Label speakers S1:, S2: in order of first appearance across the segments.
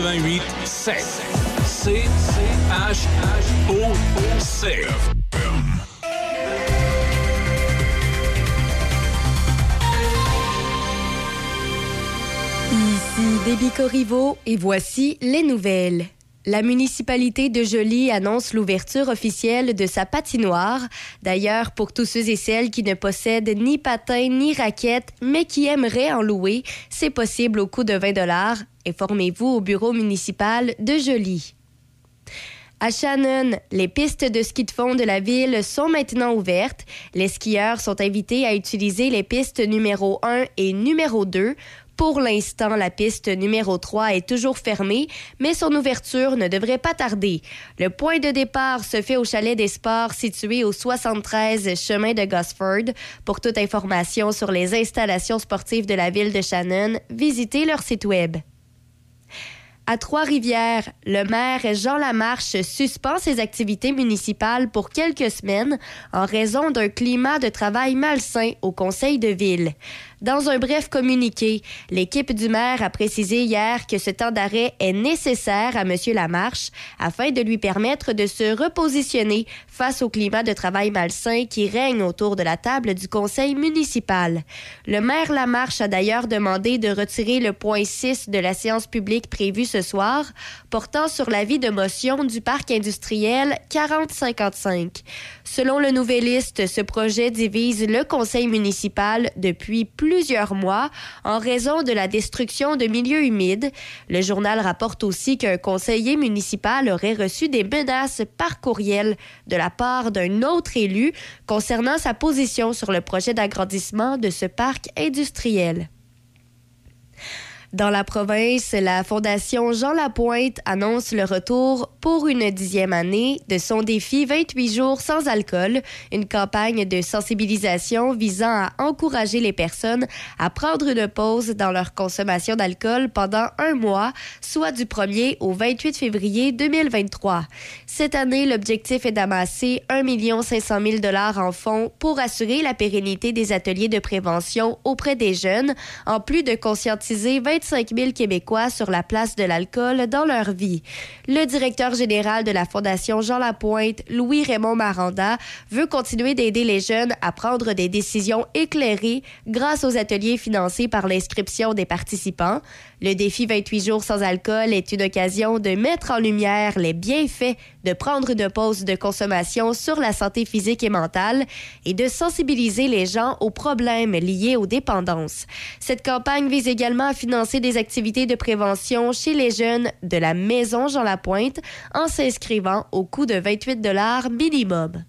S1: Choc 88 7. C H O C.
S2: Ici Déby Corriveau et voici les nouvelles. La municipalité de Joly annonce l'ouverture officielle de sa patinoire. D'ailleurs, pour tous ceux et celles qui ne possèdent ni patin ni raquette, mais qui aimeraient en louer, c'est possible au coût de 20 dollars. Informez-vous au bureau municipal de Joly. À Shannon, les pistes de ski de fond de la ville sont maintenant ouvertes. Les skieurs sont invités à utiliser les pistes numéro 1 et numéro 2. Pour l'instant, la piste numéro 3 est toujours fermée, mais son ouverture ne devrait pas tarder. Le point de départ se fait au chalet des sports situé au 73 chemin de Gosford. Pour toute information sur les installations sportives de la ville de Shannon, visitez leur site web. À Trois-Rivières, le maire Jean Lamarche suspend ses activités municipales pour quelques semaines en raison d'un climat de travail malsain au conseil de ville. Dans un bref communiqué, l'équipe du maire a précisé hier que ce temps d'arrêt est nécessaire à M. Lamarche afin de lui permettre de se repositionner face au climat de travail malsain qui règne autour de la table du conseil municipal. Le maire Lamarche a d'ailleurs demandé de retirer le point 6 de la séance publique prévue ce soir, portant sur l'avis de motion du parc industriel 4055. Selon le Nouvelliste, ce projet divise le conseil municipal depuis plusieurs mois en raison de la destruction de milieux humides. Le journal rapporte aussi qu'un conseiller municipal aurait reçu des menaces par courriel de la part d'un autre élu concernant sa position sur le projet d'agrandissement de ce parc industriel. Dans la province, la Fondation Jean Lapointe annonce le retour pour une dixième année de son défi 28 jours sans alcool, une campagne de sensibilisation visant à encourager les personnes à prendre une pause dans leur consommation d'alcool pendant un mois, soit du 1er au 28 février 2023. Cette année, l'objectif est d'amasser 1 500 000 dollars en fonds pour assurer la pérennité des ateliers de prévention auprès des jeunes, en plus de conscientiser 25 000 Québécois sur la place de l'alcool dans leur vie. Le directeur général de la Fondation Jean Lapointe, Louis-Raymond Maranda, veut continuer d'aider les jeunes à prendre des décisions éclairées grâce aux ateliers financés par l'inscription des participants. Le défi 28 jours sans alcool est une occasion de mettre en lumière les bienfaits de prendre une pause de consommation sur la santé physique et mentale et de sensibiliser les gens aux problèmes liés aux dépendances. Cette campagne vise également à financer des activités de prévention chez les jeunes de la Maison Jean Lapointe en s'inscrivant au coût de 28 dollars minimum.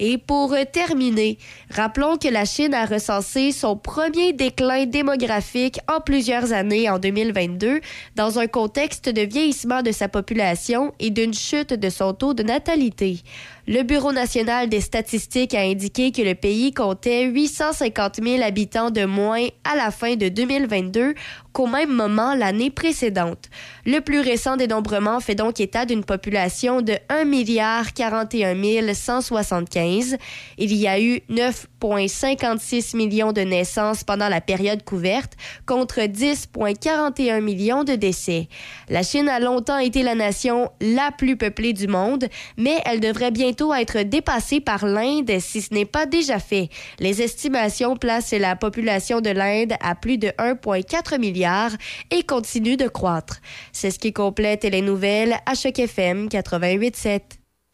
S2: Et pour terminer, rappelons que la Chine a recensé son premier déclin démographique en plusieurs années en 2022 dans un contexte de vieillissement de sa population et d'une chute de son taux de natalité. Le Bureau national des statistiques a indiqué que le pays comptait 850 000 habitants de moins à la fin de 2022 qu'au même moment l'année précédente. Le plus récent dénombrement fait donc état d'une population de 1 milliard 41 175. Il y a eu 9,56 millions de naissances pendant la période couverte contre 10,41 millions de décès. La Chine a longtemps été la nation la plus peuplée du monde, mais elle devrait bientôt être dépassée par l'Inde si ce n'est pas déjà fait. Les estimations placent la population de l'Inde à plus de 1,4 milliard et continue de croître. C'est ce qui complète les nouvelles à Choc FM 88.7.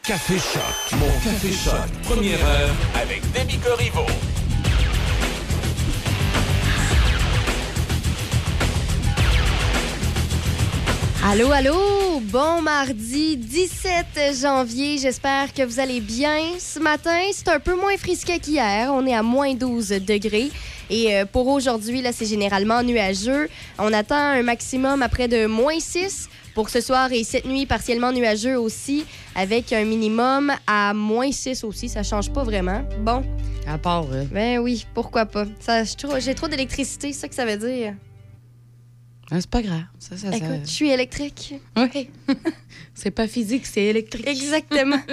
S1: Café Choc, mon Café Choc, première heure avec Demi Corriveau.
S2: Allô, allô! Bon mardi 17 janvier. J'espère que vous allez bien. Ce matin, c'est un peu moins frisqué qu'hier. On est à moins 12 degrés. Et euh, pour aujourd'hui, là, c'est généralement nuageux. On attend un maximum après de moins 6 pour ce soir et cette nuit, partiellement nuageux aussi, avec un minimum à moins 6 aussi. Ça change pas vraiment. Bon.
S3: À part, euh,
S2: Ben oui, pourquoi pas. Ça, J'ai trop, j'ai trop d'électricité, c'est ça que ça veut dire.
S3: C'est pas grave. Ça, ça, ça-
S2: Écoute, je suis électrique.
S3: Oui. c'est pas physique, c'est électrique.
S2: Exactement.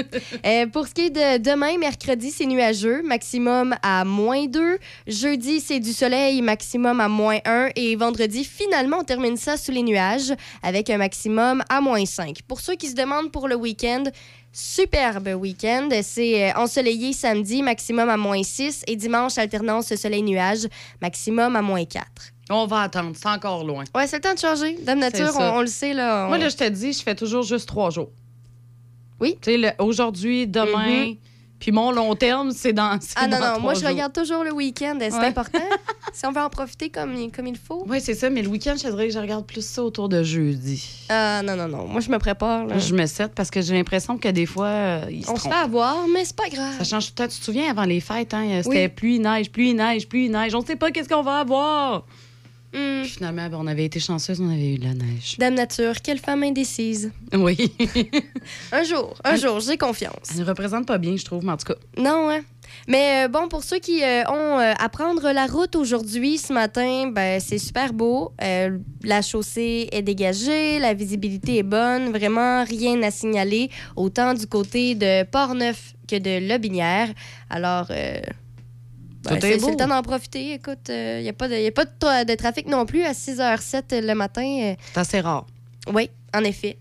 S2: Euh, pour ce qui est de demain, mercredi, c'est nuageux, maximum à moins 2. Jeudi, c'est du soleil, maximum à moins 1. Et vendredi, finalement, on termine ça sous les nuages avec un maximum à moins 5. Pour ceux qui se demandent pour le week-end, superbe week-end. C'est euh, ensoleillé samedi, maximum à moins 6. Et dimanche, alternance soleil-nuage, maximum à moins 4.
S3: On va attendre, c'est encore loin.
S2: Ouais, c'est le temps de changer. Dame Nature, on, on le sait, là. on-
S3: Moi, là, je te dis, je fais toujours juste trois jours.
S2: Oui.
S3: Tu sais, le- aujourd'hui, demain,
S2: Mhm.
S3: puis mon long terme, c'est dans.
S2: Ah non,
S3: dans
S2: non, moi je regarde toujours le week-end, c'est
S3: Ouais.
S2: important. si on veut en profiter comme, il- comme il faut.
S3: Oui, c'est ça, mais le week-end, je te dirais que je regarde plus ça autour de jeudi.
S2: Ah non, non, non, moi je me prépare. là.
S3: Je me cède parce que j'ai l'impression que des fois, euh, ils
S2: On se fait avoir, mais c'est pas grave.
S3: Ça change tout le temps. Tu te souviens, avant les fêtes, hein, c'était
S2: Oui.
S3: pluie, neige, pluie, neige, pluie, neige. On ne sait pas qu'est-ce qu'on va avoir.
S2: Hmm.
S3: Puis finalement, ben, on avait été chanceuse, on avait eu de la neige.
S2: Dame Nature, quelle femme indécise.
S3: Oui.
S2: Un jour, un jour, j'ai confiance.
S3: Elle ne représente pas bien, je trouve, mais en tout cas.
S2: Non, hein? Mais euh, bon, pour ceux qui euh, ont euh, à prendre la route aujourd'hui, ce matin, ben, c'est super beau. La chaussée est dégagée, la visibilité est bonne, vraiment rien à signaler, autant du côté de Port-Neuf que de Lobinière. Alors, ben, c'est le temps d'en profiter. Écoute, il n'y a pas, de, y a pas de, tra- de trafic non plus à 6h07 le matin. euh,
S3: C'est assez rare.
S2: oui, en effet.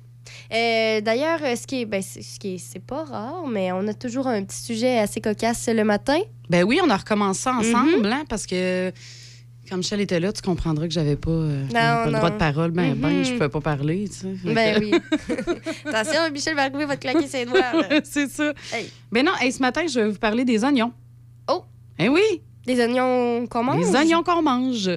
S2: Euh, D'ailleurs, euh, ce qui est, ben, c'est- ce qui est, c'est pas rare, mais on a toujours un petit sujet assez cocasse le matin.
S3: Ben oui, on a recommencé ça ensemble,
S2: Mhm.
S3: hein, parce que quand Michel était là, tu comprendras que j'avais pas, euh, pas le droit de parole. Ben, ben,
S2: Mhm.
S3: je pouvais pas parler, tu sais.
S2: Ben oui. Attention, Michel va arriver, va te claquer ses doigts.
S3: c'est ça.
S2: Hey.
S3: Ben non, hey, ce matin, je vais vous parler des oignons. Eh oui,
S2: Des oignons qu'on mange?
S3: des oignons qu'on mange.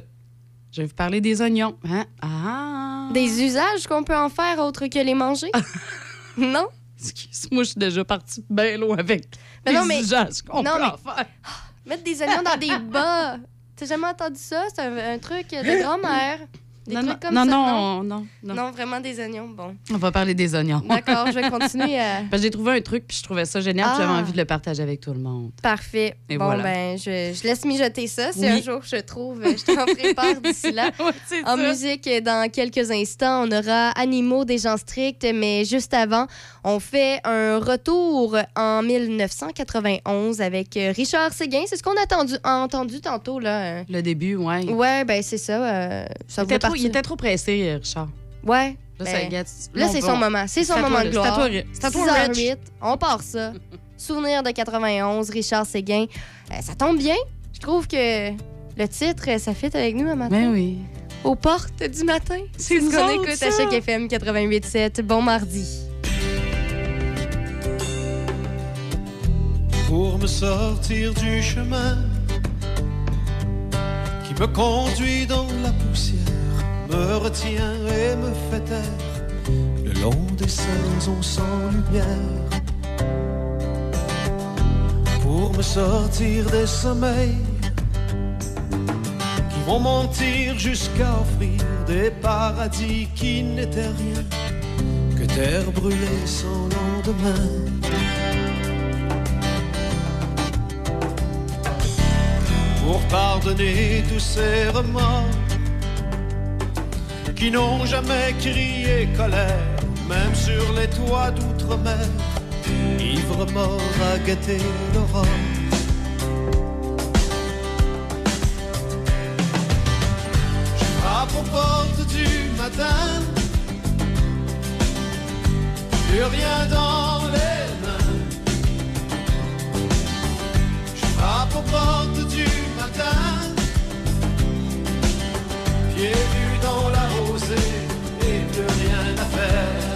S3: Je vais vous parler des oignons. Hein? Ah!
S2: Des usages qu'on peut en faire autres que les manger? non?
S3: Excuse-moi, je suis déjà partie bien loin avec
S2: Mais
S3: les
S2: non, mais-
S3: usages qu'on peut
S2: mais-
S3: en faire.
S2: Mettre des oignons dans des bas. T'as jamais entendu ça? C'est un, un truc de grand-mère. Des
S3: Non,
S2: trucs
S3: non,
S2: comme
S3: non,
S2: ça,
S3: non, non, non.
S2: Non, vraiment des oignons. Bon.
S3: On va parler des oignons.
S2: D'accord, je vais continuer à...
S3: Parce que j'ai trouvé un truc, puis je trouvais ça génial,
S2: Ah.
S3: j'avais envie de le partager avec tout le monde.
S2: Parfait.
S3: Et
S2: bon,
S3: voilà.
S2: ben, je, je laisse mijoter ça. Si
S3: Oui.
S2: un jour je trouve, je t'en prépare d'ici là. En
S3: ça.
S2: musique, dans quelques instants, on aura Animaux des gens stricts, mais juste avant, on fait un retour en 1991 avec euh, Richard Séguin. C'est ce qu'on a entendu, entendu tantôt, là.
S3: Le début, ouais.
S2: Ouais, ben c'est ça. euh, ça
S3: trop, il était trop pressé, Richard.
S2: Ouais.
S3: Là,
S2: ben, là, c'est son moment. C'est son moment de
S3: là. C'est à
S2: gloire.
S3: c'est à toi, Rich.
S2: 6h08, on part ça. Souvenir de 91, Richard Séguin. Euh, ça tombe bien. Je trouve que le titre, euh, ça fit avec nous un matin.
S3: Ben oui.
S2: Aux portes du matin.
S3: C'est
S2: ce qu'on écoute
S3: ça.
S2: à chaque FM 88.7. Bon mardi.
S4: pour me sortir du chemin qui me conduit dans la poussière, me retient et me fait taire le long des saisons sans lumière. Pour me sortir des sommeils qui vont mentir jusqu'à offrir des paradis qui n'étaient rien que terre brûlée sans lendemain. pour pardonner tous ces remords qui n'ont jamais crié colère, même sur les toits d'outre-mer, ivre mort à gâter l'aurore. Je frappe aux portes du matin, plus rien dans les mains. Je frappe aux portes du matin, pieds dans la rosée et plus rien à faire.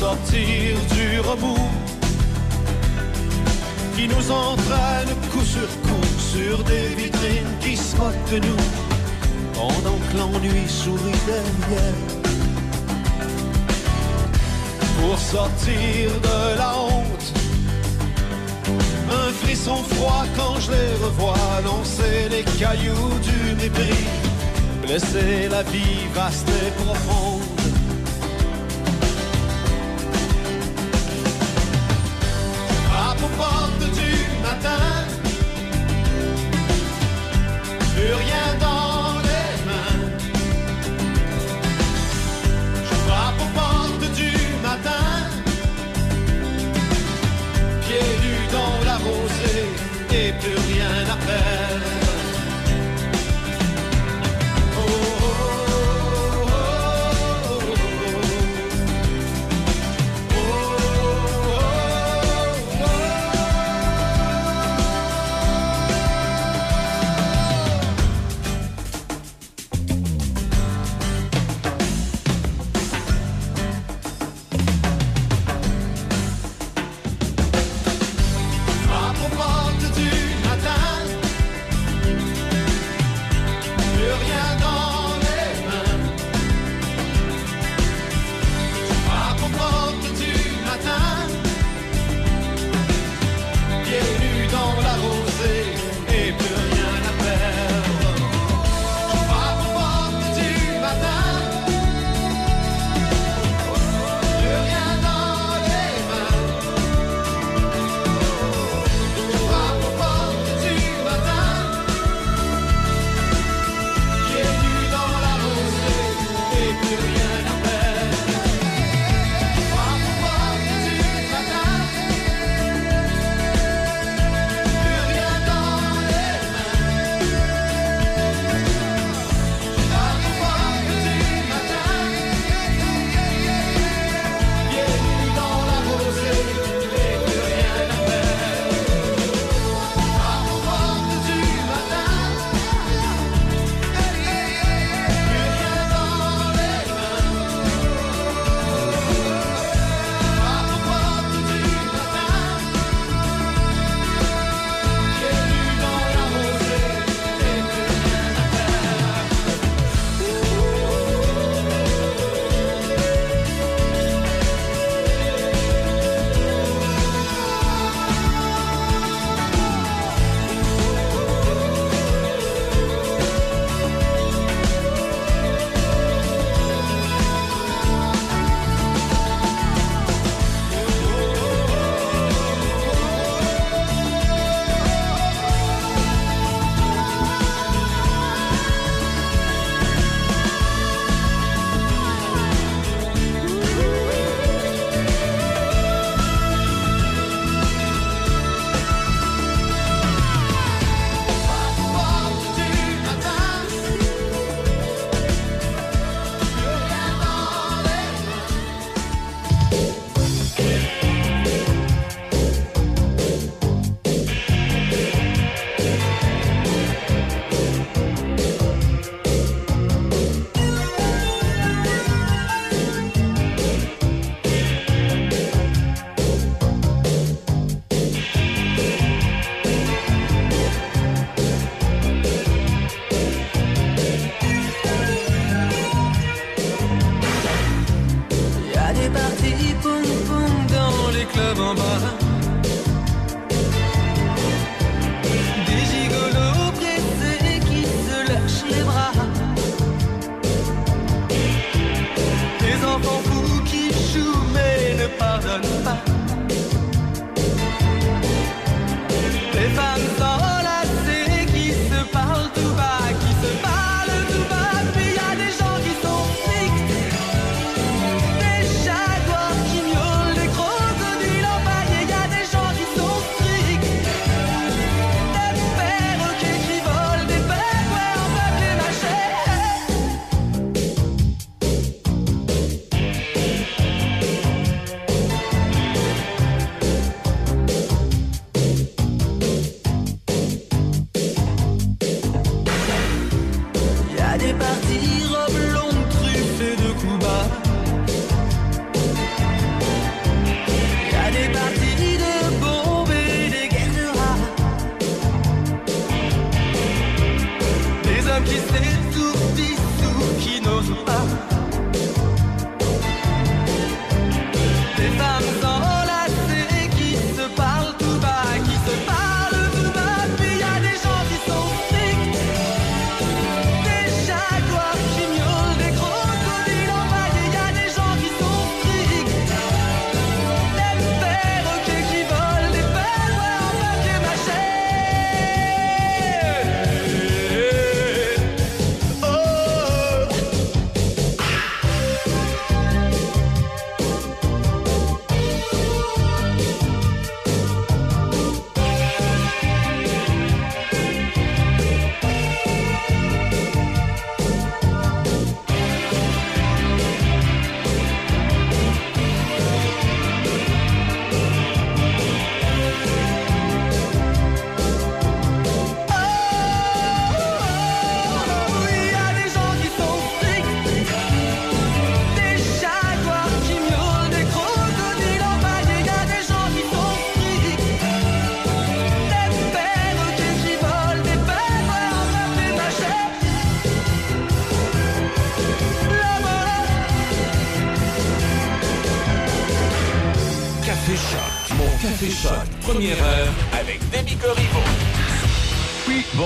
S4: Sortir du remous qui nous entraîne coup sur coup sur des vitrines qui se de nous pendant que l'ennui sourit derrière. Pour sortir de la honte, un frisson froid quand je les revois lancer les cailloux du mépris, blesser la vie vaste et profonde. Rien dans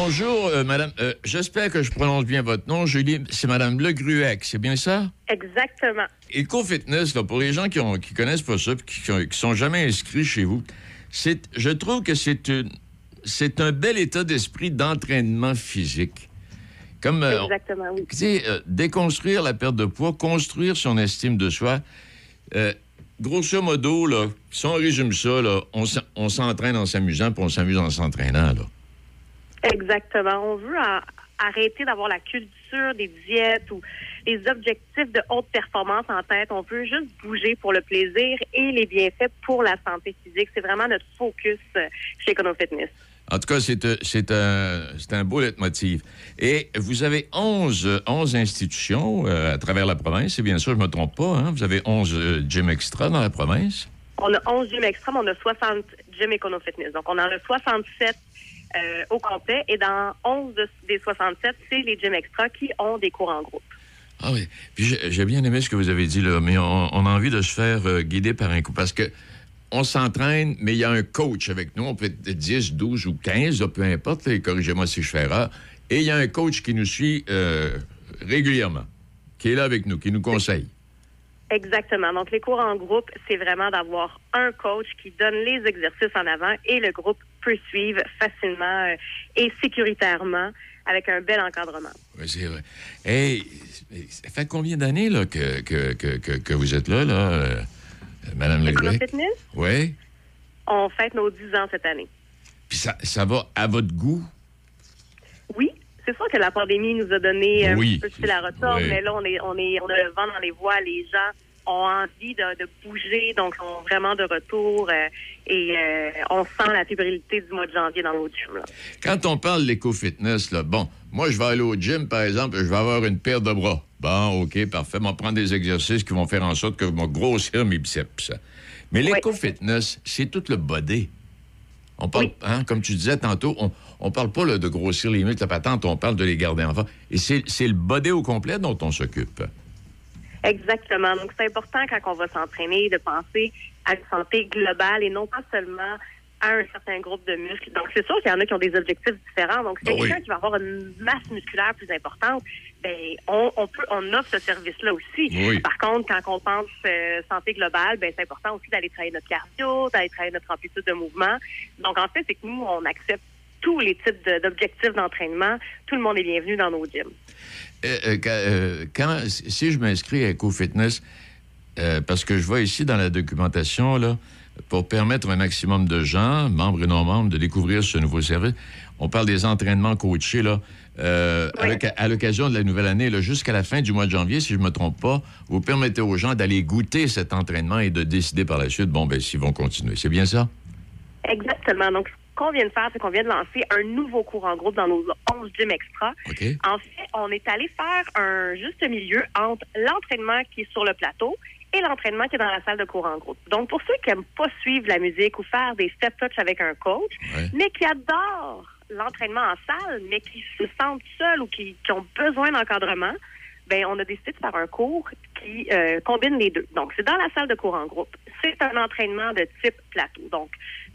S5: bonjour, euh, madame. Euh, J'espère que je prononce bien votre nom. Julie, c'est madame Le Gruec, c'est bien ça?
S6: Exactement.
S5: EcoFitness, là, pour les gens qui ne qui connaissent pas ça, qui, qui sont jamais inscrits chez vous, c'est, je trouve que c'est une, c'est un bel état d'esprit d'entraînement physique. Comme, euh,
S6: Exactement, oui.
S5: tu euh, déconstruire la perte de poids, construire son estime de soi. Euh, grosso modo, là, si on résume ça, là, on, s'en- on s'entraîne en s'amusant, puis on s'amuse en s'entraînant. Là.
S6: Exactement. On veut arrêter d'avoir la culture des diètes ou les objectifs de haute performance en tête. On veut juste bouger pour le plaisir et les bienfaits pour la santé physique. C'est vraiment notre focus euh, chez EconoFitness.
S5: En tout cas, c'est euh, un, un beau leitmotiv. Et vous avez 11, euh, 11 institutions euh, à travers la province, c'est bien ça, je ne me trompe pas. Hein? Vous avez 11 euh, gyms extra dans la province.
S6: On a 11 gyms extrêmes, on a 60 gyms EconoFitness. Donc, on en a 67 euh, au complet. Et dans 11 de- des 67, c'est les gyms extra qui ont des cours en groupe.
S5: Ah oui. Puis j'ai bien aimé ce que vous avez dit, là, mais on, a envie de se faire euh, guider par un coup. Parce que on s'entraîne, mais il y a un coach avec nous. On peut être 10, 12 ou 15, là, peu importe. Corrigez-moi si je fais erreur. Et il y a un coach qui nous suit euh, régulièrement, qui est là avec nous, qui nous conseille.
S6: Exactement. Donc, les cours en groupe, c'est vraiment d'avoir un coach qui donne les exercices en avant et le groupe peut suivre facilement euh, et sécuritairement avec un bel encadrement.
S5: Oui, c'est vrai. Hey, ça fait combien d'années là, que, que, que, vous êtes là, là, euh, Madame Legrec?
S6: Fitness,
S5: Oui.
S6: on fête nos 10 ans cette année.
S5: Puis ça, ça va à votre goût?
S6: C'est sûr que la pandémie nous a donné un
S5: Oui.
S6: petit peu de fil à retordre,
S5: Oui.
S6: mais là, on est, on est, on a le vent dans les voies. Les gens ont envie de, de bouger, donc sont vraiment de retour euh, et euh, on sent la fébrilité du mois de janvier dans nos gyms. là.
S5: Quand on parle d'éco-fitness, là, bon, moi, je vais aller au gym, par exemple, je vais avoir une paire de bras. Bon, OK, parfait. Vais prendre des exercices qui vont faire en sorte que je vais grossir mes biceps. Mais
S6: Oui.
S5: l'éco-fitness, c'est tout le body. On parle,
S6: Oui.
S5: hein, comme tu disais tantôt, on, on parle pas là, de grossir les muscles, la patente, on parle de les garder en forme. Et c'est le body au complet dont on s'occupe.
S6: Exactement. Donc, c'est important quand on va s'entraîner de penser à une santé globale et non pas seulement à un certain groupe de muscles. Donc, c'est sûr qu'il y en a qui ont des objectifs différents. Donc, si
S5: oui.
S6: quelqu'un qui va avoir une masse musculaire plus importante, ben, on, on peut, on offre ce service-là aussi.
S5: Oui.
S6: Par contre, quand on pense euh, santé globale, ben, c'est important aussi d'aller travailler notre cardio, d'aller travailler notre amplitude de mouvement. Donc, en fait, c'est que nous, on accepte tous les types de- d'objectifs d'entraînement. Tout le monde est bienvenu dans nos gyms.
S5: Euh, euh, quand, euh, si je m'inscris à EcoFitness, euh, parce que je vois ici dans la documentation, là, pour permettre un maximum de gens, membres et non membres, de découvrir ce nouveau service, on parle des entraînements coachés, là, euh, à
S6: Oui.
S5: l'oc- à l'occasion de la nouvelle année, jusqu'à la fin du mois de janvier, si je ne me trompe pas, vous permettez aux gens d'aller goûter cet entraînement et de décider par la suite, bon, ben, s'ils vont continuer. C'est bien ça?
S6: Exactement. Donc, qu'on vient de faire, c'est qu'on vient de lancer un nouveau cours en groupe dans nos 11 gyms extra. En fait, on est allé faire un juste milieu entre l'entraînement qui est sur le plateau et l'entraînement qui est dans la salle de cours en groupe. Donc, pour ceux qui aiment pas suivre la musique ou faire des step touch avec un coach,
S5: Ouais.
S6: mais qui adorent l'entraînement en salle, mais qui se sentent seuls ou qui, qui ont besoin d'encadrement, ben on a décidé de faire un cours qui euh, combine les deux. Donc, c'est dans la salle de cours en groupe. C'est un entraînement de type plateau. Donc,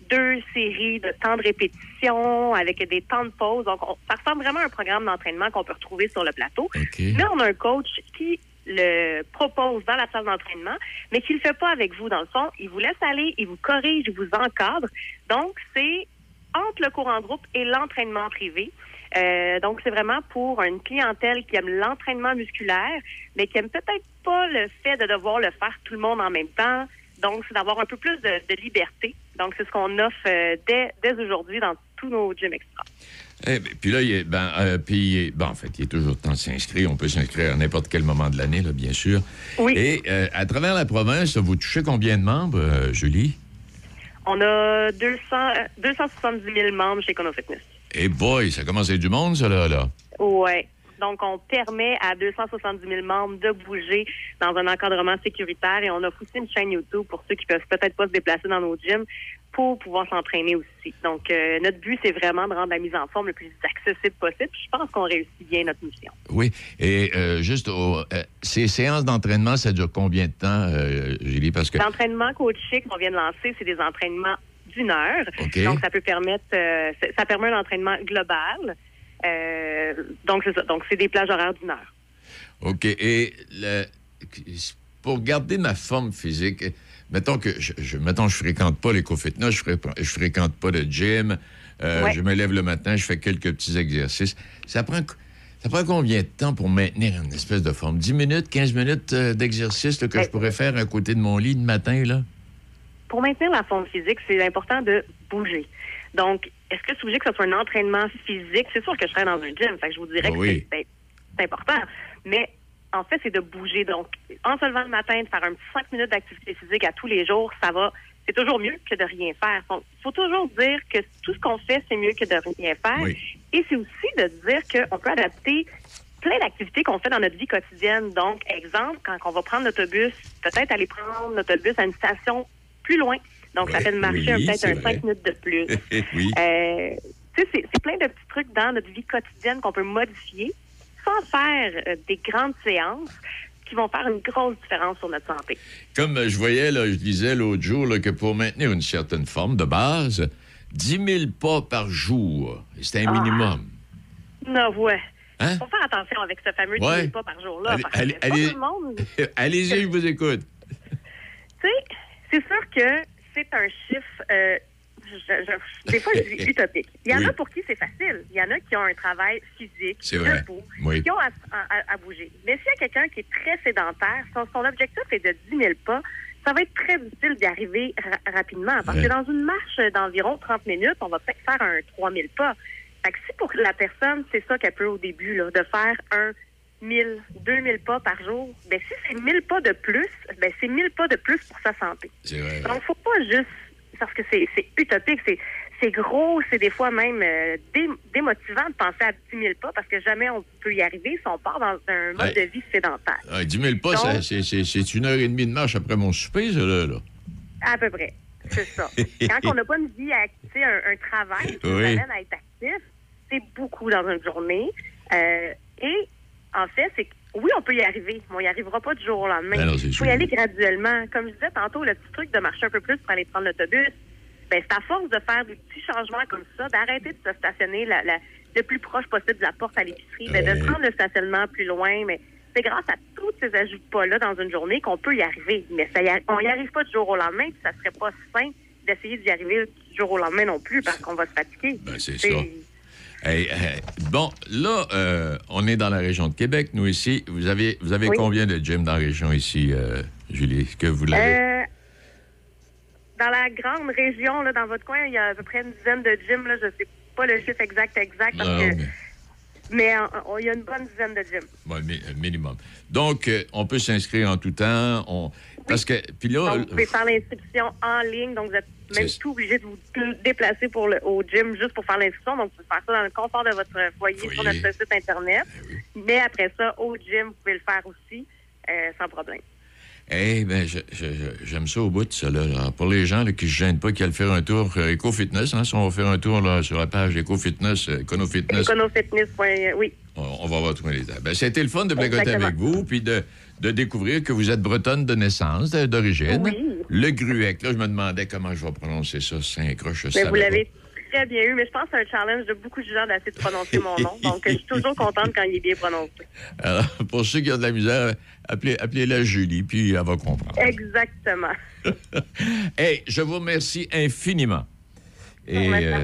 S6: deux séries de temps de répétition avec des temps de pause. Donc, on- ça ressemble vraiment à un programme d'entraînement qu'on peut retrouver sur le plateau.
S5: OK.
S6: Mais on a un coach qui le propose dans la salle d'entraînement, mais qui le fait pas avec vous. Dans le fond, il vous laisse aller, il vous corrige, il vous encadre. Donc, c'est entre le cours en groupe et l'entraînement privé. Euh, donc, c'est vraiment pour une clientèle qui aime l'entraînement musculaire, mais qui aime peut-être pas le fait de devoir le faire tout le monde en même temps. Donc, c'est d'avoir un peu plus de, de liberté. Donc, c'est ce qu'on offre euh, dès, dès aujourd'hui dans tous nos gyms extra.
S5: Eh ben, puis là, il est, ben, euh, puis, ben, en fait, il est toujours temps de s'inscrire. On peut s'inscrire à n'importe quel moment de l'année, là, bien sûr.
S6: Oui.
S5: Et euh, à travers la province, vous touchez combien de membres, euh, Julie?
S6: On a 200, euh, 270 000 membres chez EconoFitness.
S5: Eh boy, ça commence à être du monde, ça, là. là.
S6: Ouais. Donc, on permet à 270 000 membres de bouger dans un encadrement sécuritaire et on offre aussi une chaîne YouTube pour ceux qui peuvent peut-être pas se déplacer dans nos gyms pour pouvoir s'entraîner aussi. Donc, euh, notre but, c'est vraiment de rendre la mise en forme le plus accessible possible. Puis Je pense qu'on réussit bien notre mission.
S5: Oui. Et euh, juste, au- euh, ces séances d'entraînement, ça dure combien de temps, euh, Julie? Parce que.
S6: L'entraînement coaché qu'on vient de lancer, c'est des entraînements d'une heure. Donc, ça peut permettre, ça permet un entraînement global. Euh, donc, c'est ça. Donc, c'est des plages horaires d'une heure.
S5: OK. Et le- pour garder ma forme physique, mettons que je, je, mettons, je fréquente pas l'éco-fitness, je, fré- je fréquente pas le gym, euh,
S6: Ouais.
S5: je me lève le matin, je fais quelques petits exercices. Ça prend, ça prend combien de temps pour maintenir une espèce de forme? 10 minutes, 15 minutes euh, d'exercice que je pourrais faire à côté de mon lit le matin, là?
S6: Pour maintenir la forme physique, c'est important de bouger. Donc, est-ce que c'est obligé que ce soit un entraînement physique? C'est sûr que je serais dans un gym, fait que je vous dirais que
S5: oui.
S6: c'est- c'est c'est important. Mais en fait, c'est de bouger. Donc, en se levant le matin, de faire un petit 5 minutes d'activité physique à tous les jours, ça va. C'est toujours mieux que de rien faire. Donc, il faut toujours dire que tout ce qu'on fait, c'est mieux que de rien faire.
S5: Oui.
S6: Et c'est aussi de dire qu'on peut adapter plein d'activités qu'on fait dans notre vie quotidienne. Donc, exemple, quand on va prendre l'autobus, peut-être aller prendre l'autobus à une station plus loin. Donc, ça fait de marcher
S5: oui,
S6: peut-être un
S5: vrai.
S6: 5 minutes de plus.
S5: oui.
S6: Euh, tu sais, c'est plein de petits trucs dans notre vie quotidienne qu'on peut modifier sans faire euh, des grandes séances qui vont faire une grosse différence sur notre santé.
S5: Comme euh, je voyais, là, je disais l'autre jour là, que pour maintenir une certaine forme de base, 10 000 pas par jour, c'est un
S6: Ah.
S5: minimum.
S6: Non, ouais.
S5: Hein?
S6: Faut faire attention avec ce fameux 10
S5: Ouais.
S6: 000 pas par jour-là.
S5: Allez-
S6: que
S5: allez- allez-
S6: monde
S5: Allez-y, je vous écoute.
S6: Tu sais, c'est sûr que c'est un chiffre, euh, je- je- des fois, je dis utopique. Il y en
S5: Oui.
S6: a pour qui c'est facile. Il y en a qui ont un travail physique, debout,
S5: Oui.
S6: qui ont à, à- à bouger. Mais s'il y a quelqu'un qui est très sédentaire, son, son objectif est de 10 000 pas, ça va être très difficile d'y arriver ra- rapidement. Parce que dans une marche d'environ 30 minutes, on va peut-être faire un 3 000 pas. Fait que si pour la personne, c'est ça qu'elle peut au début, là, de faire un 1000, 2000 pas par jour, ben si c'est 1000 pas de plus, ben c'est 1000 pas de plus pour sa santé.
S5: Vrai.
S6: Donc, faut pas juste parce que c'est utopique, c'est c'est gros, c'est des fois même euh, dé- démotivant de penser à 10 000 pas parce que jamais on peut y arriver si on part dans un mode
S5: Ouais.
S6: de vie sédentaire.
S5: Ah, 10 000 pas, c'est- une heure et demie de marche après mon souper, ça, là. là.
S6: À peu près. C'est ça. Quand on n'a pas une vie active, un, un travail qui nous amène à être actif, c'est beaucoup dans une journée. Euh, et en fait, c'est que oui, on peut y arriver, mais on n'y arrivera pas du jour au lendemain.
S5: Ben
S6: Il faut
S5: sûr.
S6: y aller graduellement. Comme je disais tantôt, le petit truc de marcher un peu plus pour aller prendre l'autobus, ben, c'est à force de faire des petits changements comme ça, d'arrêter de se stationner la- la- le plus proche possible de la porte à l'épicerie, ben, de prendre le stationnement plus loin, mais c'est grâce à tous ces ajouts de pas-là dans une journée qu'on peut y arriver. Mais ça y a- on n'y arrive pas du jour au lendemain, puis ça serait pas sain d'essayer d'y arriver du jour au lendemain non plus parce qu'on va se fatiguer.
S5: Ben, C'est- ça. Hey, hey, bon, là, euh, on est dans la région de Québec, nous ici. Vous avez, vous avez
S6: Oui.
S5: combien de gyms dans la région ici, euh, Julie? Est-ce que vous l'avez?
S6: Euh, dans la grande région, là, dans votre coin, il y a à peu près une dizaine de gyms. Là, je sais pas le chiffre exact, exact, parce
S5: Non,
S6: que,
S5: mais-
S6: mais il y a une bonne dizaine de gyms.
S5: bon, mi- minimum. Donc, euh, on peut s'inscrire en tout temps. On... Parce que, puis là,
S6: Donc, vous pouvez faire l'inscription en ligne. Donc, vous êtes même tout obligé de vous dé- déplacer pour le, au gym juste pour faire l'inscription. Donc, vous pouvez faire ça dans le confort de votre foyer, sur notre site Internet. Mais après ça, au gym, vous pouvez le faire aussi euh, sans problème.
S5: Eh ben, je- j'aime ça au bout de ça. Là. Alors, pour les gens là, qui ne se gênent pas, qui veulent faire un tour euh, Eco-Fitness, hein, si on va faire un tour là, sur la page Eco-Fitness, euh, Econo-Fitness,
S6: Econofitness. euh, Oui.
S5: on, on va retrouver les dates. Ben, c'était le fun de blagoter avec vous, puis de, de découvrir que vous êtes bretonne de naissance, d'origine.
S6: Oui.
S5: Le Gruec, là, je me demandais comment je vais prononcer ça, Saint-Croche.
S6: Mais vous l'avez très bien eu, mais je pense que c'est un challenge de beaucoup de gens d'essayer de prononcer mon nom. Donc, je suis toujours contente quand il est bien prononcé.
S5: Alors, pour ceux qui ont de la misère, appelez, appelez-la Julie, puis elle va comprendre.
S6: Exactement.
S5: Hey, je vous remercie infiniment. Et euh,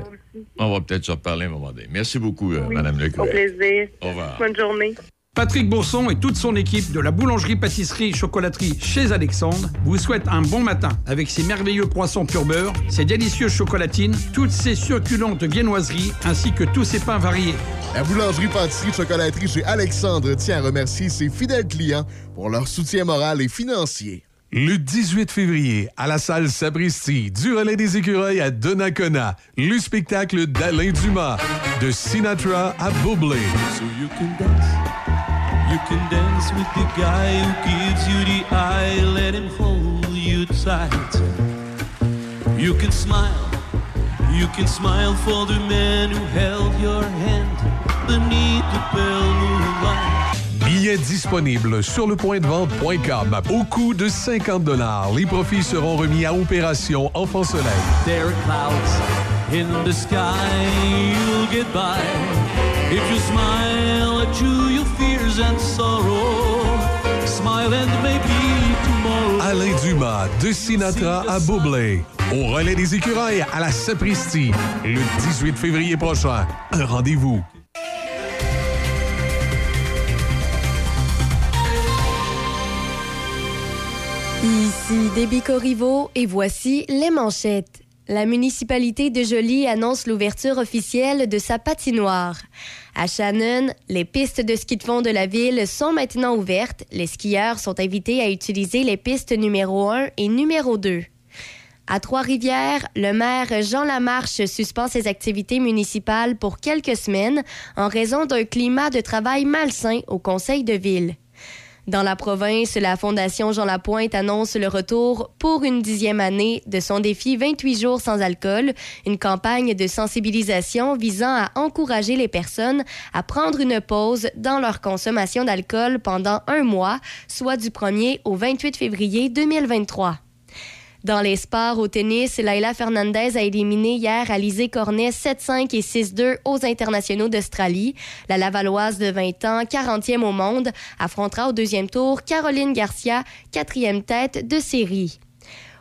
S5: on va peut-être se reparler un moment donné. Merci beaucoup, euh,
S6: Oui,
S5: Madame
S6: Au plaisir.
S5: Au revoir.
S6: Bonne journée.
S7: Patrick Bourson et toute son équipe de la boulangerie-pâtisserie-chocolaterie chez Alexandre vous souhaitent un bon matin avec ses merveilleux croissants pur beurre, ses délicieuses chocolatines, toutes ses succulentes viennoiseries ainsi que tous ses pains variés.
S8: La boulangerie pâtisserie chocolaterie chez Alexandre tient à remercier ses fidèles clients pour leur soutien moral et financier.
S9: Le 18 février, à la salle Sabristi, du relais des écureuils à Donnacona, le spectacle d'Alain Dumas, de Sinatra à Bublé.
S4: So you can dance, with the guy who gives you the eye, let him hold you tight. You can smile, you can smile for the man who held your hand beneath the pale moonlight.
S9: Billets Billets disponibles sur le point de vente.com. Au coût de 50 Les profits seront remis à Opération Enfant Soleil.
S4: There are clouds in the sky, you'll get by. If you smile and sorrow. Smile and maybe tomorrow.
S9: Alain Dumas, de Sinatra à Bublé. Au relais des écureuils à la Sapristi, le 18 février prochain. Un rendez-vous.
S2: Ici Déby Corriveau et voici les manchettes. La municipalité de Joly annonce l'ouverture officielle de sa patinoire. À Shannon, les pistes de ski de fond de la ville sont maintenant ouvertes. Les skieurs sont invités à utiliser les pistes numéro 1 et numéro 2. À Trois-Rivières, le maire Jean Lamarche suspend ses activités municipales pour quelques semaines en raison d'un climat de travail malsain au conseil de ville. Dans la province, la Fondation Jean Lapointe annonce le retour pour une dixième année de son défi 28 jours sans alcool, une campagne de sensibilisation visant à encourager les personnes à prendre une pause dans leur consommation d'alcool pendant un mois, soit du 1er au 28 février 2023. Dans les sports au tennis, Laila Fernandez a éliminé hier Alizé Cornet 7-5 et 6-2 aux internationaux d'Australie. La Lavalloise de 20 ans, 40e au monde, affrontera au deuxième tour Caroline Garcia, quatrième tête de série.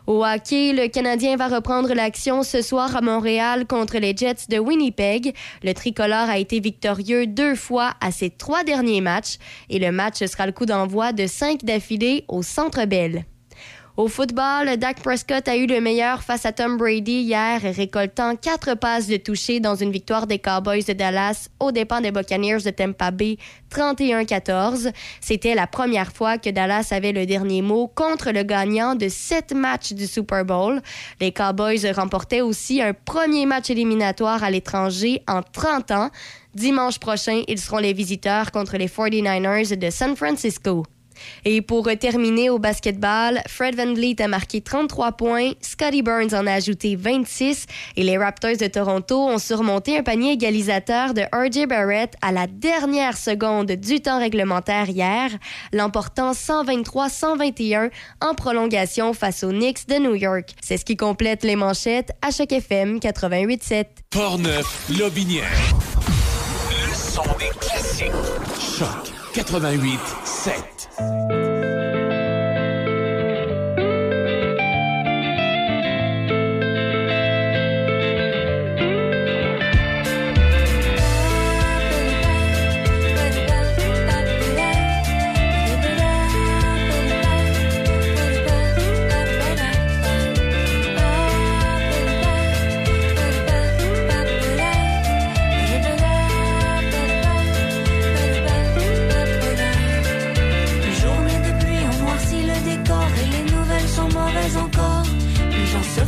S2: Au hockey, le Canadien va reprendre l'action ce soir à Montréal contre les Jets de Winnipeg. Le tricolore a été victorieux deux fois à ses trois derniers matchs et le match sera le coup d'envoi de cinq d'affilée au Centre Bell. Au football, Dak Prescott a eu le meilleur face à Tom Brady hier, récoltant quatre passes de toucher dans une victoire des Cowboys de Dallas aux dépens des Buccaneers de Tampa Bay 31-14. C'était la première fois que Dallas avait le dernier mot contre le gagnant de sept matchs du Super Bowl. Les Cowboys remportaient aussi un premier match éliminatoire à l'étranger en 30 ans. Dimanche prochain, ils seront les visiteurs contre les 49ers de San Francisco. Et pour terminer au basketball, Fred Van Vliet a marqué 33 points, Scotty Burns en a ajouté 26 et les Raptors de Toronto ont surmonté un panier égalisateur de RJ Barrett à la dernière seconde du temps réglementaire hier, l'emportant 123-121 en prolongation face aux Knicks de New York. C'est ce qui complète les manchettes à chaque FM 88.7.
S1: Portneuf, Lobinière. Le son des classiques. Choc 88 7.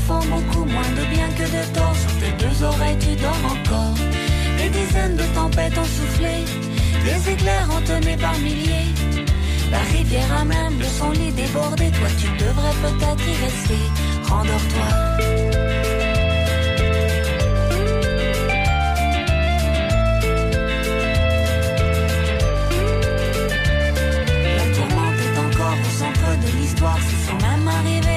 S10: Font beaucoup moins de bien que de tort. Sur tes deux oreilles, tu dors encore. Des dizaines de tempêtes ont soufflé, des éclairs entonnés par milliers. La rivière a même de son lit débordé. Toi, tu devrais peut-être y rester. Rendors-toi. La tourmente est encore au centre de l'histoire, c'est sans même arriver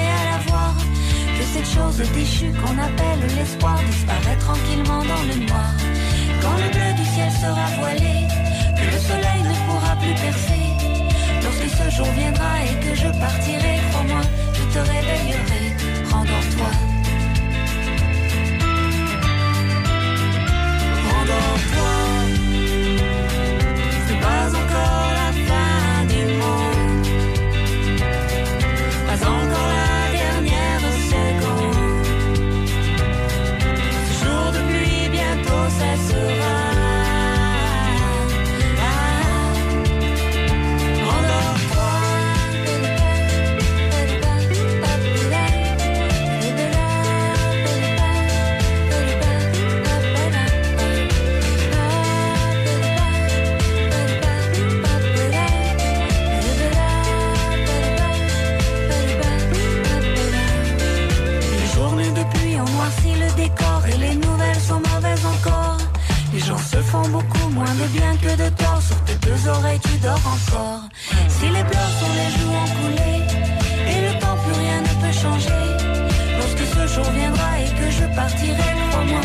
S10: cette chose déchue qu'on appelle l'espoir disparaît tranquillement dans le noir. Quand le bleu du ciel sera voilé, que le soleil ne pourra plus percer. Lorsque ce jour viendra et que je partirai, crois-moi, je te réveillerai. Rendors-toi. C'est pas encore bien que de torts sur tes deux oreilles tu dors encore. Si les pleurs sont les joues en coulée, et le temps plus rien ne peut changer. Lorsque ce jour viendra et que je partirai, crois-moi.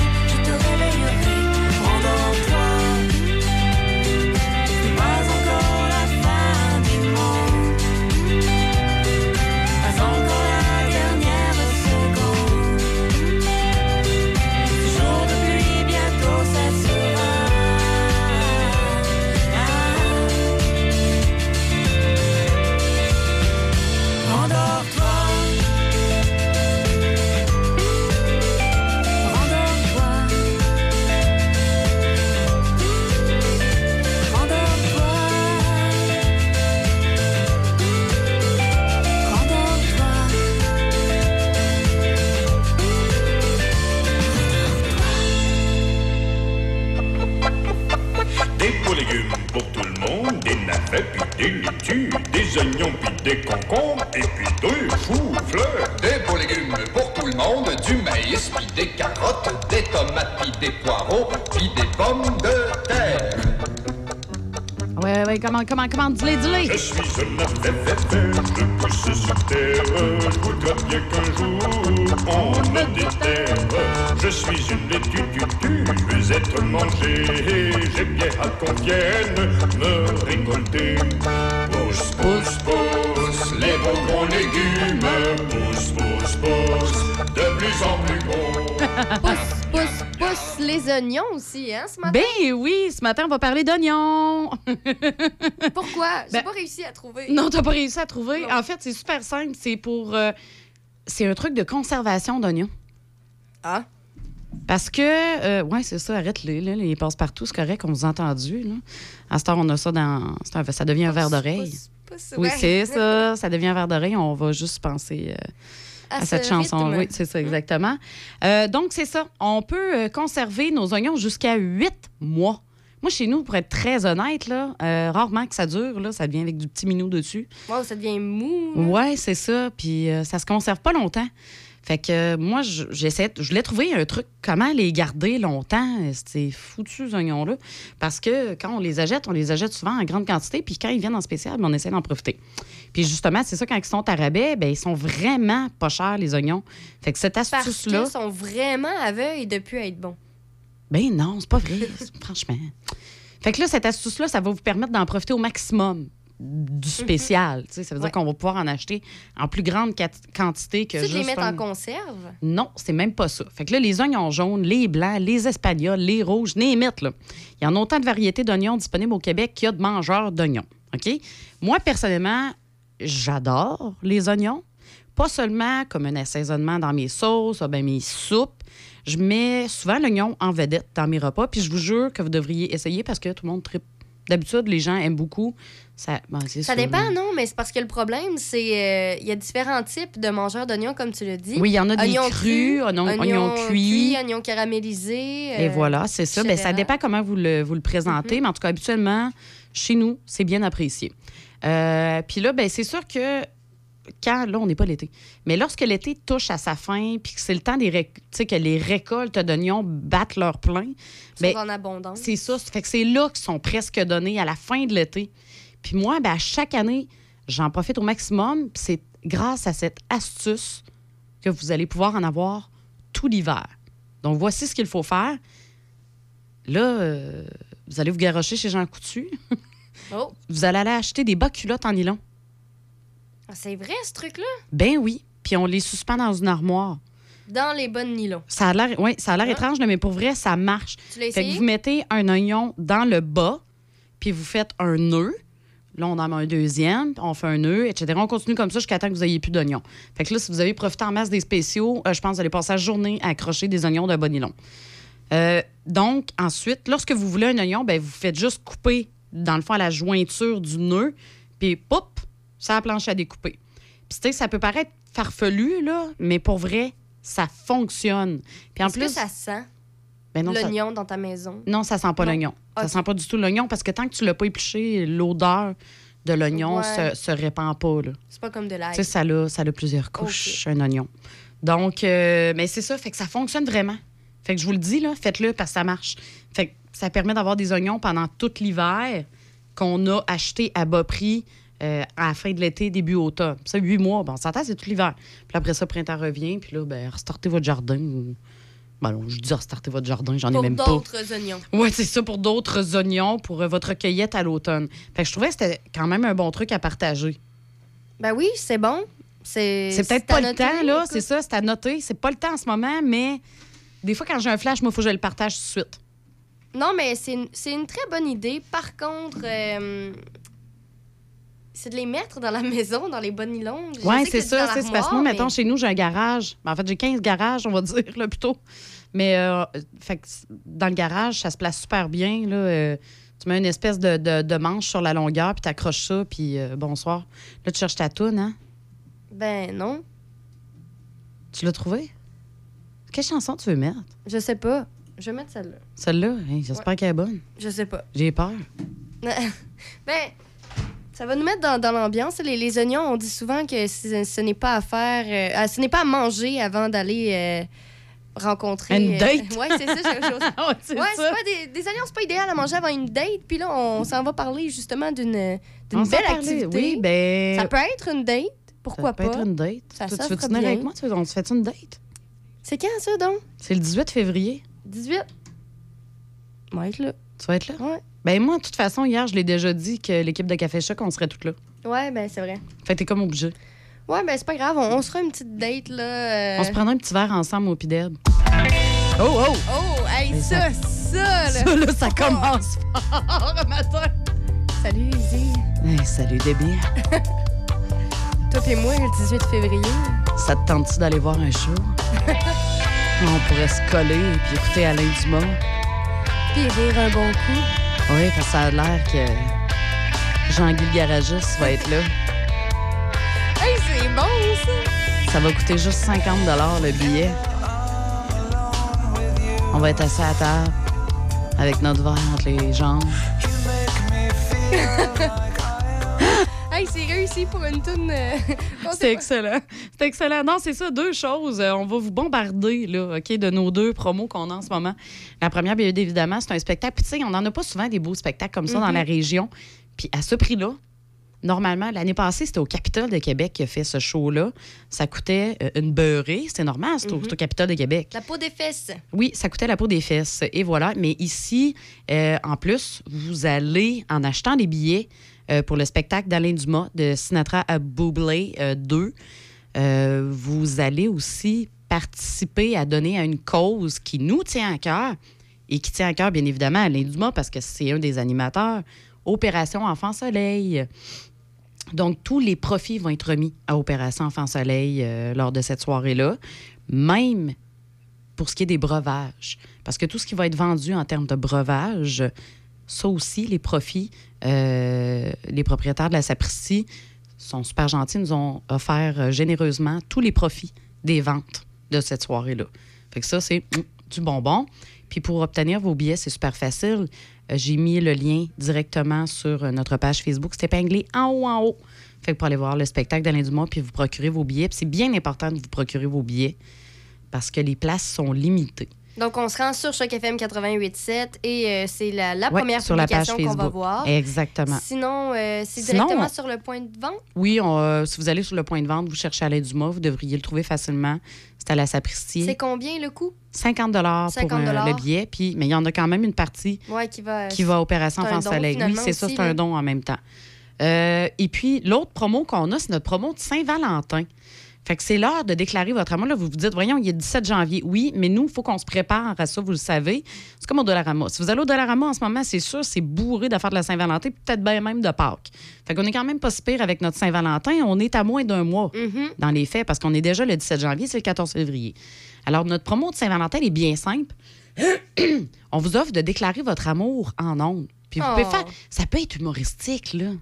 S10: Encore.
S11: puis des concombres, et puis deux choux fleurs.
S1: Des beaux légumes pour tout le monde, du maïs, puis des carottes, des tomates, puis des poireaux, puis des pommes de terre.
S3: Ouais, ouais, comment, comment, comment, dis-les, dis-les.
S11: Je suis un affaire, je pousse sur terre. Je voudrais bien qu'un jour on me déterre. Je suis une laitue tutu, je veux être mangé. J'ai bien hâte qu'on vienne me récolter. Pousse, pousse, pousse, les beaux gros légumes. Pousse, pousse, pousse, de plus en plus gros.
S2: Pousse, pousse, pousse les oignons aussi, hein, ce matin?
S3: Ben oui, ce matin, on va parler d'oignons.
S2: Pourquoi? J'ai
S3: Ben-
S2: pas réussi à trouver.
S3: non, t'as pas réussi à trouver. En fait, c'est super simple. C'est pour. euh, c'est un truc de conservation d'oignons.
S2: Ah?
S3: Parce que, euh, ouais, c'est ça, arrête-les, là, ils passent partout, c'est correct, on vous a entendu. Là. À ce temps, on a ça dans. un- ça devient un verre d'oreille. Oui, c'est ça, ça devient un verre d'oreille, on va juste penser euh, à,
S2: À
S3: cette
S2: ce
S3: chanson.
S2: rythme.
S3: Oui, c'est ça, exactement. Euh, donc, c'est ça, on peut euh, conserver nos oignons jusqu'à huit mois. Moi, chez nous, pour être très honnête, là, euh, rarement que ça dure, là, ça devient avec du petit minou dessus.
S2: Wow, ça devient mou.
S3: Ouais, c'est ça. Puis euh, ça se conserve pas longtemps. Fait que euh, moi, je- j'essaie, je voulais trouver un truc, comment les garder longtemps, euh, ces foutus oignons-là. Parce que quand on les achète, on les achète souvent en grande quantité. Puis quand ils viennent en spécial, ben, on essaie d'en profiter. Puis justement, c'est ça, quand ils sont à rabais, ben, ils sont vraiment pas chers, les oignons. Fait que cette astuce-là.
S2: qu'ils sont vraiment aveugles depuis être bons.
S3: Ben non, c'est pas vrai, franchement. Fait que là, cette astuce-là, ça va vous permettre d'en profiter au maximum du spécial. Tu sais, Ça veut dire qu'on va pouvoir en acheter en plus grande quantité que
S2: Tu
S3: juste
S2: de les
S3: un-
S2: en conserve?
S3: Non, c'est même pas ça. Fait que là, les oignons jaunes, les blancs, les espagnols, les rouges, les mythes, là. Il y en a autant de variétés d'oignons disponibles au Québec qu'il y a de mangeurs d'oignons. OK? Moi, personnellement, j'adore les oignons. Pas seulement comme un assaisonnement dans mes sauces, ou bien mes soupes. Je mets souvent l'oignon en vedette dans mes repas. Puis je vous jure que vous devriez essayer parce que tout le monde tripe. D'habitude, les gens aiment beaucoup. Ça,
S2: dépend, non, mais c'est parce que le problème, c'est euh, il y a différents types de mangeurs d'oignons, comme tu l'as dit.
S3: Oui, il y en a des
S2: Oignons
S3: crus, oignons- oignons cuits.
S2: oignons caramélisés.
S3: Et
S2: euh,
S3: voilà, c'est ça. Ben, ça dépend comment vous le, vous le présentez, mais en tout cas, habituellement, chez nous, c'est bien apprécié. Euh, Puis là, ben, c'est sûr que quand, là, on n'est pas l'été, mais lorsque l'été touche à sa fin, puis que c'est le temps des réc- tu sais, que les récoltes d'oignons battent leur plein, ben,
S2: en abondance.
S3: c'est ça. Ça fait que c'est là qu'ils sont presque donnés à la fin de l'été. Puis moi, ben, à chaque année, j'en profite au maximum. Puis c'est grâce à cette astuce que vous allez pouvoir en avoir tout l'hiver. Donc, voici ce qu'il faut faire. Là, euh, vous allez vous garrocher chez Jean Coutu.
S2: Oh,
S3: Vous allez aller acheter des bas culottes en nylon.
S2: Ah, c'est vrai, ce truc-là?
S3: Ben oui. Puis on les suspend dans une armoire.
S2: Dans les bonnes nylons.
S3: Ça a l'air, ouais, ça a l'air
S2: Ah.
S3: étrange, mais pour vrai, ça marche.
S2: Tu l'as
S3: Fait que
S2: essayé?
S3: vous mettez un oignon dans le bas, puis vous faites un nœud. Là, on en met un deuxième, on fait un nœud, etc. On continue comme ça jusqu'à temps que vous n'ayez plus d'oignons. Fait que là, si vous avez profité en masse des spéciaux, euh, je pense que vous allez passer la journée à accrocher des oignons d'un bon nylon. Euh, donc, ensuite, lorsque vous voulez un oignon, ben, vous faites juste couper, dans le fond, à la jointure du nœud, puis pop, ça la planche à découper. Puis, tu sais, ça peut paraître farfelu, là, mais pour vrai, ça fonctionne. Puis en plus.
S2: que ça sent?
S3: Ben non, ça-
S2: l'oignon dans ta maison?
S3: non, ça sent pas
S2: Non.
S3: l'oignon. Ça
S2: Ok.
S3: sent pas du tout l'oignon parce que tant que tu l'as pas épluché, l'odeur de l'oignon
S2: Ouais.
S3: se, se répand pas.
S2: C'est pas comme de l'ail.
S3: Tu sais, ça a, ça a plusieurs couches, un oignon. Donc, euh, mais c'est ça, fait que ça fonctionne vraiment. Fait que je vous le dis, là, faites-le parce que ça marche. Fait que ça permet d'avoir des oignons pendant tout l'hiver qu'on a acheté à bas prix euh, à la fin de l'été, début automne. Ça, huit mois, bon, on s'entend, c'est tout l'hiver. Puis après ça, printemps revient, puis là, ben, restartez votre jardin. ou- Ben je dis restartez votre jardin, j'en ai
S2: Pour
S3: même pas.
S2: d'autres oignons.
S3: Oui, c'est ça pour d'autres oignons, pour euh, votre cueillette à l'automne. Fait que je trouvais que c'était quand même un bon truc à partager.
S2: Ben oui, c'est bon. C'est
S3: peut-être pas le temps, là, c'est ça, c'est à noter. C'est pas le temps en ce moment, mais des fois, quand j'ai un flash, moi, il faut que je le partage tout de suite.
S2: Non, mais c'est une, une très bonne idée. Par contre, euh, c'est de les mettre dans la maison, dans les bonnes nylons.
S3: Oui, c'est ça. c'est parce que mettons,
S2: mais-
S3: chez nous, j'ai un garage. Ben, en fait, j'ai 15 garages, on va dire, là, plutôt. Mais euh, fait que dans le garage, ça se place super bien. Là, euh, tu mets une espèce de, de- de manche sur la longueur, puis tu accroches ça, puis euh, bonsoir. Là, tu cherches ta toune, hein?
S2: Ben non,
S3: Tu l'as trouvé? Quelle chanson tu veux mettre?
S2: je sais pas. Je vais mettre celle-là.
S3: Celle-là? Hey, J'espère qu'elle est bonne.
S2: Je sais pas.
S3: J'ai peur.
S2: ben, Ça va nous mettre dans, dans l'ambiance. Les, les oignons, on dit souvent que ce, ce n'est pas à faire, euh, ce n'est pas à manger avant d'aller euh, rencontrer.
S3: Une date?
S2: Oui, c'est ça.
S3: Ouais, c'est
S2: pas des, des c'est pas idéal à manger avant une date. Puis là, on s'en va parler justement d'une belle activité.
S3: Oui, ben.
S2: Ça peut être une date. Pourquoi
S3: ça peut
S2: pas?
S3: être une date.
S2: Ça
S3: Toi, tu veux venir avec moi? Tu veux- On se fait une date?
S2: C'est quand ça, donc?
S3: C'est le 18 février.
S2: 18. On va être là.
S3: Tu vas être là?
S2: Ouais.
S3: Ben moi, de toute façon, hier, je l'ai déjà dit que l'équipe de Café Choc, on serait toutes là.
S2: Ouais, ben c'est vrai.
S3: Fait que t'es comme obligé.
S2: Ouais, ben c'est pas grave. On, on se fera une petite date, là. euh.
S3: On se prendra un petit verre ensemble au Pideb. Oh, oh!
S2: Oh, hey,
S3: Mais
S2: ça, ça, là.
S3: Ça, là, ça commence fort le matin.
S2: Salut, Izzy.
S3: Hey, salut, Debbie.
S2: Toi et moi, le 18 février.
S3: Ça te tente-tu d'aller voir un show? on pourrait se coller et puis écouter Alain Dumas.
S2: Puis rire un bon coup.
S3: Oui, parce que ça a l'air que Jean-Guy le garagiste va être là.
S2: Hey, c'est bon, ça.
S3: Ça va coûter juste 50 le billet. On va être assis à table avec notre verre entre les jambes.
S2: Hey, c'est réussi pour une toune. euh,
S3: C'est
S2: pas.
S3: excellent. C'est excellent. Non, c'est ça, deux choses. Euh, on va vous bombarder, là, OK, de nos deux promos qu'on a en ce moment. La première, bien évidemment, c'est un spectacle. Puis, tu sais, on n'en a pas souvent des beaux spectacles comme ça dans
S2: Mhm.
S3: la région. Puis, à ce prix-là, normalement, l'année passée, c'était au Capitole de Québec qui a fait ce show-là. Ça coûtait euh, une beurrée. C'est normal, c'est au,
S2: Mhm.
S3: c'est au Capitole de Québec.
S2: La peau des fesses.
S3: Oui, ça coûtait la peau des fesses. Et voilà. Mais ici, euh, en plus, vous allez, en achetant des billets euh, pour le spectacle d'Alain Dumas de Sinatra à Bublé 2, euh, vous allez aussi participer à donner à une cause qui nous tient à cœur et qui tient à cœur, bien évidemment, Alain Dumas, parce que c'est un des animateurs. Opération Enfant Soleil. Donc, tous les profits vont être remis à Opération Enfant Soleil euh, lors de cette soirée-là. Même pour ce qui est des breuvages. Parce que tout ce qui va être vendu en termes de breuvage, ça aussi, les profits, euh, les propriétaires de la sapristie sont super gentils, nous ont offert euh, généreusement tous les profits des ventes de cette soirée-là. Fait que ça, c'est mm, du bonbon. Puis pour obtenir vos billets, c'est super facile. Euh, J'ai mis le lien directement sur euh, notre page Facebook. C'est épinglé en haut, en haut. Fait que pour aller voir le spectacle d'Alain Dumont, puis vous procurer vos billets. C'est bien important de vous procurer vos billets parce que les places sont limitées.
S2: Donc, on se rend sur Choc FM 88.7 et euh, c'est la, la
S3: Ouais,
S2: première
S3: sur
S2: publication qu'on va voir.
S3: Exactement.
S2: Sinon, euh, c'est directement sur le point de vente?
S3: Oui, on, euh, si vous allez sur le point de vente, vous cherchez Alain Dumas, vous devriez le trouver facilement. C'est à la Sapristie.
S2: C'est combien le coût?
S3: 50 pour
S2: 50
S3: euh, le billet. Puis, mais il y en a quand même une partie
S2: Ouais, qui va.
S3: qui va à Opération
S2: don,
S3: Soleil. Oui, c'est ça, c'est un don en même temps. Et puis, l'autre promo qu'on a, c'est notre promo de Saint-Valentin. Fait que c'est l'heure de déclarer votre amour. Là, vous vous dites, voyons, il est le 17 janvier. Oui, mais nous, il faut qu'on se prépare à ça, vous le savez. C'est comme au Dollarama. Si vous allez au Dollarama en ce moment, c'est sûr, c'est bourré d'affaires de la Saint-Valentin, peut-être bien même de Pâques. Fait qu'on est quand même pas si pire avec notre Saint-Valentin. On est à moins d'un mois
S2: Mhm.
S3: dans les faits, parce qu'on est déjà le 17 janvier, c'est le 14 février. Alors, notre promo de Saint-Valentin est bien simple. On vous offre de déclarer votre amour en ondes. Puis vous pouvez
S2: Oh.
S3: faire. Ça peut être humoristique, là.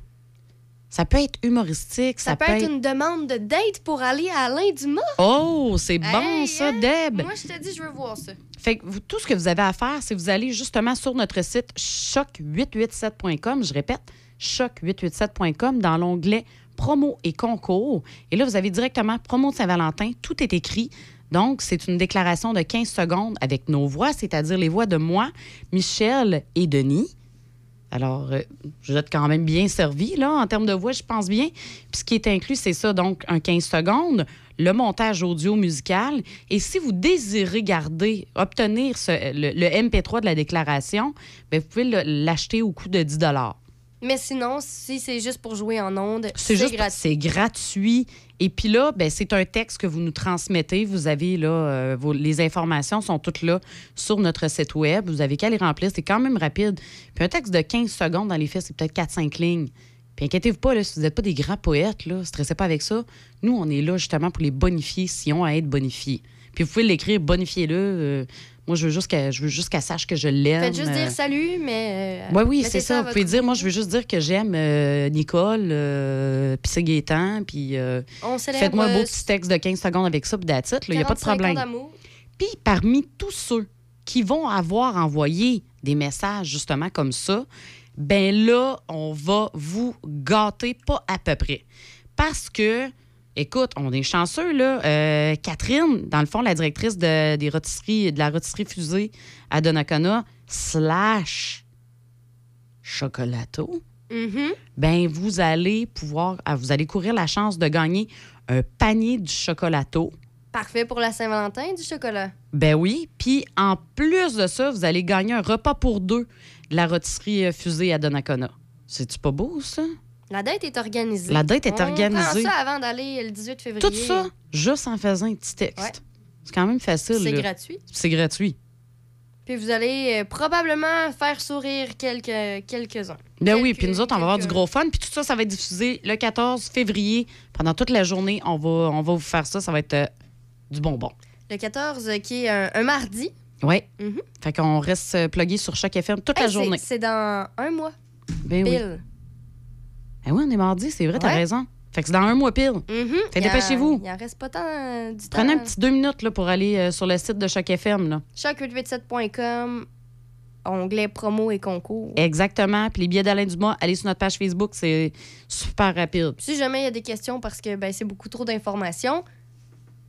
S3: Ça peut être humoristique.
S2: Ça, peut être une demande de date pour aller à Alain Dumas.
S3: Oh, c'est bon,
S2: Hey,
S3: ça,
S2: hein?
S3: Deb.
S2: Moi, je te dis, je veux voir ça.
S3: Fait que vous- tout ce que vous avez à faire, c'est vous allez justement sur notre site choc887.com. Je répète, choc887.com dans l'onglet promo et concours. Et là, vous avez directement promo de Saint-Valentin. Tout est écrit. Donc, c'est une déclaration de 15 secondes avec nos voix, c'est-à-dire les voix de moi, Michel et Denis. Alors, euh, vous êtes quand même bien servi, là, en termes de voix, je pense bien. Puis ce qui est inclus, c'est ça, donc un 15 secondes, le montage audio musical. Et si vous désirez garder, obtenir ce- le, le MP3 de la déclaration, bien, vous pouvez l'acheter au coût de 10
S2: Mais sinon, si c'est juste pour jouer en ondes,
S3: c'est
S2: gratuit.
S3: c'est gratuit. Et puis là, ben, c'est un texte que vous nous transmettez. Vous avez là, euh, les informations sont toutes là sur notre site web. Vous avez qu'à les remplir. C'est quand même rapide. Puis un texte de 15 secondes dans les faits, c'est peut-être 4-5 lignes. Puis inquiétez-vous pas, là, si vous n'êtes pas des grands poètes, là, stressez pas avec ça. Nous, on est là justement pour les bonifier si on a à être bonifiés. Puis vous pouvez l'écrire, bonifiez-le. Euh, moi, je veux juste qu'elle je veux juste qu'elle sache que je l'aime.
S2: Faites juste
S3: Euh,
S2: dire salut, mais. euh,
S3: oui, oui, c'est ça. Vous pouvez dire, moi, je veux juste dire que j'aime euh, Nicole, euh, puis c'est Gaétan, puis euh, faites-moi un beau
S2: euh,
S3: petit texte de 15 secondes avec ça, puis that's it, il n'y a pas de
S2: 45 ans
S3: problème. Puis parmi tous ceux qui vont avoir envoyé des messages justement comme ça, ben là, on va vous gâter pas à peu près. Parce que, écoute, on est chanceux, là. Euh, Catherine, dans le fond, la directrice de, des rôtisseries, de la rôtisserie fusée à Donnacona, slash chocolato, ben vous allez pouvoir, ah, vous allez courir la chance de gagner un panier du chocolato.
S2: Parfait pour la Saint-Valentin, du chocolat.
S3: Ben oui. Puis en plus de ça, vous allez gagner un repas pour deux de la rôtisserie euh, fusée à Donnacona. C'est-tu pas beau, ça?
S2: La date est organisée.
S3: La date est
S2: On
S3: organisée.
S2: prend ça avant d'aller le 18 février.
S3: Tout ça, juste en faisant un petit texte.
S2: Ouais.
S3: C'est quand même facile.
S2: C'est gratuit.
S3: C'est gratuit.
S2: Puis vous allez euh, probablement faire sourire quelques, quelques-uns.
S3: Ben oui, puis nous autres, on va avoir du gros fun. Puis tout ça, ça va être diffusé le 14 février. Pendant toute la journée, on va, on va vous faire ça. Ça va être euh, du bonbon.
S2: Le 14, euh, qui est un, un mardi.
S3: Oui.
S2: Mhm.
S3: Fait qu'on reste euh, plugué sur chaque FM toute la
S2: Hey,
S3: journée.
S2: C'est dans un mois.
S3: Ben oui. Eh oui, on est mardi, c'est vrai, t'as
S2: Ouais.
S3: raison. Fait que c'est dans un mois pile. Fait
S2: y a-
S3: dépêchez-vous.
S2: Il en reste pas tant euh, du temps.
S3: Prenez un petit deux minutes là, pour aller euh, sur le site de chaque FM. Là.
S2: Choc887.com, onglet promo et concours.
S3: Exactement. Puis les billets d'Alain Dumas, allez sur notre page Facebook, c'est super rapide.
S2: Si jamais il y a des questions parce que ben, c'est beaucoup trop d'informations,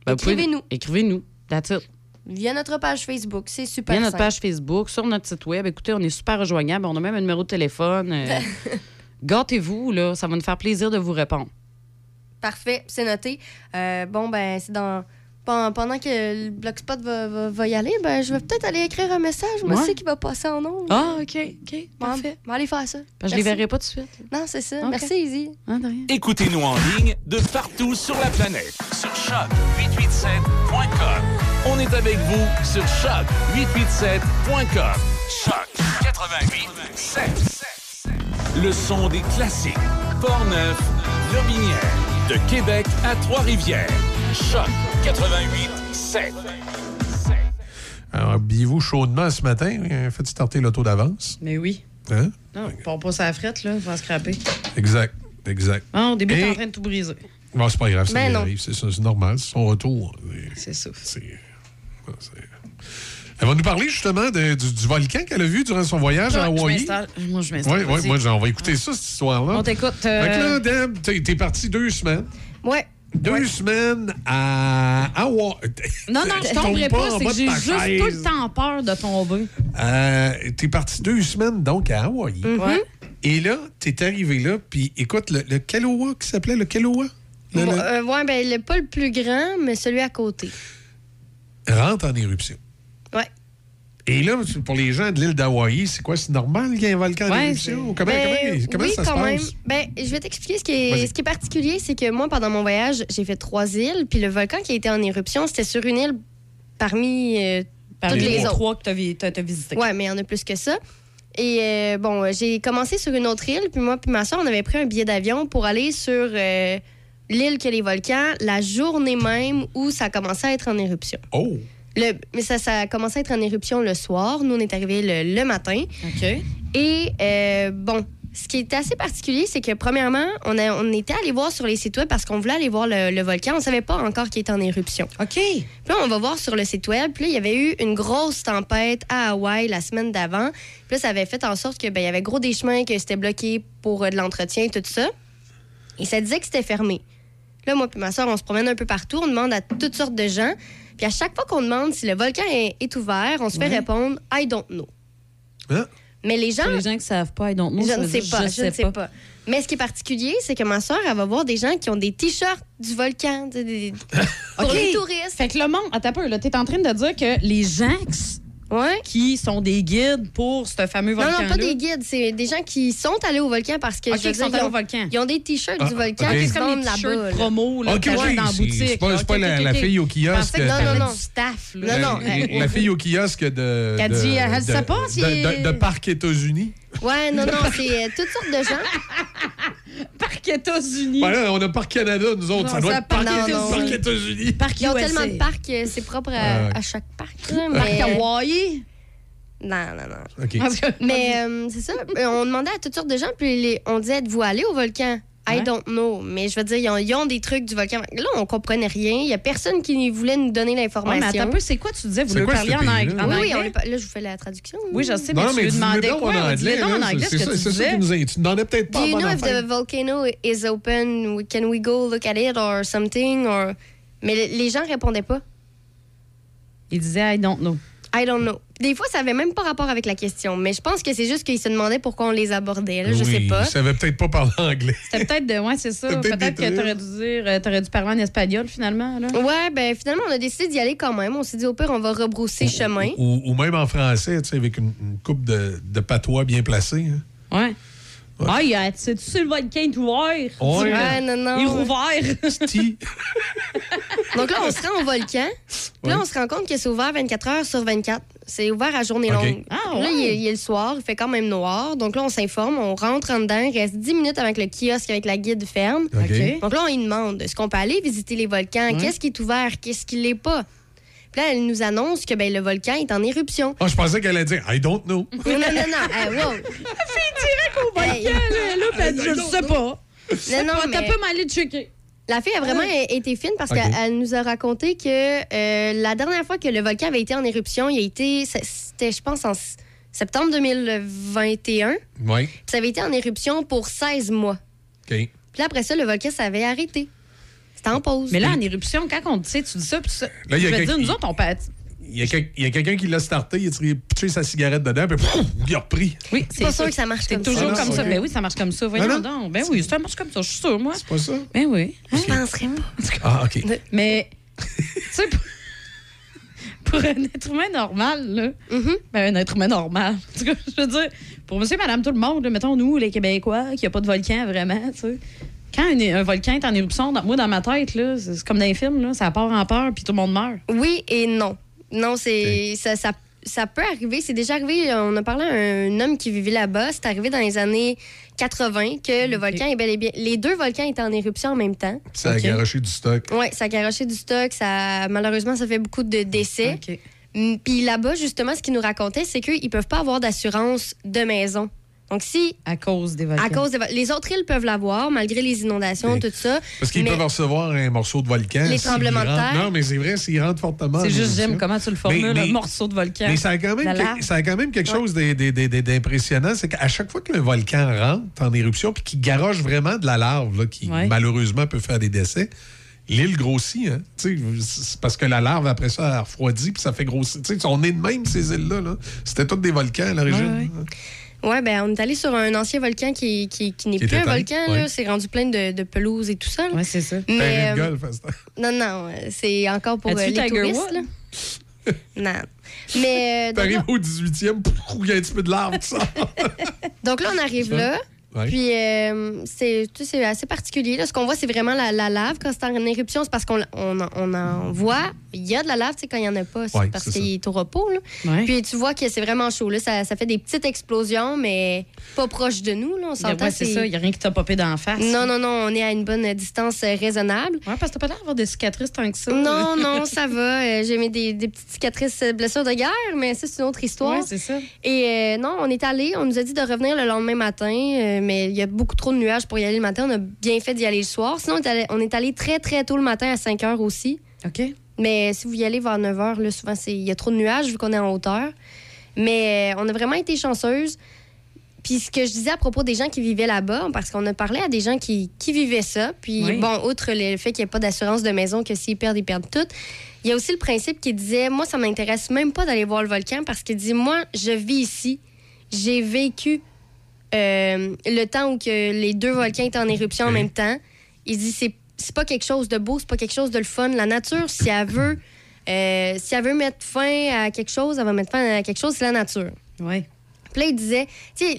S3: Ben,
S2: Écrivez-nous.
S3: Écrivez-nous. That's it.
S2: via notre page Facebook. C'est super
S3: Via notre
S2: simple.
S3: page Facebook, sur notre site web. Écoutez, on est super rejoignable. On a même un numéro de téléphone. Euh, Gâtez-vous, là. Ça va nous faire plaisir de vous répondre.
S2: Parfait, c'est noté. Euh, bon, ben, c'est dans. pen- Pendant que le Blogspot va, va, va y aller, ben, je vais peut-être aller écrire un message. Moi,
S3: Ouais.
S2: c'est qui va passer en ondes.
S3: Ah, OK, OK. Parfait.
S2: On va aller faire ça.
S3: Ben, je les verrai pas tout de suite.
S2: Non, c'est ça. Merci, Izzy.
S3: Ah.
S10: Écoutez-nous en ligne de partout sur la planète. Sur choc887.com. On est avec vous sur choc887.com. Choc 88.7. Le son des classiques. Portneuf, Lobinière. De Québec à Trois-Rivières. Choc 88.7.
S9: Alors, habillez-vous chaudement ce matin. euh, Faites starter l'auto d'avance.
S3: Mais oui.
S9: Hein?
S3: Non, on la frette, là. On va scraper.
S9: Exact. Exact.
S3: Ah, au début, t'es en train de tout briser.
S9: Bon, c'est pas grave, ça
S3: Ben non.
S9: arrive. C'est ça, c'est normal. C'est son retour.
S3: C'est ça.
S9: Elle va nous parler justement de- du, du volcan qu'elle a vu durant son voyage à
S3: m'installe. Moi, je m'installe.
S9: Oui, oui, moi, on va écouter ça, cette histoire-là.
S3: On t'écoute. euh,
S9: Fait que là, Deb, t'es deux semaines.
S2: Ouais.
S9: Deux semaines à Hawaï.
S3: Non, non, je
S9: Tombe
S3: tomberai pas.
S9: en
S3: C'est que j'ai juste tout
S9: chaise.
S3: le temps peur de tomber.
S9: Euh, t'es parti deux semaines donc à Hawaï.
S3: Mhm. Ouais.
S9: Et là, t'es arrivé là, puis écoute, le, le Kaloa qui s'appelait le Kaloa le-
S2: Bon,
S9: le-
S2: euh, ouais, ben, le, pas le plus grand, mais celui à côté.
S9: rentre en éruption.
S2: Ouais.
S9: Et là, pour les gens de l'île d'Hawaï, c'est quoi? C'est normal qu'il y ait un volcan en
S2: Ouais,
S9: éruption? Comment,
S2: Ben,
S9: comment- comment
S2: oui,
S9: ça se
S2: quand même.
S9: passe?
S2: Ben, je vais t'expliquer ce qui est, ce qui est particulier, c'est que moi, pendant mon voyage, j'ai fait trois îles, puis le volcan qui a été en éruption, c'était sur une île parmi, euh,
S3: Parmi
S2: toutes les,
S3: les
S2: autres.
S3: trois que tu as, visité.
S2: Ouais, mais il y en a plus que ça. Et euh, bon, j'ai commencé sur une autre île, puis moi puis ma soeur, on avait pris un billet d'avion pour aller sur euh, l'île que les volcans la journée même où ça commençait à être en éruption.
S9: Oh!
S2: Le, mais ça, ça a commencé à être en éruption le soir. Nous, on est arrivés le, le matin.
S3: OK.
S2: Et euh, bon, ce qui est assez particulier, c'est que premièrement, on, a, on était allé voir sur les sites web parce qu'on voulait aller voir le, le volcan. On savait pas encore qu'il était en éruption.
S3: OK.
S2: Puis là, on va voir sur le site web. Puis là, il y avait eu une grosse tempête à Hawaï la semaine d'avant. Puis là, ça avait fait en sorte que ben, il y avait gros des chemins, que c'était bloqué pour euh, de l'entretien et tout ça. Et ça disait que c'était fermé. Là, moi puis ma soeur, on se promène un peu partout. On demande à toutes sortes de gens. Puis à chaque fois qu'on demande si le volcan est, est ouvert, on se fait
S3: Ouais.
S2: répondre « I don't know
S9: Hein? ».
S2: Mais les gens...
S3: Pour les gens qui savent pas, donc
S2: Je ne sais pas, je, ne sais pas. Mais ce qui est particulier, c'est que ma soeur, elle va voir des gens qui ont des t-shirts du volcan. des- Pour les touristes.
S3: Fait que le monde, attends un peu, là, t'es en train de dire que les gens qui- qui sont des guides pour ce fameux
S2: Non,
S3: volcan
S2: non, pas des guides. C'est des gens qui sont allés au volcan parce que.
S3: OK,
S2: je veux
S3: qui sont allés
S2: ils ont-
S3: au volcan.
S2: Ils ont des t-shirts
S9: Ah,
S2: du volcan
S9: OK.
S2: qui
S9: C'est
S2: se
S3: comme
S2: vendent là-bas. là.
S3: promo là,
S9: OK,
S3: que t'achètes
S9: oui,
S3: dans la boutique.
S9: c'est pas- pas la- fille au kiosque
S3: que
S2: Non, non, non.
S3: du staff. là.
S2: Non, non.
S9: La, la fille au kiosque de.
S3: Qu'elle
S9: de-
S3: dit, elle sait pas
S9: de-
S3: si-
S9: de Parc États-Unis.
S2: Ouais, non, non, c'est euh, toutes sortes de gens.
S3: Parc États-Unis.
S9: Voilà, on a Parc Canada, nous autres.
S3: Non,
S9: ça doit
S3: ça
S9: être Parc. Parc États-Unis.
S3: Parc
S2: Ils ont tellement de parcs, euh, c'est propre à,
S9: ouais.
S2: à chaque parc. là,
S3: Parc
S2: mais-
S3: Hawaii?
S2: Non, non, non. Mais euh, c'est ça. euh, On demandait à toutes sortes de gens, puis les- on disait Êtes-vous allés au volcan? I don't know. Mais je veux dire, ils ont, ils ont des trucs du volcan. Là, on comprenait rien. Il y a personne qui voulait nous donner
S3: Ouais, mais
S2: l'information.
S3: attends un peu, c'est quoi tu disais? Vous le parliez en, ang-
S9: pays-là?
S3: en
S2: oui,
S3: anglais?
S2: oui, on là, je vous fais la traduction.
S3: Oui, je sais,
S9: Non,
S3: mais
S9: non,
S3: tu
S9: mais
S3: lui demandais quoi?
S9: en anglais.
S3: en anglais
S9: c'est
S3: ce que
S9: ça-
S3: tu disais.
S9: qui nous a- Tu n'en as peut-être pas
S2: Do you know if the volcano is open? Can we go look at it or something? Or... Mais le- les gens répondaient pas.
S3: Il disait I don't know.
S2: I don't know. Des fois, ça avait même pas rapport avec la question. Mais je pense que c'est juste qu'ils se demandaient pourquoi on les abordait. Là, je sais
S9: Oui,
S2: pas.
S9: Il savait peut-être pas parler anglais.
S3: C'était peut-être de. Ouais, c'est ça.
S9: Peut-être
S3: que t'aurais dû dire. euh, T'aurais dû parler en espagnol finalement. Là.
S2: Ouais, ben finalement, on a décidé d'y aller quand même. On s'est dit, au pire, on va rebrousser chemin.
S9: Ou, ou même en français, tu sais, avec une, une coupe de, de patois bien placée. hein.
S3: Ouais. Ah, il a- tu sais, le volcan est ouvert?
S9: Ouais.
S2: Ouais, non, non.
S3: Il est rouvert.
S2: Donc là, on se rend au volcan. Puis Là, on se rend compte que c'est ouvert 24 heures sur 24. C'est ouvert à journée
S9: OK.
S2: longue.
S3: Ah,
S2: Là,
S3: ouais.
S2: il est, il est le soir, il fait quand même noir. Donc là, on s'informe, on rentre en dedans, il reste 10 minutes avec le kiosque, avec la guide ferme.
S9: OK.
S3: OK.
S2: Donc là, on lui demande est-ce qu'on peut aller visiter les volcans?
S3: Ouais.
S2: Qu'est-ce qui est ouvert? Qu'est-ce qui l'est pas? Puis là, elle nous annonce que ben, le volcan est en éruption.
S9: Ah, je pensais qu'elle allait dire I don't know.
S2: non, non, non, non. hey, wow.
S3: Au volcan,
S2: Hey.
S3: là, là, puis elle dit, je le sais pas.
S2: Non, non,
S3: T'as pas m'aller checker.
S2: La fille a vraiment été fine parce
S9: OK.
S2: qu'elle nous a raconté que euh, la dernière fois que le volcan avait été en éruption, il a été, c'était, je pense, en septembre 2021.
S9: Oui.
S2: Puis ça avait été en éruption pour 16 mois.
S9: OK.
S2: Puis là, après ça, le volcan s'avait arrêté. C'était en pause.
S3: Mais là, en éruption, quand on tu sais, tu dis ça, puis ça.
S9: Là, il y a
S3: je dire, nous autres, on peut.
S9: Il y a, quel- il y a quelqu'un qui l'a starté, il a tiré pitché sa cigarette dedans, puis pouf, il a repris.
S3: Oui,
S2: c'est pas sûr que ça marche
S3: C'est
S2: comme
S3: toujours
S9: ça.
S3: comme
S9: Ah,
S3: ça. Ben oui, ça marche comme ça. Voyons
S9: non?
S3: donc. Ben oui, ça marche comme ça, je suis sûre, moi.
S9: C'est pas ça?
S3: Ben oui.
S2: Je penserais pas.
S9: Ah, OK.
S3: Mais, tu sais, pour, pour un être humain normal, là,
S2: Mhm.
S3: ben un être humain normal, en tout cas, je veux dire, pour monsieur, madame, tout le monde, là, mettons nous, les Québécois, qui a pas de volcan vraiment, tu sais. Quand un, un volcan est en éruption, dans- moi, dans ma tête, là, c'est comme dans les films, là, ça part en peur, puis tout le monde meurt.
S2: Oui et non. Non, c'est ça, ça, ça peut arriver. C'est déjà arrivé. On a parlé à un homme qui vivait là-bas. C'est arrivé dans les années 80 que le volcan est bel et bien. Les deux volcans étaient en éruption en même temps.
S9: Ça a garoché du stock.
S2: Oui, ça a garoché du stock. Ça, malheureusement, ça fait beaucoup de décès. Mm, Puis là-bas, justement, ce qu'ils nous racontaient, c'est qu'ils peuvent pas avoir d'assurance de maison. Donc, si,
S3: À cause des volcans.
S2: à cause des vo- les autres îles peuvent l'avoir, malgré les inondations,
S9: Mais-
S2: tout ça.
S9: Parce qu'ils
S2: mais-
S9: peuvent recevoir un morceau de volcan.
S2: Les tremblements de terre.
S9: Non, mais c'est vrai, s'ils rentrent fortement.
S3: C'est juste. Jim, comment tu le formules,
S9: Mais- mais-
S3: un morceau de volcan?
S9: Mais ça a quand même, que- ça a quand même quelque chose d'im- d'im- d'im- d'impressionnant, c'est qu'à chaque fois que le volcan rentre en éruption puis qu'il garoche vraiment de la larve, là, qui
S3: Ouais.
S9: malheureusement peut faire des décès, l'île grossit. Hein? Tu sais, C'est parce que la larve, après ça, elle refroidit puis ça fait grossir. Tu sais, on est de même, ces îles-là. là. C'était toutes des volcans à l'origine.
S3: Ouais, ouais.
S9: hein.
S2: Oui, ben, on est allé sur un ancien volcan qui, qui, qui n'est
S9: Qui
S2: plus un volcan.
S9: ouais.
S2: là. C'est rendu plein de, de pelouse et tout ça. là.
S3: Ouais, c'est ça.
S2: Mais, euh,
S9: golf,
S2: non, non, c'est encore pour euh, les
S3: Tiger
S2: touristes. Là. non. Mais euh, donc,
S9: T'arrives
S2: là,
S9: au 18e, pouf, il y a un petit peu de larve, tout ça.
S2: donc là, on arrive là.
S9: Ouais.
S2: Puis euh, c'est tu sais, c'est assez particulier. Là. Ce qu'on voit, c'est vraiment la, la lave. Quand c'est en éruption, c'est parce qu'on on, on en voit. Il y a de la lave, tu sais, quand il n'y en a pas, c'est
S9: Ouais,
S2: parce qu'il est au repos. Là.
S3: Ouais.
S2: Puis tu vois que c'est vraiment chaud. Là. Ça, ça fait des petites explosions, mais pas proche de nous. Là. On s'entend.
S3: ouais, c'est ça, il n'y a rien qui t'a popé d'en face.
S2: Non, non, non, on est à une bonne distance euh, raisonnable.
S3: Ouais, parce que t'as pas l'air d'avoir des cicatrices tant que ça.
S2: Non, non, ça va. Euh, J'ai mis des, des petites cicatrices, euh, blessures de guerre, mais ça, c'est une autre histoire.
S3: Ouais, c'est ça.
S2: Et euh, non, on est allé, on nous a dit de revenir le lendemain matin, euh, mais il y a beaucoup trop de nuages pour y aller le matin. On a bien fait d'y aller le soir. Sinon, on est allé, on est allé très, très tôt le matin à 5 heures aussi.
S3: OK.
S2: Mais si vous y allez vers 9 heures, là, souvent, il y a trop de nuages vu qu'on est en hauteur. Mais euh, on a vraiment été chanceuse. Puis ce que je disais à propos des gens qui vivaient là-bas, parce qu'on a parlé à des gens qui, qui vivaient ça. Puis
S3: Oui.
S2: bon, outre le fait qu'il n'y ait pas d'assurance de maison, que s'ils perdent, ils perdent tout. Il y a aussi le principe qui disait, moi, ça m'intéresse même pas d'aller voir le volcan parce qu'il dit, moi, je vis ici. J'ai vécu euh, le temps où que les deux volcans étaient en éruption en même temps. Il dit, c'est c'est pas quelque chose de beau, c'est pas quelque chose de le fun. La nature, si elle veut, euh, si elle veut mettre fin à quelque chose, elle va mettre fin à quelque chose, c'est la nature.
S3: Ouais.
S2: Puis là, il disait, tu sais,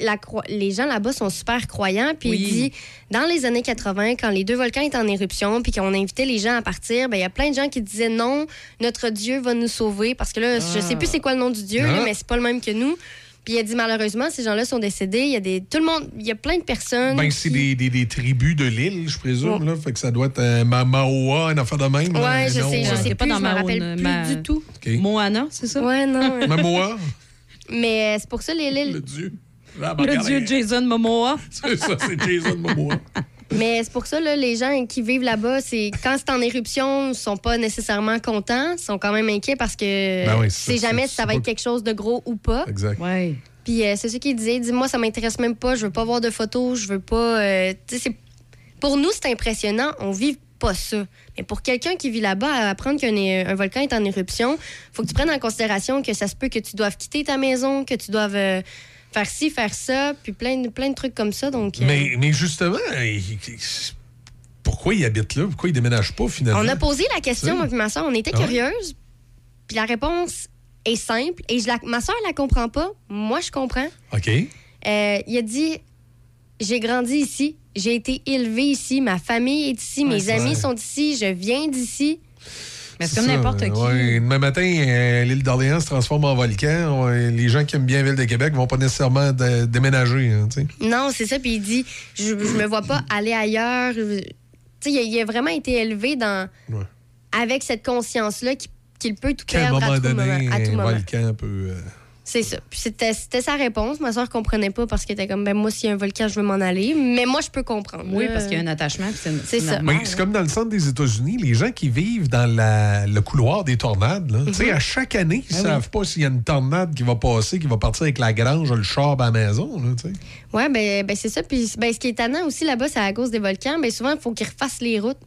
S2: les gens là-bas sont super croyants. Puis
S3: Oui.
S2: il dit, dans les années 80, quand les deux volcans étaient en éruption, puis qu'on invitait les gens à partir, ben il y a plein de gens qui disaient non, notre Dieu va nous sauver. Parce que là, je sais plus c'est quoi le nom du Dieu, là,
S9: Ah.
S2: mais c'est pas le même que nous. Puis il a dit, malheureusement, ces gens-là sont décédés. Il y a des, tout le monde, il y a plein de personnes.
S9: Ben, c'est des, des, des tribus de l'île, je présume. Là. Fait que ça doit être un Ma- Maoa, une affaire de même.
S2: Ouais, je
S9: nom,
S2: sais, je
S9: euh,
S2: sais
S3: pas dans
S2: je me
S3: ma-
S2: rappelle plus
S3: ma-
S2: du tout.
S9: OK.
S3: Moana, c'est ça?
S2: Ouais, non.
S9: Mamoa,
S2: mais euh, c'est pour ça, les, les-
S9: le dieu. Ah,
S3: Le dieu Jason Momoa.
S9: C'est ça, c'est Jason Momoa.
S2: Mais c'est pour ça, là, les gens qui vivent là-bas, c'est quand c'est en éruption, ils sont pas nécessairement contents, ils sont quand même inquiets parce que
S9: Ben oui,
S2: tu
S9: c'est
S2: jamais si ça va
S9: pas-
S2: être quelque chose de gros ou pas.
S9: Exact.
S3: Ouais.
S2: Puis euh, c'est ce qu'il disait. Il dit Moi, ça m'intéresse même pas. Je veux pas voir de photos. Je veux pas. euh, pour nous, c'est impressionnant. On vit pas ça. Mais pour quelqu'un qui vit là-bas, apprendre qu'un un volcan est en éruption, faut que tu prennes en considération que ça se peut que tu doives quitter ta maison, que tu doives euh, faire ci, faire ça, puis plein de, plein de trucs comme ça. Donc, euh,
S9: Mais, mais justement, pourquoi il habite là? Pourquoi il déménage pas finalement?
S2: on a posé la question, moi et ma soeur. On était
S9: Ah
S2: curieuse. Puis la réponse est simple. Et je la- ma soeur, la comprend pas. Moi, je comprends.
S9: OK.
S2: Euh, il a dit J'ai grandi ici, j'ai été élevé ici, ma famille est ici, mes amis sont ici, je viens d'ici.
S3: Mais c'est comme n'importe qui.
S9: ouais. demain matin, euh, l'île d'Orléans se transforme en volcan. Ouais, les gens qui aiment bien la Ville de Québec vont pas nécessairement dé- déménager. hein.
S2: Non, c'est ça. Puis il dit Je, je me vois pas aller ailleurs. Tu sais, il, a- il a vraiment été élevé dans,
S9: Ouais.
S2: avec cette conscience-là qu'il qu'il peut tout perdre
S9: moment
S2: à tout
S9: donné,
S2: moment. à tout
S9: un
S2: moment.
S9: volcan peut. euh,
S2: C'est ça. Puis c'était c'était sa réponse. Ma soeur comprenait pas parce qu'elle était comme ben moi, s'il y a un volcan, je veux m'en aller. Mais moi, je peux comprendre.
S3: Oui, parce qu'il y a un attachement. puis
S2: C'est ça.
S3: normal,
S9: Mais c'est comme dans le centre des États-Unis, les gens qui vivent dans la- le couloir des tornades, là, tu sais, à chaque année, ils
S2: Ah oui.
S9: savent pas s'il y a une tornade qui va passer, qui va partir avec la grange, le char à la maison. Là, tu sais.
S2: Ouais, ben, ben c'est ça. Puis ben, ce qui est tannant aussi là-bas, c'est à cause des volcans. Ben, souvent, il faut qu'ils refassent les routes.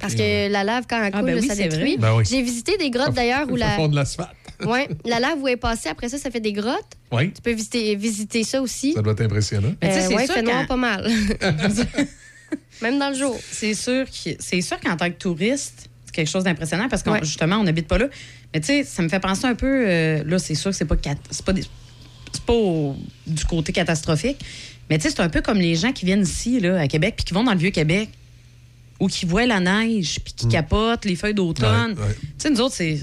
S2: Parce que la lave, quand elle
S3: Ah,
S2: coule,
S3: ben oui,
S2: ça
S3: c'est
S2: détruit.
S9: Ben oui.
S2: J'ai visité des grottes d'ailleurs où la.
S9: font de l'asphalte.
S2: Ouais, la lave où elle est passée, après ça, ça fait des grottes.
S9: Oui,
S2: Tu peux visiter, visiter ça aussi.
S9: ça doit être impressionnant.
S3: Mais tu sais,
S2: Euh,
S3: c'est
S2: ouais,
S3: sûr
S2: fait noir
S3: quand-
S2: pas mal. Même dans le jour.
S3: C'est sûr que c'est sûr qu'en tant que touriste, c'est quelque chose d'impressionnant parce que
S2: Ouais.
S3: justement, on n'habite pas là. Mais tu sais, ça me fait penser un peu. euh, là, c'est sûr que c'est pas pas, des- pas au- du côté catastrophique. Mais tu sais, c'est un peu comme les gens qui viennent ici, là, à Québec, puis qui vont dans le vieux Québec, ou qui voient la neige, puis qui capotent les feuilles d'automne.
S9: Ouais, ouais.
S3: Tu sais, nous autres, c'est.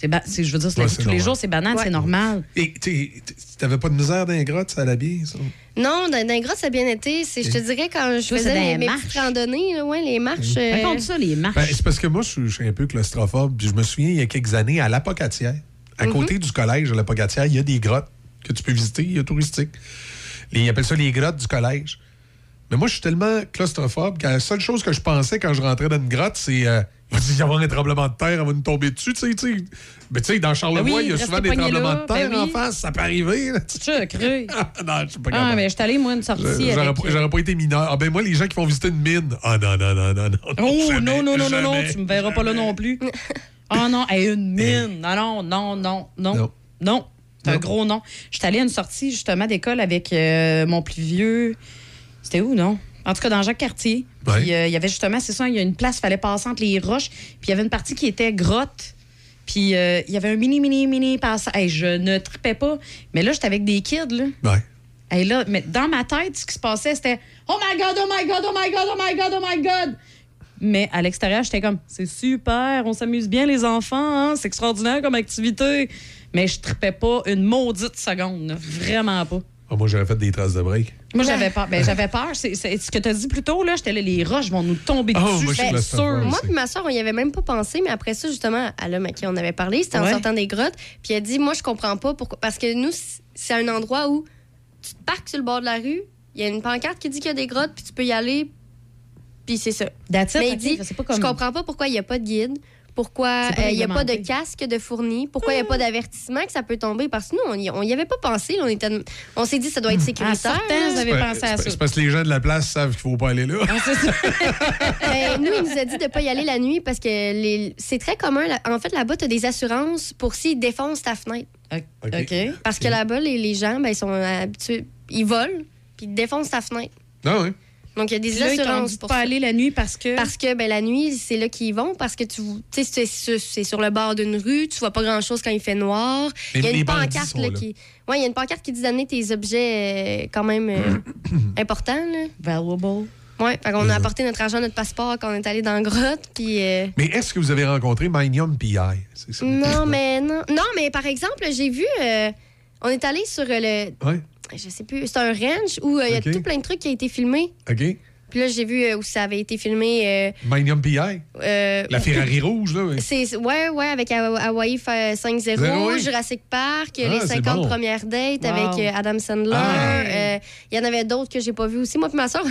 S3: C'est ba- je veux dire, c'est
S9: Ouais,
S3: tous les jours, c'est banal,
S2: Ouais.
S3: c'est normal.
S9: Et tu t'avais pas de misère dans les grottes, ça allait bien, ça?
S2: Non, dans, dans les grottes, ça a bien été. C'est- Je te dirais, quand je faisais
S3: les
S2: mes
S3: marches.
S2: petites randonnées, là, ouais, les marches. euh,
S3: Raconte ça, les marches.
S9: Ben, c'est parce que moi, je suis, je suis un peu claustrophobe. Puis je me souviens, il y a quelques années, à l'Apocatière, à
S2: Mhm.
S9: côté du collège de l'Apocatière, il y a des grottes que tu peux visiter, il y a touristique. Les- ils appellent ça les grottes du collège. Mais moi, je suis tellement claustrophobe que la seule chose que je pensais quand je rentrais dans une grotte, c'est euh, il va y avoir un tremblement de terre, elle va nous tomber dessus, tu sais, tu sais. Mais tu sais, dans Charlevoix,
S3: Ben oui,
S9: il y a souvent des tremblements
S3: là,
S9: de terre
S3: ben
S9: en face, ça peut arriver.
S3: Tu as cru.
S9: non, je suis pas
S3: Ah,
S9: capable.
S3: mais je suis allée, moi, une sortie
S9: Je- J'aurais
S3: avec.
S9: pas- été mineur. Ah ben moi, les gens qui vont visiter une mine. Ah non, non, non, non, non.
S3: Oh
S9: jamais,
S3: non, non, non, non, non, tu me verras pas là non plus. Oh non, hey, une mine. Non, non, non, non, non.
S9: Non.
S3: Non. C'est un gros non. Je suis allée à une sortie justement d'école avec euh, mon plus vieux. C'était où, non? En tout cas, dans Jacques-Cartier.
S9: Ouais.
S3: Puis euh, il y avait justement, c'est ça, il y a une place, il fallait passer entre les roches. Puis il y avait une partie qui était grotte. Puis euh, il y avait un mini, mini, mini passage. Hey, je ne tripais pas. Mais là, j'étais avec des kids, là.
S9: Ouais.
S3: Là, mais dans ma tête, ce qui se passait, c'était Oh my God, oh my God, oh my God, oh my God, oh my God. Mais à l'extérieur, j'étais comme C'est super, on s'amuse bien, les enfants, hein, c'est extraordinaire comme activité. Mais je tripais pas une maudite seconde, vraiment pas.
S9: Ah, moi, j'aurais fait des traces de break.
S3: Moi, j'avais peur. Ben, j'avais peur. C'est, c'est- ce que tu as dit plus tôt, là, j'étais là, les roches vont nous tomber
S9: Oh,
S3: dessus,
S9: moi, je
S3: sûr.
S2: Moi puis ma soeur, on y avait même pas pensé, mais après ça, justement, à l'homme à qui on avait parlé, c'était en
S3: Ouais.
S2: sortant des grottes. Puis elle a dit, moi, je comprends pas pourquoi. Parce que nous, c'est un endroit où tu te parques sur le bord de la rue, il y a une pancarte qui dit qu'il y a des grottes, puis tu peux y aller, puis c'est ça.
S3: That's it,
S2: mais il dit,
S3: pas comme-
S2: je comprends pas pourquoi il n'y a pas de guide. Pourquoi euh, il n'y a pas de casque de fourni? Pourquoi il n'y a pas d'avertissement que ça peut tomber? Parce que nous, on y, on y avait pas pensé. là. on était- on s'est dit ça doit être
S3: En
S2: sécuritaire.
S3: sortant,
S2: là.
S3: vous avez
S9: Ouais,
S3: pensé à
S9: c'est
S3: ça.
S9: c'est parce que les gens de la place savent qu'il faut pas aller là.
S3: Ah, c'est ça.
S2: Ben, nous, il nous a dit de ne pas y aller la nuit parce que les- c'est très commun. là- En fait, là-bas, tu as des assurances pour s'ils défoncent ta fenêtre.
S3: OK.
S2: Parce que là-bas, les, les gens, ben, ils sont habitués. Ils volent, puis ils défoncent ta fenêtre.
S9: Ah oui.
S2: Donc, il y a des
S3: Puis là, ils t'ont
S2: assurances pour
S3: pas
S2: ça.
S3: aller la nuit parce que.
S2: Parce que ben, la nuit, c'est là qu'ils vont. Parce que tu tu sais, c'est sur- le bord d'une rue, tu vois pas grand-chose quand il fait noir.
S9: Mais
S2: Il y a une pancarte là,
S9: là.
S2: qui. Ouais, il y a une pancarte qui dit d'amener tes objets euh, quand même euh, importants. Là.
S3: Valuable.
S2: Ouais, fait qu'on a apporté notre argent, notre passeport quand on est allé dans la grotte. Puis. euh,
S9: Mais est-ce que vous avez rencontré Minium PI? Ça.
S2: Non, mais non. Non, mais par exemple, j'ai vu. euh, on est allé sur euh, le.
S9: Oui.
S2: Je sais plus. C'est un ranch où euh, il y a tout plein de trucs qui a été filmé.
S9: OK.
S2: Puis là, j'ai vu euh, où ça avait été filmé. euh,
S9: Minium PI?
S2: euh,
S9: La Ferrari rouge, là. oui.
S2: C'est ouais ouais avec Hawa- Hawaii fa- 5-0,
S9: Zéro, oui.
S2: Jurassic Park,
S9: Ah,
S2: les
S9: c'est
S2: 50
S9: bon.
S2: premières dates
S3: Wow.
S2: avec euh, Adam Sandler.
S9: Ah.
S2: Euh, Il y en avait d'autres que j'ai pas vu aussi moi puis ma soeur.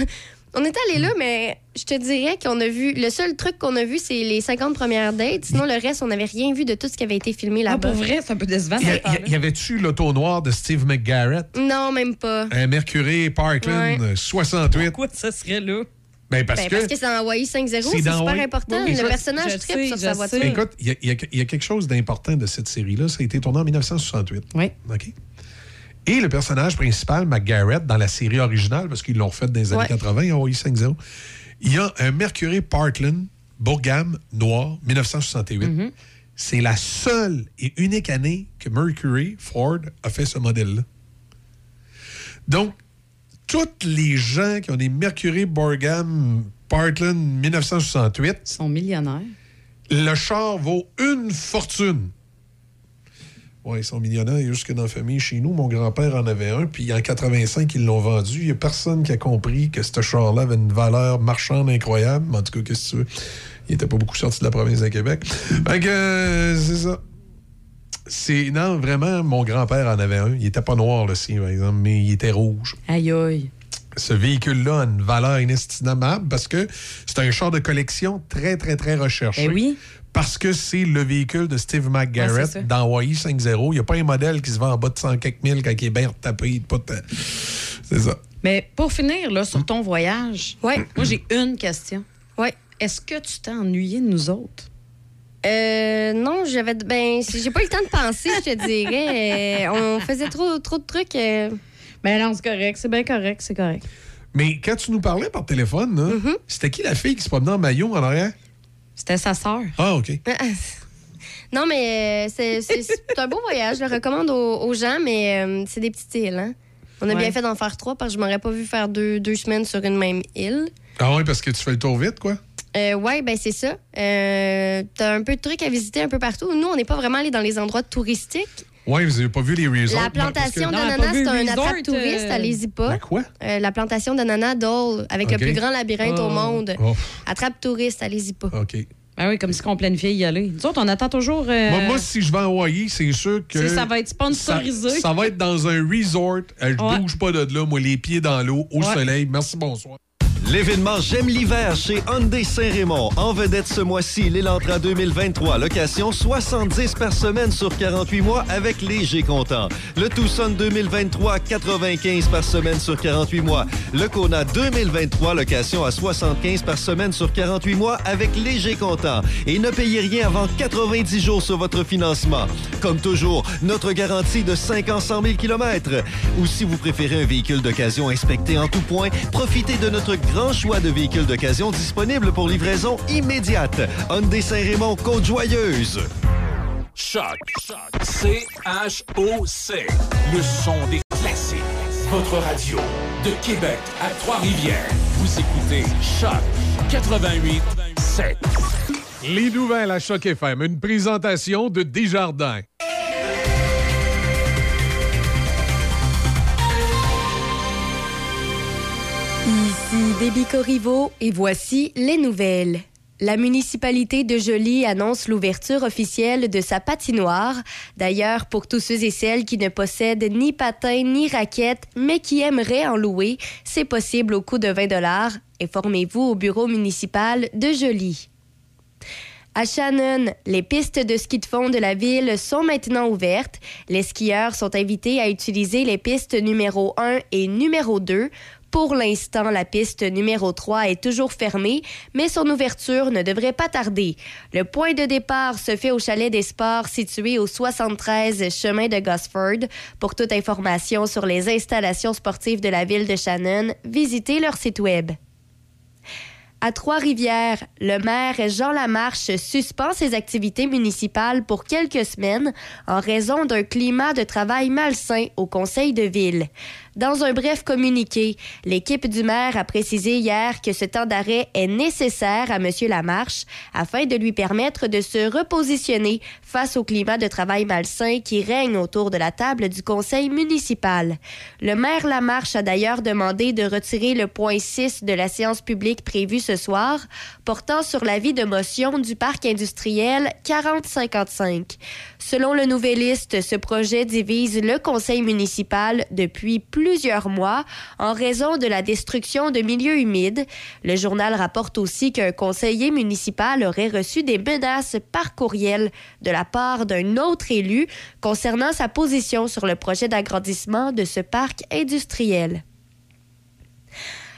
S2: On est allé là, mais je te dirais qu'on a vu. Le seul truc qu'on a vu, c'est les 50 premières dates. Sinon, le reste, on n'avait rien vu de tout ce qui avait été filmé
S3: Ah,
S2: là-bas.
S3: pour vrai, c'est un peu décevant.
S9: Y,
S3: cette
S9: a- y,
S3: affaire-là.
S9: y avait-tu l'auto noir de Steve McGarrett?
S2: Non, même pas.
S9: Un Mercury Parkland
S2: Ouais.
S9: euh, 68.
S3: Pourquoi ça serait là?
S9: Ben parce
S2: Ben,
S9: que.
S2: parce que c'est en Hawaii 5-0,
S9: C'est
S2: super
S9: Hawaii.
S2: important.
S9: Oui,
S2: le
S9: je-
S2: personnage
S3: je
S2: tripe
S3: sais,
S2: sur sa voiture.
S3: sais.
S9: Écoute, il y, y a quelque chose d'important de cette série-là. Ça a été tourné en 1968.
S3: Oui.
S9: OK? Et le personnage principal, McGarrett, dans la série originale, parce qu'ils l'ont fait dans les années
S2: Ouais.
S9: 80, Hawaii 5-0, il y a un Mercury Parkland Bourgam noir, 1968. C'est la seule et unique année que Mercury Ford a fait ce modèle-là. Donc, tous les gens qui ont des Mercury Bourgam Parkland 1968
S3: sont millionnaires.
S9: le char vaut une fortune. Oui, ils sont millionnaires jusque dans la famille. Chez nous, mon grand-père en avait un, puis en 85, ils l'ont vendu. Il n'y a personne qui a compris que ce char-là avait une valeur marchande incroyable. En tout cas, qu'est-ce que tu veux? Il n'était pas beaucoup sorti de la province de Québec. Fait que, euh, c'est ça. C'est, non, vraiment, mon grand-père en avait un. Il était pas noir, le sien, par exemple, mais il était rouge
S3: Aïe, aïe.
S9: ce véhicule-là a une valeur inestimable parce que c'est un char de collection très, très, très recherché.
S3: Eh oui.
S9: Parce que c'est le véhicule de Steve McGarrett dans Hawaii 5.0. Il n'y a pas un modèle qui se vend en bas de 100 quelques mille quand il est bien retapé. Pas de- C'est ça.
S3: Mais pour finir, là, sur ton voyage,
S2: Ouais.
S3: moi, j'ai une question.
S2: Ouais.
S3: Est-ce que tu t'es ennuyé de nous autres?
S2: Euh, non, j'avais. Ben, j'ai pas eu le temps de penser, je te dirais. Euh, on faisait trop, trop de trucs. euh.
S3: Ben non, c'est correct. C'est bien correct, c'est correct.
S9: Mais quand tu nous parlais par téléphone, là,
S2: Mm-hmm.
S9: c'était qui la fille qui se promenait en maillot en arrière?
S3: C'était sa sœur.
S9: Ah, OK.
S2: Non, mais euh, c'est c'est- c'est un beau voyage. Je le recommande aux, aux gens, mais euh, c'est des petites îles. Hein? On a
S3: Ouais.
S2: bien fait d'en faire trois parce que je m'aurais pas vu faire deux, deux semaines sur une même île.
S9: Ah oui, parce que tu fais le tour vite, quoi?
S2: Euh, ouais, ben c'est ça. Euh, T'as un peu de trucs à visiter un peu partout. Nous, on n'est pas vraiment allé dans les endroits touristiques.
S9: Oui, vous n'avez pas vu les resorts?
S2: La
S9: ben,
S2: plantation d'ananas, c'est un attrape touriste,
S3: euh,
S2: allez-y pas.
S9: La quoi?
S2: Euh, la plantation d'ananas Dole, avec le plus grand labyrinthe au
S3: Oh.
S2: monde.
S9: Oh,
S2: Attrape touriste, allez-y pas.
S9: OK.
S3: Ben oui, comme si on planifiait y aller. Nous autres, on attend toujours. euh,
S9: Moi, moi, si je vais en Hawaï, c'est sûr que.
S3: ça va être sponsorisé.
S9: Ça, ça va être dans un resort. Je
S3: Ouais.
S9: bouge pas de là, moi, les pieds dans l'eau, au
S3: Ouais.
S9: soleil. Merci, bonsoir.
S12: L'événement J'aime l'hiver chez Hyundai Saint-Raymond. En vedette ce mois-ci, l'Elantra 2023. Location 70 par semaine sur 48 mois avec léger comptant. Le Tucson 2023, 95 par semaine sur 48 mois. Le Kona 2023, location à 75 par semaine sur 48 mois avec léger comptant. Et ne payez rien avant 90 jours sur votre financement. Comme toujours, notre garantie de 5 ans 100 000 km. Ou si vous préférez un véhicule d'occasion inspecté en tout point, profitez de notre grand choix de véhicules d'occasion disponibles pour livraison immédiate. Hyundai Saint-Raymond, Côte-Joyeuse.
S10: Choc. C-H-O-C. Le son des classiques. Votre radio de Québec à Trois-Rivières. Vous écoutez Choc 88 7.
S9: Les nouvelles à Choc FM, une présentation de Desjardins.
S2: Déby Corriveau et voici les nouvelles. La municipalité de Joly annonce l'ouverture officielle de sa patinoire. D'ailleurs, pour tous ceux et celles qui ne possèdent ni patins ni raquettes, mais qui aimeraient en louer, c'est possible au coût de 20 dollars. Informez-vous au bureau municipal de Joly. À Shannon, les pistes de ski de fond de la ville sont maintenant ouvertes. Les skieurs sont invités à utiliser les pistes numéro 1 et numéro 2. Pour l'instant, la piste numéro 3 est toujours fermée, mais son ouverture ne devrait pas tarder. Le point de départ se fait au chalet des sports situé au 73 chemin de Gosford. Pour toute information sur les installations sportives de la ville de Shannon, visitez leur site web. À Trois-Rivières, le maire Jean Lamarche suspend ses activités municipales pour quelques semaines en raison d'un climat de travail malsain au conseil de ville. Dans un bref communiqué, l'équipe du maire a précisé hier que ce temps d'arrêt est nécessaire à M. Lamarche afin de lui permettre de se repositionner face au climat de travail malsain qui règne autour de la table du conseil municipal. Le maire Lamarche a d'ailleurs demandé de retirer le point 6 de la séance publique prévue ce soir, portant sur l'avis de motion du parc industriel 4055. Selon le Nouvelliste, ce projet divise le conseil municipal depuis plus plusieurs mois en raison de la destruction de milieux humides. Le journal rapporte aussi qu'un conseiller municipal aurait reçu des menaces par courriel de la part d'un autre élu concernant sa position sur le projet d'agrandissement de ce parc industriel.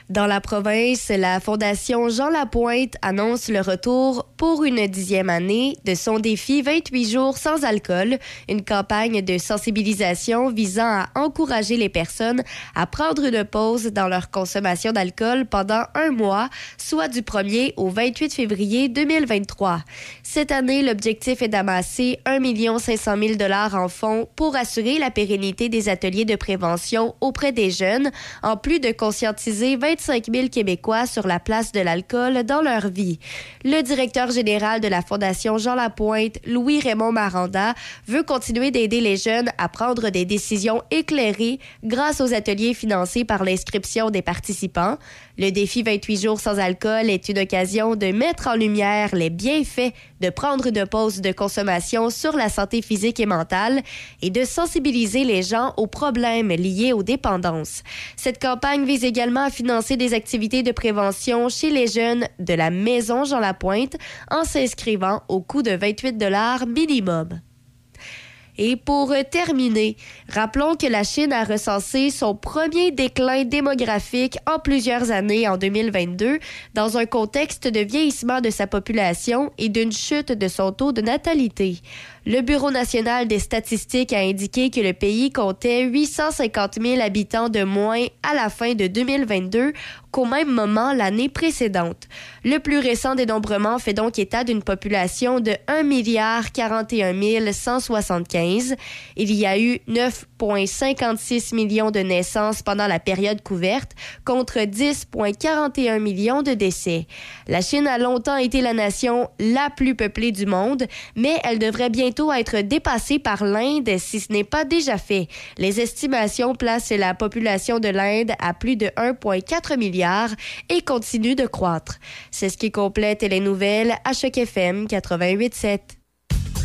S2: Dans la province, la Fondation Jean Lapointe annonce le retour pour une dixième année de son défi 28 jours sans alcool, une campagne de sensibilisation visant à encourager les personnes à prendre une pause dans leur consommation d'alcool pendant un mois, soit du 1er au 28 février 2023. Cette année, l'objectif est d'amasser 1 500 000 dollars en fonds pour assurer la pérennité des ateliers de prévention auprès des jeunes, en plus de conscientiser 25 000 Québécois sur la place de l'alcool dans leur vie. Le directeur général de la Fondation Jean Lapointe, Louis-Raymond Maranda, veut continuer d'aider les jeunes à prendre des décisions éclairées grâce aux ateliers financés par l'inscription des participants. Le défi 28 jours sans alcool est une occasion de mettre en lumière les bienfaits de prendre une pause de consommation sur la santé physique et mentale et de sensibiliser les gens aux problèmes liés aux dépendances. Cette campagne vise également à financer des activités de prévention chez les jeunes de la Maison Jean Lapointe en s'inscrivant au coût de 28 dollars minimum. Et pour terminer, rappelons que la Chine a recensé son premier déclin démographique en plusieurs années en 2022 dans un contexte de vieillissement de sa population et d'une chute de son taux de natalité. Le Bureau national des statistiques a indiqué que le pays comptait 850 000 habitants de moins à la fin de 2022 qu'au même moment l'année précédente. Le plus récent dénombrement fait donc état d'une population de 1 milliard 41 175. Il y a eu 9,56 millions de naissances pendant la période couverte contre 10,41 millions de décès. La Chine a longtemps été la nation la plus peuplée du monde, mais elle devrait bientôt être dépassée par l'Inde si ce n'est pas déjà fait. Les estimations placent la population de l'Inde à plus de 1,4 milliard et continue de croître. C'est ce qui complète les nouvelles à Choc FM 88.7.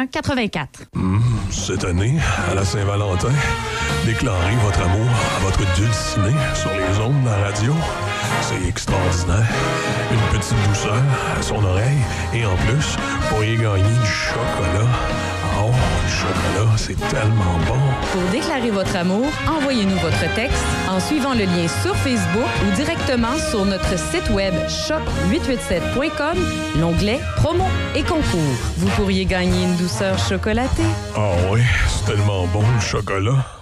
S3: 84.
S9: Mmh, cette année, à la Saint-Valentin, déclarez votre amour à votre dulcinée sur les ondes de la radio. C'est extraordinaire. Une petite douceur à son oreille et en plus, pourriez gagner du chocolat. Oh, du chocolat, c'est tellement bon.
S3: Pour déclarer votre amour, envoyez-nous votre texte en suivant le lien sur Facebook ou directement sur notre site web shop887.com, l'onglet promo et concours. Vous pourriez gagner une douceur chocolatée.
S9: Ah oui, c'est tellement bon le chocolat.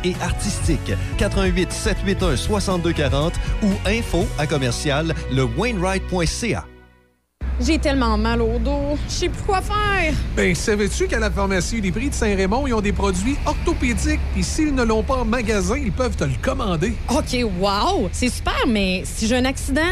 S12: et artistique. 88 781 6240 ou info à commercial le Wainwright.ca.
S13: J'ai tellement mal au dos, je sais plus quoi faire.
S14: Ben, savais-tu qu'à la pharmacie des prix de Saint-Raymond, ils ont des produits orthopédiques, puis s'ils ne l'ont pas en magasin, ils peuvent te le commander.
S13: OK, wow! C'est super, mais si j'ai un accident,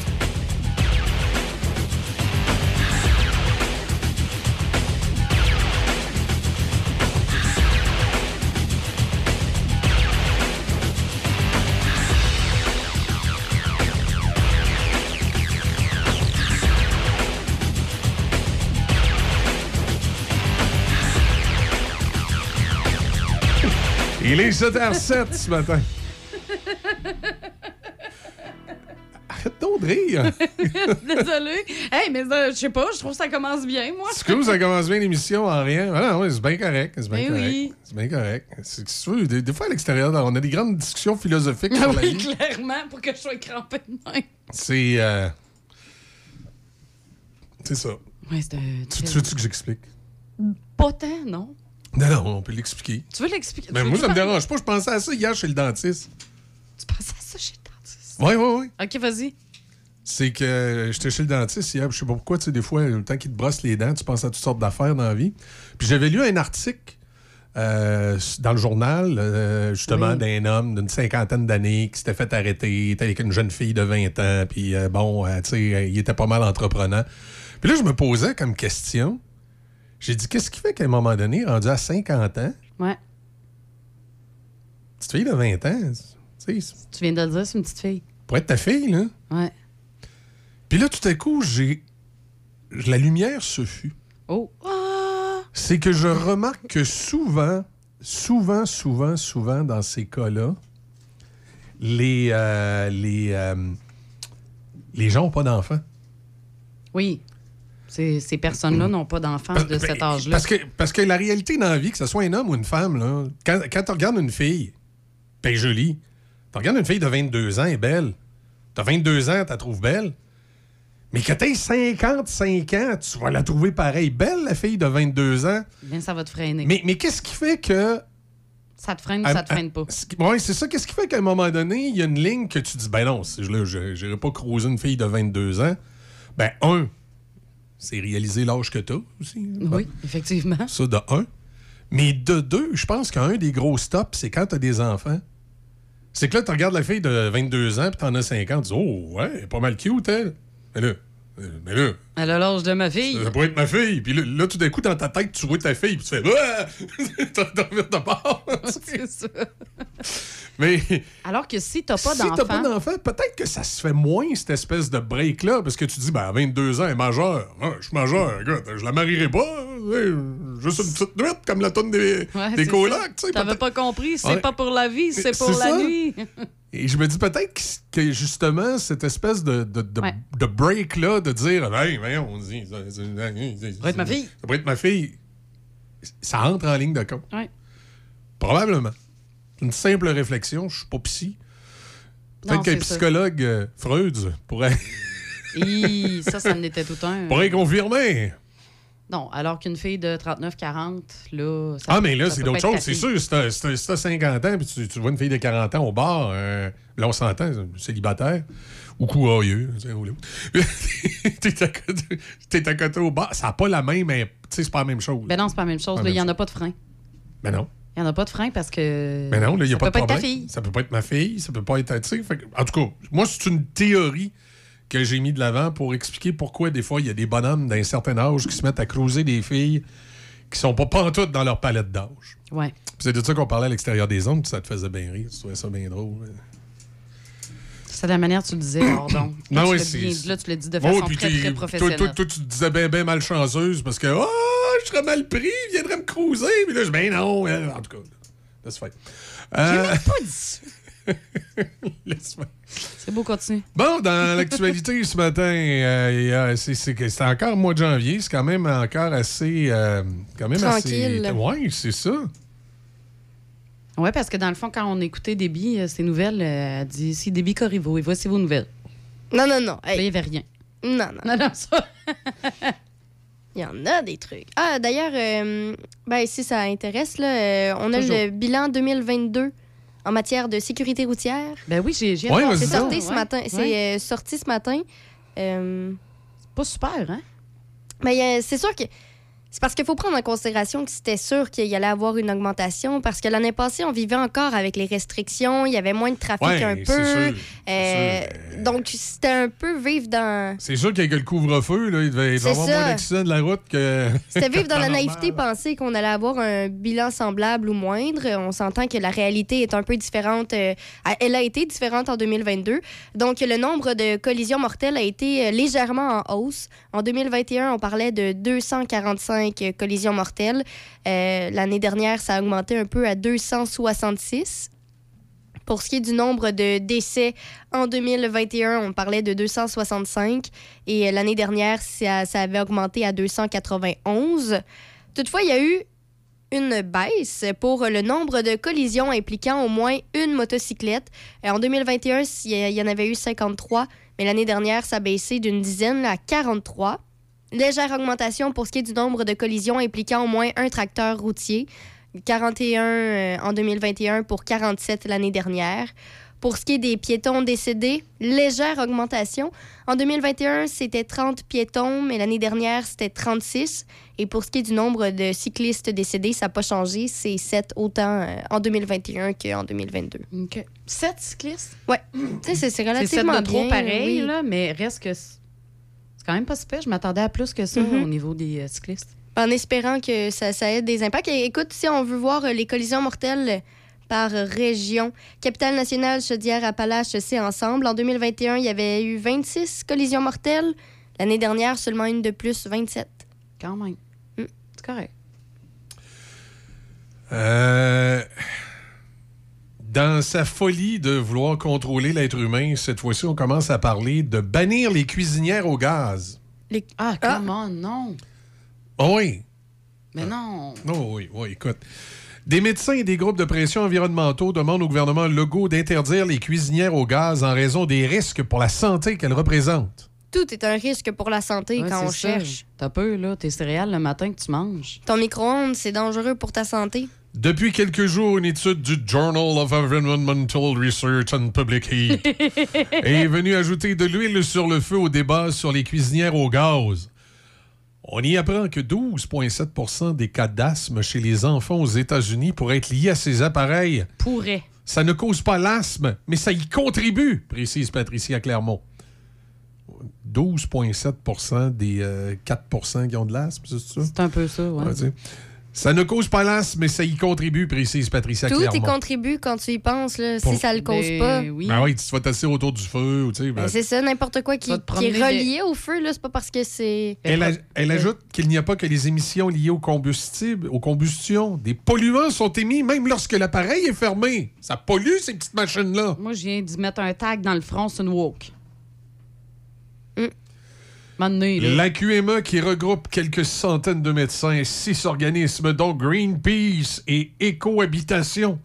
S9: Il est 7h07 ce matin. Arrête donc de rire.
S3: Désolée. Hey, mais euh, je sais pas, je trouve que ça commence bien, moi.
S9: Excuse, ça commence bien l'émission en rien? Ah non, c'est bien correct. C'est bien
S3: Ben
S9: correct.
S3: oui.
S9: C'est bien correct. C'est des, des fois à l'extérieur, on a des grandes discussions philosophiques
S3: Ah
S9: sur la
S3: oui,
S9: vie.
S3: clairement, pour que je sois crampée de même.
S9: C'est. euh, C'est ça.
S3: Ouais, c'est un-
S9: Tu, tu veux-tu que j'explique?
S3: Pas tant, non?
S9: Non, non, on peut l'expliquer.
S3: Tu veux l'expliquer?
S9: Mais
S3: Tu
S9: moi, ça me dérange pas. Je pensais à ça hier chez le dentiste.
S3: Tu pensais à ça chez le dentiste?
S9: Oui, oui, oui.
S3: OK, vas-y.
S9: C'est que euh, j'étais chez le dentiste hier, je sais pas pourquoi, tu sais, des fois, le temps qu'il te brosse les dents, tu penses à toutes sortes d'affaires dans la vie. Puis j'avais lu un article euh, dans le journal, euh, justement,
S15: Oui.
S9: d'un homme d'une cinquantaine d'années qui s'était fait arrêter, il était avec une jeune fille de 20 ans, puis euh, bon, tu sais, il était pas mal entreprenant. Puis là, je me posais comme question, j'ai dit, qu'est-ce qui fait qu'à un moment donné, rendu à 50 ans,
S3: Ouais.
S9: petite fille de 20 ans, tu sais,
S3: Tu viens de le dire, c'est une petite fille.
S9: pour être ta fille, là.
S3: Ouais.
S9: Puis là, tout à coup, j'ai. La lumière se fut.
S3: Oh.
S9: C'est que je remarque que souvent, souvent, souvent, souvent, dans ces cas-là, les, euh, les, euh, les gens n'ont pas d'enfants.
S3: Oui. Ces, ces personnes-là n'ont pas d'enfants de cet âge-là.
S9: Parce que, parce que la réalité dans la vie, que ce soit un homme ou une femme, là, quand, quand tu regardes une fille, ben jolie, tu regardes une fille de 22 ans, elle est belle. Tu as 22 ans, tu la trouves belle. Mais que tu 55 ans, tu vas la trouver pareil belle, la fille de 22 ans.
S3: Bien, ça va te freiner.
S9: Mais, mais qu'est-ce qui fait que.
S3: Ça te freine ou ça te
S9: Ah,
S3: freine pas?
S9: Oui, c'est ça. Qu'est-ce qui fait qu'à un moment donné, il y a une ligne que tu dis, ben non, je n'irai pas croiser une fille de 22 ans? Ben, un, c'est réaliser l'âge que tu as aussi.
S3: Oui, effectivement.
S9: Ça, de un. Mais de deux, je pense qu'un des gros stops, c'est quand tu as des enfants. C'est que là, tu regardes la fille de 22 ans, puis tu en as 50, tu dis, oh, ouais, pas mal cute, elle. Mais là, mais là,
S3: Elle a l'âge de ma fille.
S9: ça pourrait être ma fille. Puis là, là, tout d'un coup, dans ta tête, tu vois ta fille, puis tu fais, ouais! T'en reviens de bord.
S3: c'est ça.
S9: Mais.
S3: Alors que si t'as pas
S9: si t'as pas
S3: d'enfant,
S9: d'enfant, peut-être que ça se fait moins, cette espèce de break-là, parce que tu dis, ben, à 22 ans, elle est majeure. Ah, je suis majeur, écoute, je la marierai pas. hein, Juste une petite nuit, comme la tonne des,
S3: Ouais,
S9: des colocs,
S3: ça.
S9: tu sais.
S3: T'avais pas compris, c'est
S9: Ouais.
S3: pas pour la vie, c'est pour la
S9: ça.
S3: nuit.
S9: Et je me dis peut-être que, justement, cette espèce de, de, de,
S3: Ouais.
S9: de break-là, de dire, hey, on dit, ça,
S3: pourrait être ma fille.
S9: Ça pourrait être ma fille. Ça entre en ligne de compte.
S3: Ouais.
S9: Probablement. Une simple réflexion, je suis pas psy. Peut-être qu'un psychologue, euh, Freud, pourrait,
S3: Hi, ça, ça en était tout un.
S9: pourrait confirmer.
S3: Non, alors qu'une fille de 39-40, là. ça-
S9: Ah, mais là, c'est d'autres choses. C'est sûr, si t'as- si t'as si t'as 50 ans puis tu, tu vois une fille de 40 ans au bar, euh, là, on s'entend, célibataire ou courageux. T'es à, côté- t'es à côté au bar. Ça n'a pas la même. Tu sais, c'est pas la même chose.
S3: Ben non, c'est pas la même chose. Il n'y en a pas de frein.
S9: Ben non.
S3: Il n'y en a pas de frein parce que.
S9: Ben non, là, il n'y a
S3: ça
S9: pas
S3: peut
S9: de
S3: pas
S9: problème.
S3: être ta fille.
S9: Ça peut pas être ma fille, ça peut pas être. fait en tout cas, moi, c'est une théorie que j'ai mis de l'avant pour expliquer pourquoi des fois il y a des bonhommes d'un certain âge qui se mettent à creuser des filles qui sont pas pantoutes dans leur palette d'âge.
S3: Ouais.
S9: C'est de ça qu'on parlait à l'extérieur des ondes, puis ça te faisait bien rire, tu trouvais ça bien drôle.
S3: C'est la manière que tu le disais, pardon.
S9: Non, oui, c'est-
S3: là, tu l'as dit de façon très, très
S9: toi,
S3: professionnelle.
S9: Toi, toi, tu te disais bien, bien malchanceuse parce que oh, je serais mal pris, il viendrait me cruiser. Puis là, je dis ben non. euh, En tout cas, laisse faire. Euh,
S3: même pas dit ça.
S9: laisse faire.
S3: C'est beau, continue.
S9: Bon, dans l'actualité ce matin, euh, c'est encore le mois de janvier. C'est quand même encore assez. euh, quand même
S3: Tranquille.
S9: assez. Ouais, c'est ça.
S3: Oui, parce que dans le fond, quand on écoutait Déby, euh, ses nouvelles, euh, elle dit Si Déby Corriveau, et voici vos nouvelles.
S2: Non, non, non.
S3: Là, il n'y avait rien.
S2: Non, non.
S3: Non, non, ça.
S2: Il y en a des trucs. Ah, d'ailleurs, euh, ben, si ça intéresse, là, euh, on a
S3: Toujours.
S2: le bilan 2022 en matière de sécurité routière?
S3: Ben oui, j'ai j'ai
S9: Ouais,
S2: C'est sorti ce matin. C'est euh, sorti ce matin. Euh,
S3: pas super, hein?
S2: Mais euh, c'est sûr que. C'est parce qu'il faut prendre en considération que c'était sûr qu'il y allait avoir une augmentation parce que l'année passée, on vivait encore avec les restrictions, il y avait moins de trafic
S9: Ouais,
S2: un peu.
S9: sûr,
S2: Euh, donc, c'était un peu vivre dans.
S9: C'est sûr qu'avec le couvre-feu, là, il devait,
S2: C'est
S9: avoir
S2: ça.
S9: moins d'accidents de la route que.
S2: C'était vivre dans la naïveté, penser qu'on allait avoir un bilan semblable ou moindre. On s'entend que la réalité est un peu différente. euh, elle a été différente en 2022. Donc, le nombre de collisions mortelles a été euh, légèrement en hausse. En 2021, on parlait de 245 collisions mortelles. Euh, L'année dernière, ça a augmenté un peu à 266. Pour ce qui est du nombre de décès, en 2021, on parlait de 265 et euh, l'année dernière, ça, ça avait augmenté à 291. Toutefois, il y a eu une baisse pour le nombre de collisions impliquant au moins une motocyclette. Euh, En 2021, il y- il y en avait eu 53, mais l'année dernière, ça a baissé d'une dizaine à 43. Légère augmentation pour ce qui est du nombre de collisions impliquant au moins un tracteur routier. 41 euh, en 2021 pour 47 l'année dernière. Pour ce qui est des piétons décédés, légère augmentation. En 2021, c'était 30 piétons, mais l'année dernière, c'était 36. Et pour ce qui est du nombre de cyclistes décédés, ça n'a pas changé. C'est 7 autant euh, en 2021 qu'en 2022.
S3: OK. 7 cyclistes?
S2: Ouais. Tu sais, c'est- c'est
S3: C'est sept
S2: relativement
S3: de trop
S2: bien,
S3: pareil,
S2: oui.
S3: là, mais reste que c'est quand même pas super. Je m'attendais à plus que ça
S2: Mhm.
S3: au niveau des euh, cyclistes.
S2: en espérant que ça, ça ait des impacts. Et écoute, si on veut voir euh, les collisions mortelles par région, Capitale-Nationale, Chaudière-Appalaches, c'est ensemble. En 2021, il y avait eu 26 collisions mortelles. L'année dernière, seulement une de plus, 27.
S3: Quand même.
S2: Mm.
S3: C'est correct.
S9: Euh, Dans sa folie de vouloir contrôler l'être humain, cette fois-ci, on commence à parler de bannir les cuisinières au gaz.
S2: Les...
S3: Ah, come on, non.
S9: Oh oui.
S3: Mais non.
S9: Oh oui, oui, écoute. Des médecins et des groupes de pression environnementaux demandent au gouvernement Legault d'interdire les cuisinières au gaz en raison des risques pour la santé qu'elles représentent.
S2: Tout est un risque pour la santé
S3: Ouais,
S2: quand on
S3: ça.
S2: cherche.
S3: T'as peu, là, tes céréales le matin que tu manges.
S2: Ton micro-ondes, c'est dangereux pour ta santé.
S9: Depuis quelques jours, une étude du Journal of Environmental Research and Public Heat est venue ajouter de l'huile sur le feu au débat sur les cuisinières au gaz. On y apprend que 12,7% des cas d'asthme chez les enfants aux États-Unis pourraient être liés à ces appareils.
S3: Pourrait.
S9: Ça ne cause pas l'asthme, mais ça y contribue, précise Patricia Clermont. 12,7 des euh, 4 qui ont de l'asthme, c'est ça?
S3: C'est un peu ça, ouais.
S9: Ouais. Ça ne cause pas l'asthme, mais ça y contribue, précise Patricia
S2: Tout
S9: Clermont.
S2: y contribue quand tu y penses. Là.
S9: Pour-
S2: Si ça le cause
S3: Ben
S2: pas.
S3: oui.
S9: Ben oui, tu te vas t'asseoir autour du feu, ou tu sais. ben-
S2: Ben, c'est ça, n'importe quoi qui, est relié au feu, là, c'est pas parce que c'est.
S9: Elle, a- elle ajoute qu'il n'y a pas que les émissions liées au combustible, aux combustions. Des polluants sont émis même lorsque l'appareil est fermé. Ça pollue, ces petites machines-là.
S3: Moi, je viens d'y mettre un tag dans le front sur une walk.
S2: Mm.
S9: La QME, qui regroupe quelques centaines de médecins et six organismes, dont Greenpeace et Écohabitation,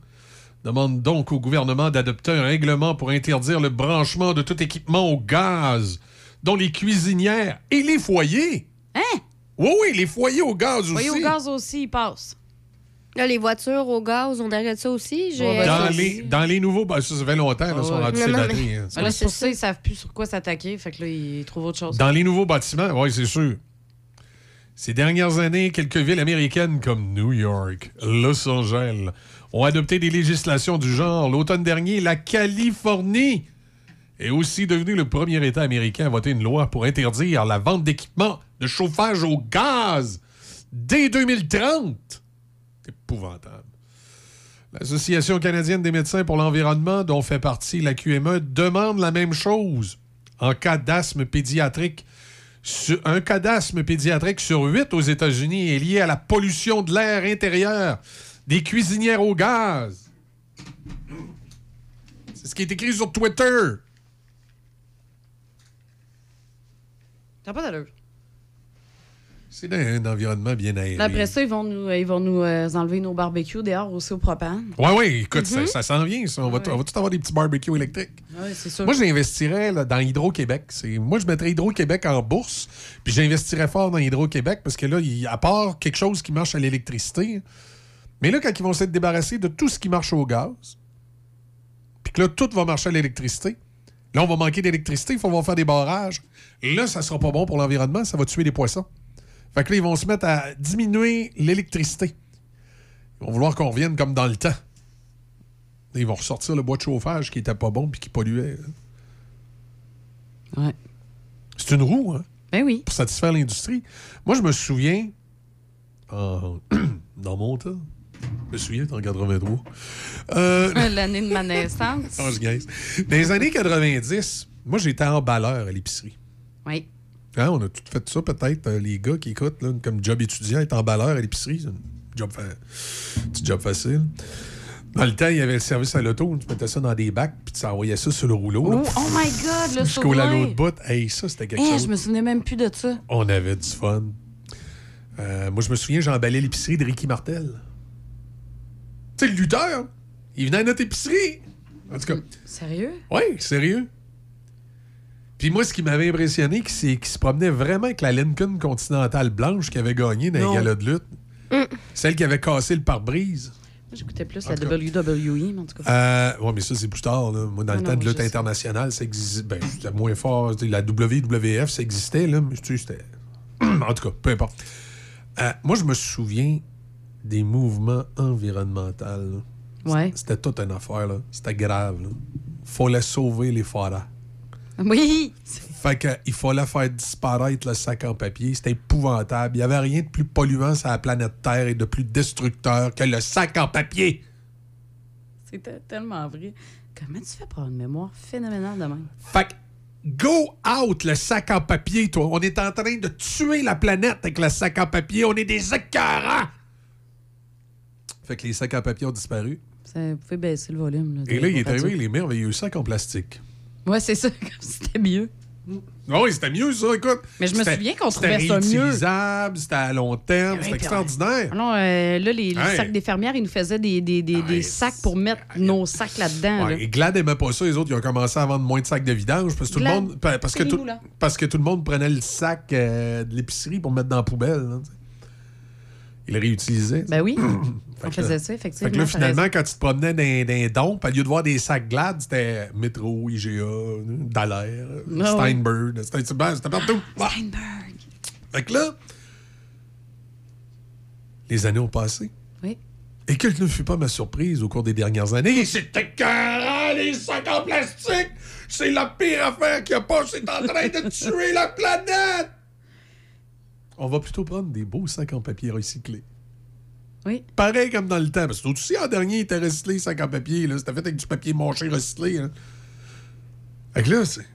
S9: demande donc au gouvernement d'adopter un règlement pour interdire le branchement de tout équipement au gaz, dont les cuisinières et les foyers.
S3: Hein?
S9: Oui, oui, les foyers au gaz aussi.
S3: Voyez, au gaz aussi, il passe.
S2: Là, les voitures au gaz, on arrête ça aussi. J'ai-
S3: ben,
S9: Dans
S3: ça
S9: les, dans les nouveaux, ben, ça, ça fait longtemps, là,
S3: Ah
S9: ils sont
S3: ouais.
S9: rendus
S2: mais-
S9: hein.
S3: Là, pour
S2: c'est
S3: ça, ils savent plus sur quoi s'attaquer. Fait que là, ils trouvent autre chose.
S9: Dans les nouveaux bâtiments, oui, c'est sûr. Ces dernières années, quelques villes américaines comme New York, Los Angeles ont adopté des législations du genre. L'automne dernier, la Californie est aussi devenue le premier État américain à voter une loi pour interdire la vente d'équipements de chauffage au gaz dès 2030. Épouvantable. L'Association canadienne des médecins pour l'environnement, dont fait partie la QME, demande la même chose. En cas d'asthme pédiatrique, un cas d'asthme pédiatrique sur huit aux États-Unis est lié à la pollution de l'air intérieur des cuisinières au gaz. C'est ce qui est écrit sur Twitter.
S3: T'as pas d'allure.
S9: C'est un, un environnement bien aéré.
S3: Après ça, ils vont nous, ils vont nous euh, enlever nos barbecues dehors aussi au propane.
S9: Oui, oui, écoute, ça,
S3: Mhm.
S9: ça s'en vient, ça. On, va, t- on va tout avoir des petits barbecues électriques.
S3: Oui, c'est sûr.
S9: Moi, j'investirais dans Hydro-Québec. Moi, je mettrais Hydro-Québec en bourse, puis j'investirais fort dans Hydro-Québec parce que là, il- à part quelque chose qui marche à l'électricité, mais là, quand ils vont s'être débarrassés de tout ce qui marche au gaz, puis que là, tout va marcher à l'électricité, là, on va manquer d'électricité, il faut faire des barrages. Là, ça sera pas bon pour l'environnement, ça va tuer les poissons. Fait que là, ils vont se mettre à diminuer l'électricité. Ils vont vouloir qu'on revienne comme dans le temps. Ils vont ressortir le bois de chauffage qui était pas bon puis qui polluait.
S3: Ouais.
S9: C'est une roue, hein?
S3: Ben oui.
S9: Pour satisfaire l'industrie. Moi, je me souviens, en- dans mon temps, je me souviens, en 83. Euh,
S3: L'année de ma naissance.
S9: Je. Dans les années 90, moi, j'étais emballeur à l'épicerie.
S3: Oui.
S9: Hein, on a tout fait ça, peut-être, euh, les gars qui écoutent, là, comme job étudiant, être emballeur à l'épicerie, c'est un job, fa- petit job facile. Dans le temps, il y avait le service à l'auto, tu mettais ça dans des bacs, puis tu envoyais ça sur le rouleau.
S3: Oh, oh my God, le
S9: Jusqu'au de bout. Hey, ça, c'était quelque
S3: Eh,
S9: chose.
S3: je me souvenais même plus de ça.
S9: On avait du fun. Euh, moi, je me souviens, j'emballais l'épicerie de Ricky Martel. Tu sais, le lutteur, il venait à notre épicerie. En tout cas,
S3: Sérieux?
S9: oui, sérieux. Puis moi, ce qui m'avait impressionné, c'est qu'il se promenait vraiment avec la Lincoln Continental blanche qui avait gagné dans
S3: Non.
S9: les galas de lutte. Celle qui avait cassé le pare-brise.
S3: Moi, j'écoutais plus
S9: En
S3: la. WWE, mais en tout cas.
S9: Euh, ouais, mais ça, c'est plus tard. là. Moi, dans
S3: Ah
S9: le
S3: non,
S9: temps de lutte
S3: sais.
S9: internationale, ça existait. Ben, c'était moins fort. La WWF, ça existait, là, mais tu sais, c'était. en tout cas, peu importe. Euh, moi, je me souviens des mouvements environnementaux.
S3: Ouais.
S9: C'était toute une affaire, là. C'était grave, là. Fallait sauver les forêts.
S3: Oui!
S9: Fait que, il fallait faire disparaître le sac en papier. C'était épouvantable. Il n'y avait rien de plus polluant sur la planète Terre et de plus destructeur que le sac en papier.
S3: C'était tellement vrai. Comment tu fais pour avoir une mémoire phénoménale de même?
S9: Fait que, go out le sac en papier, toi. On est en train de tuer la planète avec le sac en papier. On est des écœurants. Fait que les sacs en papier ont disparu.
S3: Ça, vous pouvez baisser le volume. Là,
S9: Et là, il est arrivé les merveilleux sacs en plastique.
S3: Ouais, c'est ça. comme C'était mieux.
S9: Ah oui, c'était mieux, ça, écoute.
S3: Mais je me
S9: C'était-
S3: souviens qu'on
S9: c'était
S3: trouvait ça mieux.
S9: réutilisable, c'était à long terme, c'était extraordinaire.
S3: Non, euh, là, les, les
S9: Hey.
S3: sacs des fermières, ils nous faisaient des, des, des, des sacs pour mettre nos sacs là-dedans.
S9: Ouais,
S3: là.
S9: et Glad aimait pas ça, les autres, ils ont commencé à vendre moins de sacs de vidange parce que tout, le monde, pa- parce que tout, parce que tout le monde prenait le sac euh, de l'épicerie pour mettre dans la poubelle. là, sais. Il réutilisait.
S3: Ben oui. On
S9: là-
S3: faisait ça, effectivement.
S9: Fait que là, finalement, quand tu te promenais dans, dans les dons, au lieu de voir des sacs Glad, c'était Métro, IGA, Dallaire,
S3: ouais.
S9: Steinberg. C'était c'était partout.
S3: Steinberg.
S9: Fait que là, les années ont passé.
S3: Oui.
S9: Et quelle ne fut pas ma surprise au cours des dernières années? C'était écœurant, les sacs en plastique! C'est la pire affaire qu'il y a pas, c'est en train de tuer la planète! On va plutôt prendre des beaux sacs en papier recyclés.
S3: Oui.
S9: Pareil comme dans le temps. Parce que aussi, en dernier, il était recyclé, les sacs en papier. C'était fait avec du papier mâché recyclé. Hein. Fait que là, c'est.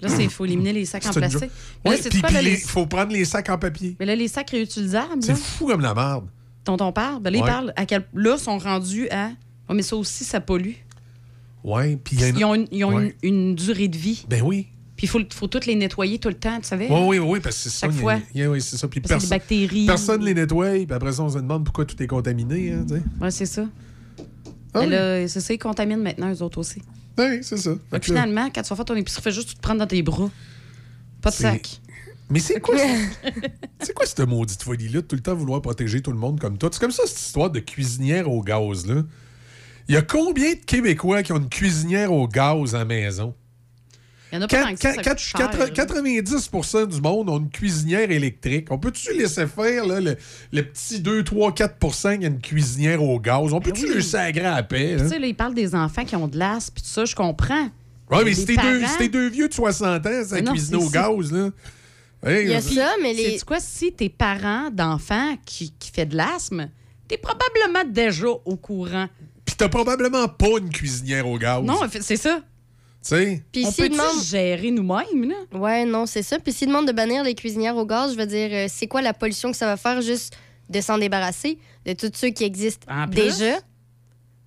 S3: Là, il faut éliminer les sacs en plastique.
S9: Ouais, puis
S3: les-
S9: il faut prendre les sacs en papier.
S3: Mais là, les sacs réutilisables,
S9: C'est fou comme la merde.
S3: dont on parle, ben là,
S9: Ouais.
S3: ils parlent à quel... Là, sont rendus à... Ouais, mais ça aussi, ça pollue.
S9: Ouais, puis il y a une-
S3: Ils ont, une, ils ont
S9: Ouais.
S3: une, une durée de vie.
S9: Ben oui.
S3: Puis il faut, faut toutes les nettoyer tout le temps, tu savais?
S9: Oui, oui, oui, parce que c'est ça. Y a-
S3: fois.
S9: il y a- oui, c'est ça. Puis
S3: Parce
S9: perso-
S3: bactéries.
S9: Personne les nettoie, puis après ça, on se demande pourquoi tout est contaminé. Hein.
S3: Ouais, c'est ça.
S9: Ah oui.
S3: là, c'est ça, ils contaminent maintenant, eux autres aussi.
S9: Oui, c'est ça.
S3: Fait
S9: Fait
S3: que
S9: que là-
S3: finalement, quand tu vas faire ton épicerie, fais juste te prendre dans tes bras. Pas de
S9: C'est-
S3: sac.
S9: Mais c'est quoi, ce- c'est quoi cette maudite folie-là de tout le temps vouloir protéger tout le monde comme toi? C'est comme ça, cette histoire de cuisinière au gaz, là. Il y a combien de Québécois qui ont une cuisinière au gaz à la maison?
S3: Il y en a pas tant que ça, ça
S9: quat-
S3: coûte cher,
S9: quatre-
S3: là.
S9: 90% du monde ont une cuisinière électrique. On peut-tu laisser faire là, le, le petit 2, 3, 4 qui a une cuisinière au gaz? On peut-tu
S3: Ben oui.
S9: le sagrer à paix?
S3: Tu
S9: hein?
S3: sais, là, ils parlent des enfants qui ont de l'asthme, puis tout ça, je comprends.
S9: Ouais, mais si t'es deux,
S3: parents-
S9: vieux de 60 ans, ça cuisine au
S3: c'est-
S9: gaz, là. Hey,
S2: Il y a
S9: euh,
S2: ça, mais les.
S3: C'est quoi, si t'es parent d'enfants qui, qui fait de l'asthme, t'es probablement déjà au courant.
S9: Puis t'as probablement pas une cuisinière au gaz.
S3: Non, c'est ça.
S9: Tu sais?
S2: Puis
S3: On
S2: s'ils
S3: peut-tu
S2: demandent-
S3: gérer nous-mêmes, là?
S2: Ouais, non, c'est ça. Puis s'ils demandent de bannir les cuisinières au gaz, je veux dire, euh, c'est quoi la pollution que ça va faire juste de s'en débarrasser de tous ceux qui existent
S3: En plus?
S2: déjà?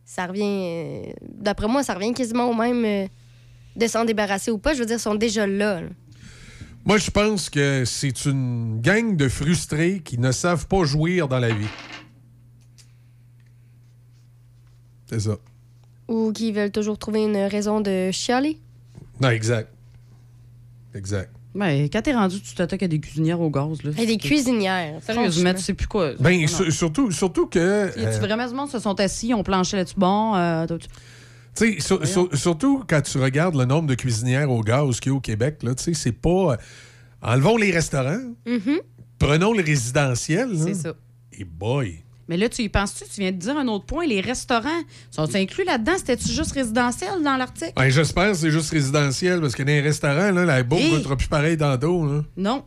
S2: Ça revient. euh, D'après moi, ça revient quasiment au même euh, de s'en débarrasser ou pas. Je veux dire, ils sont déjà là. là.
S9: Moi, je pense que c'est une gang de frustrés qui ne savent pas jouir dans la vie. C'est ça.
S2: Ou qui veulent toujours trouver une raison de chialer?
S9: Non, exact. Exact.
S3: Ben, quand t'es rendu, tu t'attaques à des cuisinières au gaz. Là.
S2: Et des cuisinières.
S3: Sérieusement, tu sais plus quoi.
S9: Ben,
S3: Non,
S9: sur-
S3: non.
S9: surtout, surtout que.
S3: Y
S9: euh,
S3: vraiment du monde se sont assis, ont planché là-dessus? Bon, euh,
S9: Tu sais, sur- sur- surtout quand tu regardes le nombre de cuisinières au gaz qu'il y a au Québec, là, tu sais, c'est pas. euh, enlevons les restaurants,
S2: Mhm.
S9: prenons le résidentiel.
S3: C'est ça.
S9: Et boy.
S3: Mais là, tu y penses-tu? Tu viens de dire un autre point. Les restaurants sont inclus là-dedans? C'était-tu juste résidentiel dans l'article?
S9: Ben, J'espère que c'est juste résidentiel parce que dans les restaurants, là, la bouffe ne sera plus pareil dans dos. Là.
S3: Non.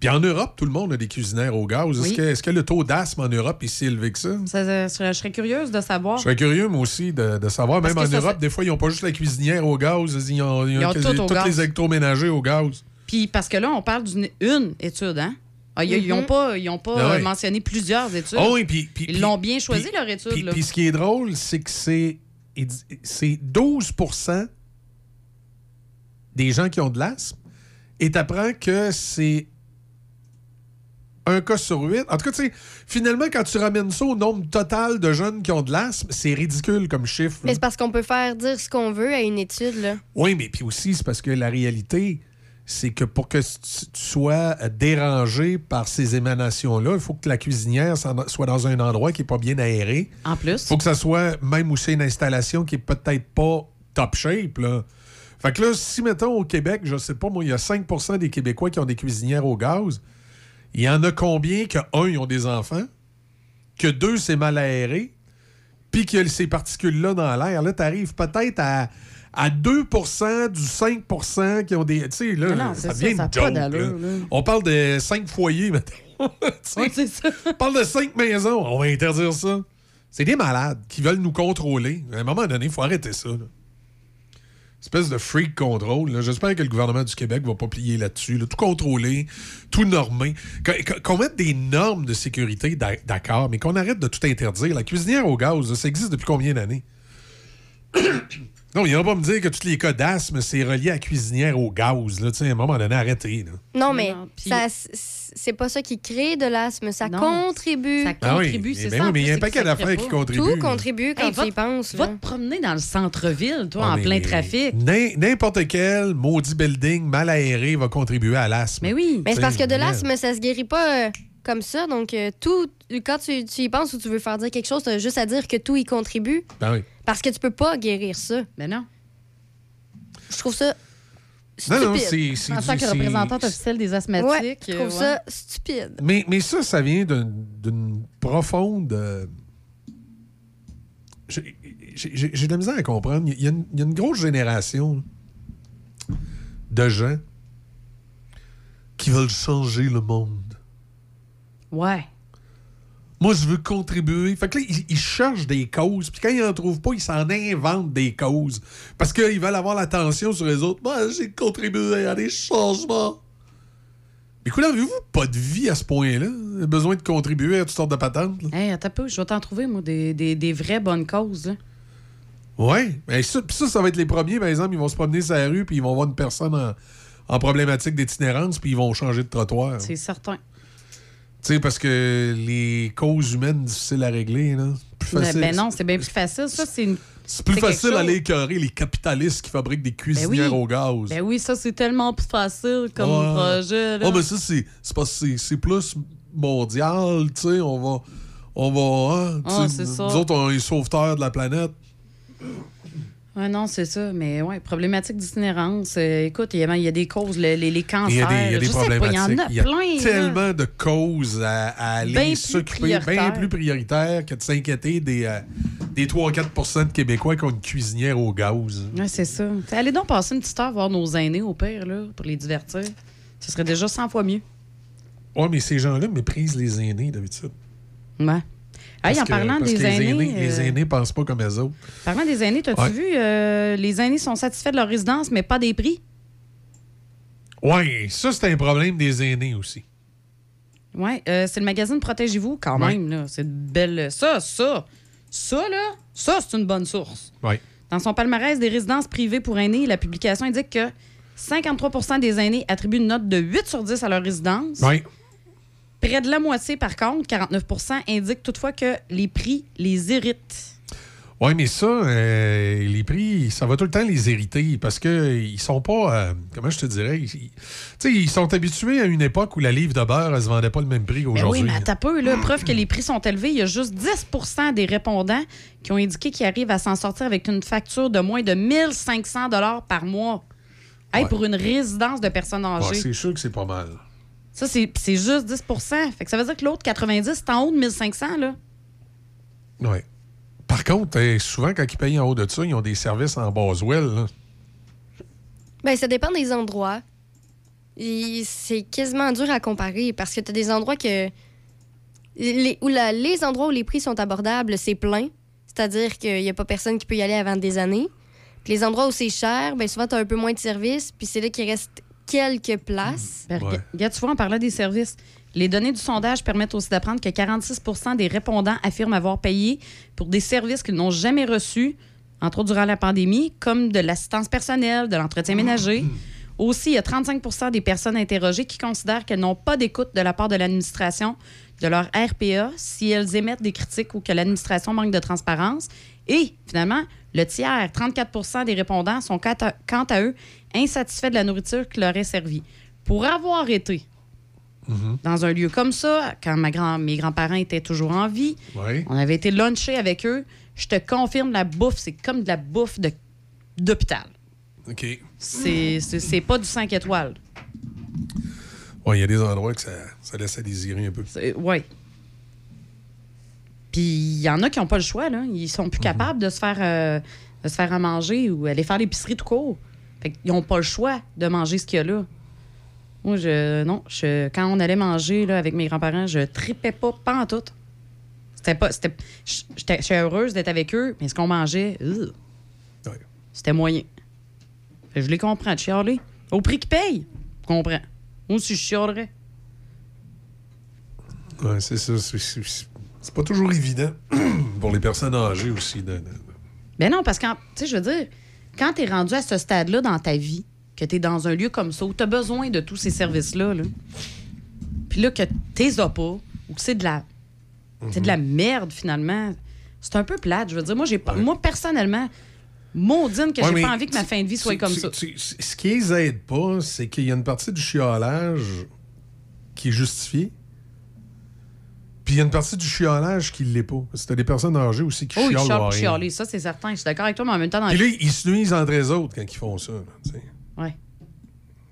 S9: Puis en Europe, tout le monde a des cuisinières au gaz. Est-ce
S3: Oui.
S9: que, est-ce que le taux d'asthme en Europe est si élevé que ça?
S3: Ça, je serais curieuse de savoir.
S9: Je serais curieux, moi aussi, de, de savoir.
S3: Parce
S9: Même en
S3: ça,
S9: Europe, des fois, ils n'ont pas juste la cuisinière au gaz, ils ont, ils ont
S3: Ils ont
S9: quasi-
S3: tout au
S9: toutes
S3: gaz.
S9: les électroménagers au gaz.
S3: Puis parce que là, on parle d'une une étude, hein? Ah, ils- n'ont
S9: Mhm.
S3: pas, ils ont pas
S9: Ah ouais.
S3: euh, mentionné plusieurs études.
S9: Oui, puis- puis-
S3: Ils l'ont bien choisi, leur étude.
S9: Puis,
S3: là.
S9: puis ce qui est drôle, c'est que c'est c'est 12% des gens qui ont de l'asthme et t'apprends que c'est un cas sur huit. En tout cas, tu sais, finalement, quand tu ramènes ça au nombre total de jeunes qui ont de l'asthme, c'est ridicule comme chiffre.
S2: Mais c'est parce qu'on peut faire dire ce qu'on veut à une étude, là.
S9: Oui, mais puis aussi, c'est parce que la réalité, c'est que pour que tu sois dérangé par ces émanations-là, il faut que la cuisinière soit dans un endroit qui n'est pas bien aéré.
S3: En plus.
S9: faut que ça soit même aussi une installation qui est peut-être pas top shape. Là. Fait que là, si, mettons, au Québec, je sais pas, moi, il y a 5% des Québécois qui ont des cuisinières au gaz, il y en a combien que, un, ils ont des enfants, que deux, c'est mal aéré, puis qu'il y a ces particules-là dans l'air. Là, tu arrives peut-être à, à 2% du 5% qui ont des. Tu sais, là,
S3: non,
S9: ça
S3: ça,
S9: devient une joke,
S3: d'allure,
S9: là.
S3: là.
S9: On parle de 5 foyers, maintenant. On parle de 5 maisons. On va interdire ça. C'est des malades qui veulent nous contrôler. À un moment donné, il faut arrêter ça. là. Espèce de freak control. là. J'espère que le gouvernement du Québec va pas plier là-dessus. là. Tout contrôler, tout normer. Qu'on- mette des normes de sécurité, d'a- d'accord, mais qu'on arrête de tout interdire. La cuisinière au gaz, ça existe depuis combien d'années? Non, il va pas me dire que tous les cas d'asthme, c'est relié à la cuisinière au gaz. Là. Tu sais, À un moment donné, arrêtez. là.
S2: Non, mais
S3: non,
S2: ça, c'est pas ça qui crée de l'asthme. Ça
S3: Non,
S2: contribue.
S3: ça
S9: Ah oui,
S3: contribue,
S9: mais
S3: c'est
S9: ben
S3: ça.
S9: oui, mais il y a un paquet d'affaires qui contribuent.
S2: Tout contribue quand
S3: Hey,
S2: tu
S3: va-
S2: y penses.
S3: Va te promener dans le centre-ville, toi,
S9: Ah,
S3: en plein trafic.
S9: n'im- N'importe quel maudit building mal aéré va contribuer à l'asthme.
S3: Mais oui.
S2: Mais c'est parce que de
S9: C'est
S2: l'asthme, ça se guérit pas euh, comme ça. Donc, euh, tout, quand tu, tu y penses ou tu veux faire dire quelque chose, tu as juste à dire que tout y contribue.
S9: Ben oui.
S2: Parce que tu peux pas guérir ça.
S3: Mais non.
S2: Je trouve ça
S9: Non, non,
S2: stupide.
S9: c'est-
S3: En tant que représentante officielle des asthmatiques.
S2: Ouais, je trouve
S3: euh,
S2: ça
S3: ouais.
S2: stupide.
S9: Mais, mais ça, ça vient d'une d'une profonde. euh, j'ai- de la misère à comprendre. Il y, a une, il y a une grosse génération de gens qui veulent changer le monde.
S3: Ouais.
S9: Moi, je veux contribuer. Fait que là, ils, ils cherchent des causes. Puis quand ils n'en trouvent pas, ils s'en inventent des causes. Parce qu'ils veulent avoir l'attention sur les autres. Moi, j'ai contribué à des changements. Mais écoute, avez-vous pas de vie à ce point-là? Besoin de contribuer à toutes sortes de patentes? là?
S3: Hey, attends peu, je vais t'en trouver, moi, des, des, des vraies bonnes causes.
S9: Ouais. Mais ça, ça, ça va être les premiers, par exemple, ils vont se promener sur la rue, puis ils vont voir une personne en, en problématique d'itinérance, puis ils vont changer de trottoir.
S3: C'est certain.
S9: Sais, parce que les causes humaines difficiles à régler, là. Plus
S3: Ben,
S9: facile.
S3: ben non, c'est bien plus facile. Ça, c'est une.
S9: C'est plus facile d'aller écœurer les capitalistes qui fabriquent des
S3: Ben
S9: cuisinières
S3: oui.
S9: au gaz.
S3: Ben oui, ça, c'est tellement plus facile comme projet. Là.
S9: Ah, mais ça, c'est c'est parce que c'est- c'est plus mondial, tu sais. On va. On va. hein, tu
S3: Ah, c'est ça.
S9: Nous autres, on est sauveteurs de la planète.
S3: Ouais, non, c'est ça. Mais ouais, problématique d'itinérance. euh, écoute, il y, a- il y a des causes, les, les, les cancers.
S9: Il y a des, il y a des
S3: pas, il y en
S9: problématiques.
S3: a
S9: Il y a
S3: plein. là.
S9: tellement de causes à, à aller
S3: Bien
S9: s'occuper, bien plus prioritaires que de s'inquiéter des, euh, des 3-4% de Québécois qui ont une cuisinière au gaz.
S3: Ouais, c'est ça. T'sais, allez donc passer une petite heure voir nos aînés au pire, là, pour les divertir. Ce serait déjà 100 fois mieux.
S9: Ouais, mais ces gens-là méprisent les aînés d'habitude.
S3: Ouais. Hey, en
S9: que-
S3: parlant
S9: parce
S3: des
S9: que les
S3: aînés.
S9: Les
S3: euh,
S9: aînés pensent pas comme eux autres.
S3: Parlant des aînés, t'as-tu
S9: Ouais.
S3: vu, euh, les aînés sont satisfaits de leur résidence, mais pas des prix?
S9: Ouais, ça, c'est un problème des aînés aussi.
S3: Oui, c'est le magazine Protégez-vous, quand
S9: Ouais.
S3: même. C'est belle. Ça, ça, ça, là, ça, c'est une bonne source.
S9: Ouais.
S3: Dans son palmarès des résidences privées pour aînés, la publication indique que 53% des aînés attribuent une note de 8 sur 10 à leur résidence.
S9: Oui.
S3: Près de la moitié, par contre, 49% indiquent toutefois que les prix les irritent.
S9: Oui, mais ça, euh, les prix, ça va tout le temps les hériter parce que ils sont pas. euh, comment je te dirais? Ils, ils- tu sais, ils sont habitués à une époque où la livre de beurre, elle se vendait pas le même prix
S3: Ben
S9: qu'aujourd'hui.
S3: oui, mais t'as peu, là. Preuve que les prix sont élevés. Il y a juste 10% des répondants qui ont indiqué qu'ils arrivent à s'en sortir avec une facture de moins de 1500 par mois. Hey,
S9: Ouais.
S3: Pour une résidence de personnes
S9: Ouais,
S3: âgées.
S9: c'est sûr que c'est pas mal.
S3: Ça, c'est c'est juste 10 Fait que ça veut dire que l'autre 90, c'est en haut de 1500, là.
S9: Ouais. Par contre, euh, souvent, quand ils payent en haut de ça, ils ont des services en Boswell. là.
S2: Ben, ça dépend des endroits. C'est quasiment dur à comparer parce que tu as des endroits que. Les, où la- les endroits où les prix sont abordables, c'est plein. C'est-à-dire qu'il n'y a pas personne qui peut y aller avant des années. Puis les endroits où c'est cher, ben souvent, tu as un peu moins de services. Puis c'est là qu'il reste quelques places.
S3: Ben, rega- Regarde, tu vois, on parlait des services. Les données du sondage permettent aussi d'apprendre que 46 des répondants affirment avoir payé pour des services qu'ils n'ont jamais reçus, entre autres durant la pandémie, comme de l'assistance personnelle, de l'entretien ménager. Aussi, il y a 35 des personnes interrogées qui considèrent qu'elles n'ont pas d'écoute de la part de l'administration de leur RPA si elles émettent des critiques ou que l'administration manque de transparence. Et finalement, le tiers, 34 des répondants, sont quant à, quant à eux insatisfaits de la nourriture qui leur est servie. Pour avoir été dans un lieu comme ça, quand ma grand, mes grands-parents étaient toujours en vie,
S9: Ouais.
S3: on avait été luncher avec eux, je te confirme, la bouffe, c'est comme de la bouffe d'hôpital.
S9: OK.
S3: C'est pas du 5 étoiles.
S9: Ouais, il y a des endroits que ça, ça laisse à désirer un peu.
S3: Oui. Puis il y en a qui n'ont pas le choix, là. Ils sont plus capables de se faire euh, de se faire à manger ou aller faire l'épicerie tout court. Fait qu'ils n'ont pas le choix de manger ce qu'il y a là. Moi, je. Non, je, quand on allait manger là, avec mes grands-parents, je tripais pas, pas en tout. C'était pas. C'était, j'étais heureuse d'être avec eux, mais ce qu'on mangeait, c'était moyen. Fait je les comprends, de chialer. Au prix qu'ils payent, je comprends. Moi aussi, je chialerais.
S9: Ouais, c'est ça. c'est- pas toujours évident pour les personnes âgées aussi. de- de-
S3: Ben non, parce que, tu sais, je veux dire, quand tu es rendu à ce stade-là dans ta vie, que tu es dans un lieu comme ça, où tu as besoin de tous ces services-là, là, puis là, que tu les as pas, ou que c'est de la. C'est de la merde, finalement. C'est un peu plate. Je veux dire, moi, j'ai pas. Moi, personnellement, maudine que
S9: Ouais,
S3: j'ai pas envie que ma fin de vie soit comme ça.
S9: ce qui les aide pas, c'est qu'il y a une partie du chiolage qui est justifiée. Puis il y a une partie du chiolage qui l'est pas. T'as des personnes âgées aussi qui
S3: Oh, ils
S9: chiolent rien.
S3: chialer, ça, c'est certain. Je suis d'accord avec toi, mais en même temps, dans
S9: Puis là, ils se nuisent entre eux autres quand ils font ça. là, tu sais.
S3: Ouais.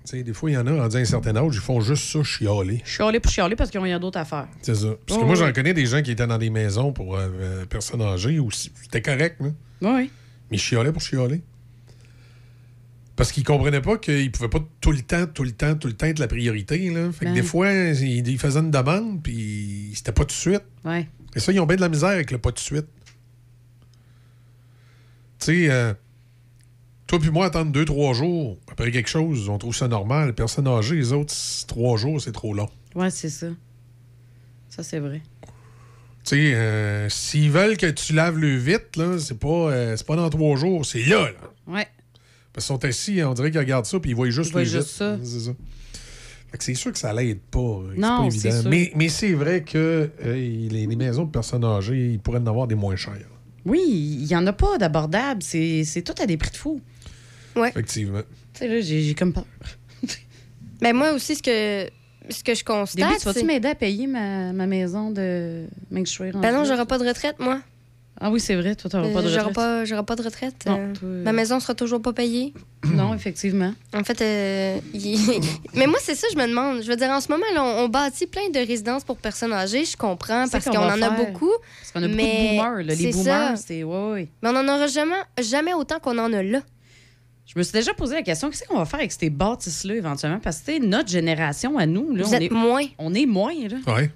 S9: Tu sais, des fois, il y en a, rendus à un certain âge, ils font juste ça, chialer.
S3: Chialer pour chialer parce qu'ils ont rien d'autre à faire.
S9: C'est ça. Parce que
S3: Oh,
S9: moi,
S3: oui.
S9: j'en connais des gens qui étaient dans des maisons pour euh, euh, personnes âgées c- c'était correct, là.
S3: Oui.
S9: Mais ils chialaient pour chialer. Parce qu'ils comprenaient pas qu'ils pouvaient pas tout le temps, tout le temps, tout le temps être la priorité. Là. Fait que
S3: Ben.
S9: des fois, ils, ils faisaient une demande, puis c'était pas tout de suite.
S3: Ouais.
S9: Et ça, ils ont bien de la misère avec le pas tout de suite. Tu sais, euh, toi puis moi, attendre deux, trois jours après quelque chose, on trouve ça normal. Les personnes âgées, les autres, trois jours, c'est trop long.
S3: Ouais, c'est ça. Ça, c'est vrai.
S9: Tu sais, euh, s'ils veulent que tu laves le vite, là, c'est pas, euh, c'est pas dans trois jours, c'est là, là.
S3: Ouais.
S9: Qu'ils sont assis, on dirait qu'ils regardent ça, puis ils voient juste
S3: Ils voient juste ça.
S9: C'est ça. Fait que c'est sûr que ça l'aide pas. hein. C'est
S3: Non,
S9: pas
S3: c'est
S9: évident.
S3: sûr.
S9: Mais, mais c'est vrai que euh, les, les maisons de personnes âgées, ils pourraient en avoir des moins chères.
S3: Oui, il y en a pas d'abordables. C'est c'est tout à des prix de fou.
S2: Ouais.
S9: Effectivement.
S3: Tu sais, là, j'ai comme peur.
S2: Ben moi aussi, ce que, ce que je
S3: Début,
S2: constate.
S3: tu vas-tu m'aider à payer ma, ma maison de
S2: Ben non, j'aurai pas de retraite, moi.
S3: Ah oui, c'est vrai, toi, t'auras pas de
S2: Euh, J'aurai
S3: retraite.
S2: pas, j'aurai pas de retraite.
S3: Non,
S2: Euh,
S3: toi-
S2: Ma maison sera toujours pas payée.
S3: Non, effectivement.
S2: En fait, euh, mais moi, c'est ça, je me demande. Je veux dire, en ce moment, là, on, on bâtit plein de résidences pour personnes âgées. Je comprends, parce
S3: qu'on
S2: qu'on
S3: va
S2: en a
S3: faire.
S2: beaucoup.
S3: Parce qu'on a beaucoup
S2: mais
S3: de boomers. là. Les
S2: c'est
S3: boomers,
S2: ça.
S3: c'est. Ouais, ouais.
S2: Mais on en aura jamais, jamais autant qu'on en a là.
S3: Je me suis déjà posé la question qu'est-ce qu'on va faire avec ces bâtisses-là éventuellement? Parce que tu sais, notre génération à nous, là,
S2: Vous
S3: on
S2: êtes
S3: est
S2: moins.
S3: On est moins, là.
S9: Ouais.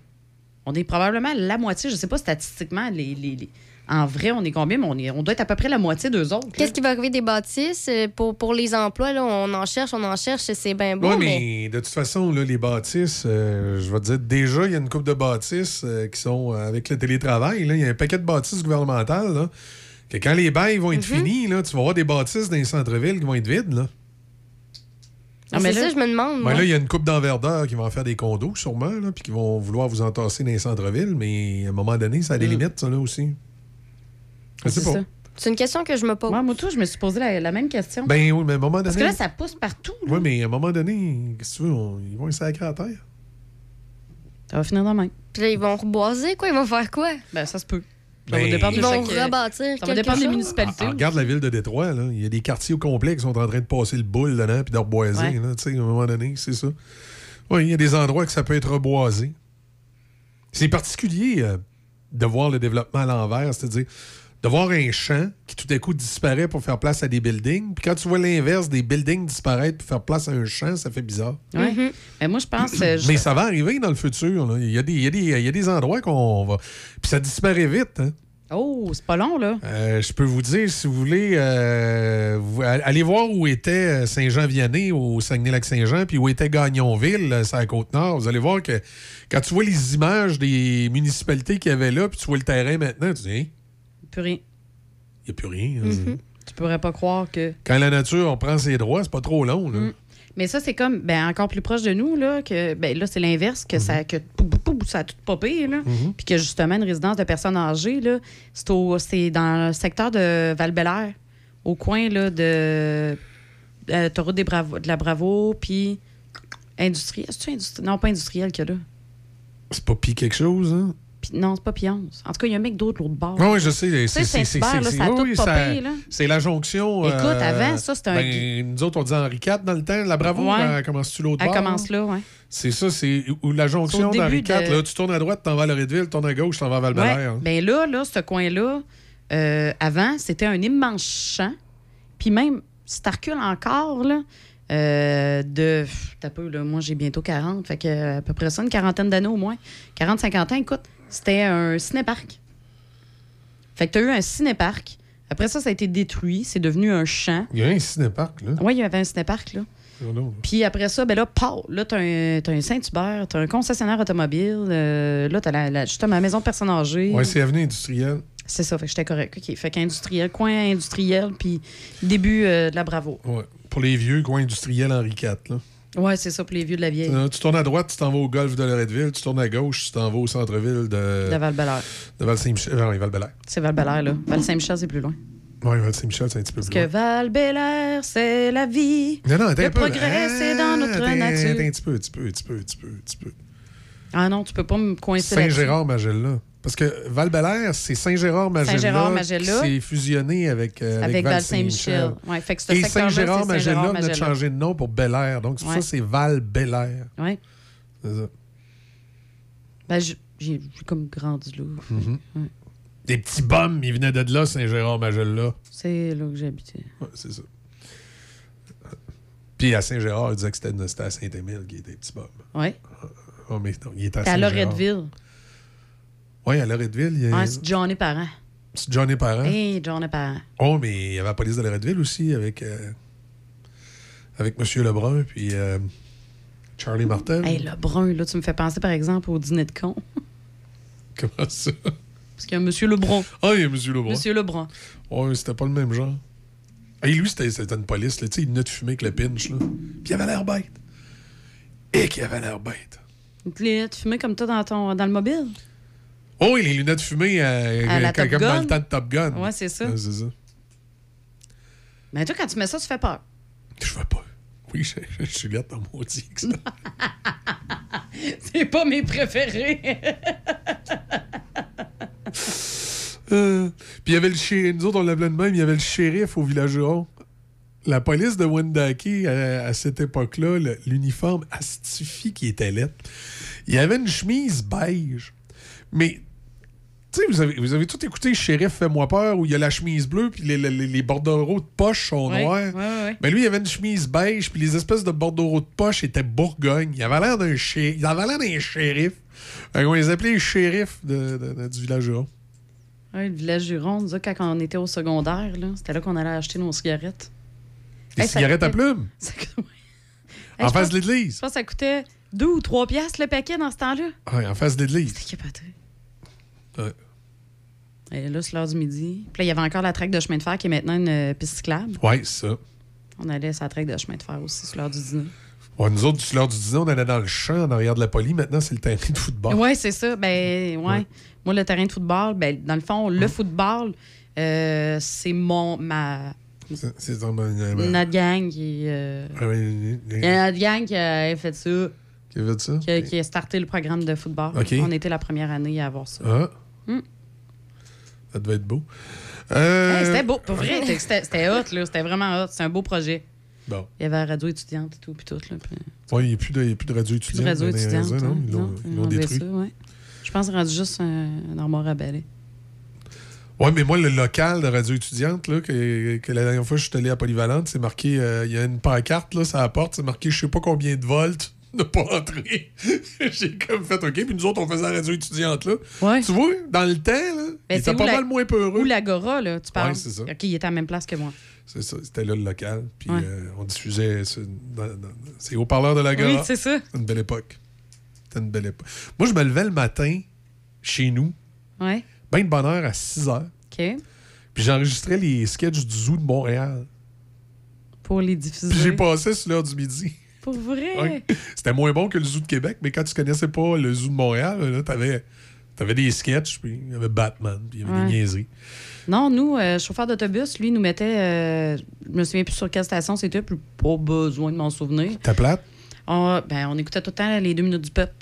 S3: On est probablement la moitié. Je sais pas statistiquement, les, les- les- en vrai, on est combien, mais on, est, on doit être à peu près la moitié d'eux autres.
S2: Qu'est-ce qui va arriver des bâtisses? Euh, pour, pour les emplois? Là, on en cherche, on en cherche, c'est bien beau,
S9: Oui,
S2: mais...
S9: mais de toute façon, là, les bâtisses, euh, je vais te dire, déjà, il y a une couple de bâtisses euh, qui sont avec le télétravail. là. Il y a un paquet de bâtisses gouvernementales. Là, que quand les bails vont être
S2: Mhm.
S9: finis, là, tu vas avoir des bâtisses dans les centres-villes qui vont être vides. Là.
S3: Ah, mais
S2: c'est
S3: là-
S2: ça, je me demande.
S9: Ben là, il y a une coupe d'envergeurs qui va en faire des condos, sûrement, là, puis qui vont vouloir vous entasser dans les centres-villes, mais à un moment donné, ça a des limites, ça, là aussi.
S3: Mm. C'est
S9: pas.
S3: ça.
S2: C'est une question que je me pose.
S3: Moi, moi, tout, je me suis posé la, la même question.
S9: Ben oui, mais à un moment donné.
S3: Parce que là, ça pousse partout.
S9: Oui, mais à un moment donné, qu'est-ce que tu veux, on- ils vont être sacrés à terre.
S3: Ça va finir demain.
S2: Puis là, ils vont reboiser, quoi? Ils vont faire quoi?
S3: Ben, ça se peut. Ça
S9: Ben,
S3: va dépendre de
S2: Ils vont
S3: chaque-
S2: rebâtir
S3: Ça va
S2: quelque
S3: dépendre des
S2: chose?
S3: municipalités.
S9: Ah, regarde la ville de Détroit, là. Il y a des quartiers au complet qui sont en train de passer le boule dedans puis de reboiser,
S3: Ouais.
S9: là. Tu sais, à un moment donné, c'est ça. Oui, il y a des endroits que ça peut être reboisé. C'est particulier euh, de voir le développement à l'envers, c'est-à-dire de voir un champ qui tout à coup disparaît pour faire place à des buildings. Puis quand tu vois l'inverse, des buildings disparaître pour faire place à un champ, ça fait bizarre.
S3: Ouais. Mais moi, je pense. euh, je-
S9: Mais ça va arriver dans le futur. là. Il y, a des- il y a des- il y a des endroits qu'on va. Puis ça disparaît vite. Hein?
S3: Oh, c'est pas long, là.
S9: Euh, je peux vous dire, si vous voulez, euh, vous- allez voir où était Saint-Jean-Vianney au Saguenay-Lac-Saint-Jean, puis où était Gagnonville, sur la Côte-Nord. Vous allez voir que quand tu vois les images des municipalités qu'il y avait là, puis tu vois le terrain maintenant, tu dis, Hein,
S3: Plus rien.
S9: il n'y a plus rien. hein.
S3: Mhm. Tu pourrais pas croire que.
S9: Quand la nature, on prend ses droits, c'est pas trop long. Là.
S3: Mm. Mais ça, c'est comme ben, encore plus proche de nous, là, que ben, là, c'est l'inverse, que ça que pou, pou, pou, ça a tout popé, là.
S9: Mhm.
S3: Puis que justement, une résidence de personnes âgées, là, c'est, au- c'est dans le secteur de val au coin là, de euh, des Bravo, de la Bravo, puis industriel. C'est-tu Non, pas industriel qu'il y a là.
S9: C'est pas pis quelque chose, hein?
S3: Non, c'est pas Pionce. En tout cas, il y a un mec d'autre l'autre bord.
S9: Oui, je sais. C'est- c'est- la jonction.
S3: Écoute,
S9: euh,
S3: avant, ça, c'était un-
S9: ben, Nous autres, on disait Henri IV dans le temps. La Bravo, elle commence-tu l'autre
S3: Elle
S9: bord?
S3: commence là, oui.
S9: C'est ça, c'est où la jonction d'Henri IV. Là, tu tournes à droite, t'en vas à Loretteville, tu tournes à gauche, t'en vas à val
S3: Ouais. Ben là, là, ce coin-là, euh, avant, c'était un immense champ. Puis même, si tu recules encore, là, euh, de. T'as peu, là, moi, j'ai bientôt 40. Fait que, à peu près ça, une quarantaine d'années au moins. 40-50 ans, écoute, c'était un cinéparc. Fait que tu as eu un cinéparc. Après ça, ça a été détruit. C'est devenu un champ.
S9: Il y a un cinéparc, là.
S3: Oui, il y avait un cinéparc, là. Puis après ça, ben là, pau, là, t'as un, t'as un Saint-Hubert, t'as un concessionnaire automobile, euh, là, t'as la, la, justement la maison de personnes âgées.
S9: Ouais, c'est avenue industrielle.
S3: C'est ça, fait que j'étais correct. OK. Fait qu'industriel, coin industriel, puis début euh, de la Bravo.
S9: Ouais. Pour les vieux, coin industriel Henri IV, là.
S3: Ouais, c'est ça, pour les vieux de la vieille.
S9: Euh, Tu tournes à droite, tu t'en vas au golfe de Loretteville. Tu tournes à gauche, tu t'en vas au centre-ville de...
S3: De Val-Bélair.
S9: De Val-Saint-Michel. Oui, Val-Bélair.
S3: C'est Val-Bélair, là. Val-Saint-Michel, c'est plus loin.
S9: Oui, Val-Saint-Michel, c'est un petit peu
S3: Parce
S9: plus
S3: que
S9: loin.
S3: Val-Bélair, c'est la vie.
S9: Non, non,
S3: Le
S9: un peu.
S3: progrès, c'est dans notre nature.
S9: Un petit peu, un petit peu, un petit peu, un petit peu, un petit peu.
S3: Ah non, tu peux pas me coincer.
S9: Saint-Gérard-Magella. Parce que Val-Bélair, c'est Saint-Gérard-Magella.
S3: Saint-Gérard-Magella.
S9: qui s'est fusionné avec, euh, avec,
S3: Avec
S9: Val-Saint-Michel.
S3: Ouais, fait que ce
S9: Et Saint-Gérard-Magella de
S3: Saint-Gérard-Magella.
S9: changer de nom pour Bel-Air. Donc, c'est pour
S3: Ouais.
S9: ça que c'est Val-Bélair.
S3: Oui.
S9: C'est ça.
S3: Ben, j'ai comme grandi là.
S9: Mhm.
S3: Ouais.
S9: Des petits bums, ils venaient de là, Saint-Gérard-Magella.
S3: C'est là que j'habitais.
S9: Ouais, c'est ça. Puis à Saint-Gérard, il disait que c'était à Saint-Émile qui était petit bum.
S3: Oui.
S9: Oh, mais non, il était à
S3: T'es à
S9: Saint-Gérard.
S3: Loretteville.
S9: Oui, à Loretteville. Il y a...
S3: Ouais, c'est Johnny Parent.
S9: C'est Johnny Parent.
S3: Hey, Johnny Parent.
S9: Oh, mais il y avait la police de Loretteville aussi avec, euh, avec M. Lebrun puis euh, Charlie Martel.
S3: Hey, le brun, là, tu me fais penser, par exemple, au dîner de con.
S9: Comment ça?
S3: Parce qu'il y a M. Lebrun.
S9: Ah, il y a M. Lebrun.
S3: Monsieur Lebrun.
S9: Ouais, c'était pas le même genre. Et lui, c'était c'était une police, là. Tu sais, il venait de fumer avec le pinch, là. Puis il avait l'air bête. Et qu'il avait l'air bête.
S3: Tu fumais comme toi dans, ton, dans le mobile?
S9: Oh, et les lunettes fumées euh,
S3: À la
S9: comme
S3: Top
S9: comme dans
S3: Gun?
S9: le temps de Top Gun.
S3: Ouais, c'est ça.
S9: Ouais, c'est ça.
S3: Mais toi, quand tu mets ça, tu fais peur.
S9: Je veux pas. Oui, je, je, je suis là dans mon ça.
S3: C'est pas mes préférés.
S9: Euh, Puis il y avait le shérif. Nous autres, on l'appelait de même. Il y avait le shérif au village rond. La police de Wendake, à, à cette époque-là, l'uniforme astifie qui était lettre. Il y avait une chemise beige. Mais, tu sais, vous avez, vous avez tout écouté Shérif Fais-moi peur, où il y a la chemise bleue, puis les, les, les bordereaux de poche sont
S3: Ouais,
S9: noirs.
S3: ouais, ouais.
S9: Mais lui, il avait une chemise beige, puis les espèces de bordereaux de poche étaient bourgogne. Il avait l'air d'un shérif. Il avait l'air d'un shérif. Fait qu'on les appelait les shérifs de- de- de- du village rond.
S3: Ouais, le village nous autres, quand on était au secondaire, là, c'était là qu'on allait acheter nos cigarettes.
S9: Des
S3: Hey,
S9: cigarettes à plumes?
S3: Ça
S9: En face de l'église.
S3: Je pense que ça coûtait 2 ou 3 piastres le paquet dans ce temps-là.
S9: Ouais, en face de l'église.
S3: C'était.
S9: Ouais.
S3: Et là, c'est l'heure du midi. Puis là, il y avait encore la traque de chemin de fer qui est maintenant une euh, piste cyclable.
S9: Ouais, c'est ça.
S3: On allait sur la traque de chemin de fer aussi, sur l'heure du dîner.
S9: Ouais, nous autres, sur l'heure du dîner, on allait dans le champ en arrière de la police. Maintenant, c'est le terrain de football.
S3: Oui, c'est ça. Ben, ouais. Moi, le terrain de football, ben, dans le fond, le football, euh, c'est mon ma
S9: C'est-
S3: notre gang qui. euh,
S9: Ah oui,
S3: il y a notre gang qui a fait ça,
S9: Qui a fait ça?
S3: qui a, qui a starté le programme de football. On était la première année à avoir ça.
S9: Ah.
S3: Hmm.
S9: Ça devait être beau. Euh,
S3: Hey, c'était beau, pour vrai. C'était hot, là. C'était vraiment hot. C'est un beau projet.
S9: Bon.
S3: Il y avait la radio étudiante et tout, puis tout, là. puis-
S9: Ouais, il n'y a, plus de- il y a plus de radio
S3: Plus de
S9: étudiante.
S3: radio étudiante.
S9: raisins, non?
S3: hein.
S9: Ils l'ont- ils détruit.
S3: ça, ouais. Je pense rendu juste un, un armoire à balai.
S9: Oui, mais moi, le local de radio étudiante, là, que, que la dernière fois je suis allé à Polyvalente, c'est marqué, euh, il y a une pancarte, là, ça la porte, c'est marqué je sais pas combien de volts, ne pas entrer. J'ai comme fait OK, puis nous autres, on faisait la radio étudiante, là. Tu vois, dans le temps, là, il
S3: Ben,
S9: était
S3: c'est
S9: pas
S3: la-
S9: mal moins peureux.
S3: Ou l'Agora, là, tu parles?
S9: Ouais, c'est ça.
S3: OK, il était à la même place que moi.
S9: C'est ça, c'était là le local. Puis
S3: Ouais.
S9: euh, on diffusait. ce- C'est au parleur de la gare.
S3: Oui, c'est ça.
S9: C'était une belle époque. C'était une belle époque. Moi, je me levais le matin chez nous,
S3: Ouais.
S9: bien de bonne heure à 6 heures.
S3: OK.
S9: Puis j'enregistrais les sketchs du zoo de Montréal.
S3: Pour les diffuser.
S9: Puis j'ai passé sur l'heure du midi.
S3: Pour vrai?
S9: Ouais. C'était moins bon que le zoo de Québec, mais quand tu connaissais pas le zoo de Montréal, là, t'avais, t'avais des sketchs, puis il y avait Batman, puis il y avait
S3: Ouais.
S9: des niaiseries.
S3: Non, nous, euh, chauffeur d'autobus, lui, nous mettait. euh, je me souviens plus sur quelle station c'était, puis pas besoin de m'en souvenir.
S9: T'as plate?
S3: On, ben, on écoutait tout le temps les deux minutes du peuple.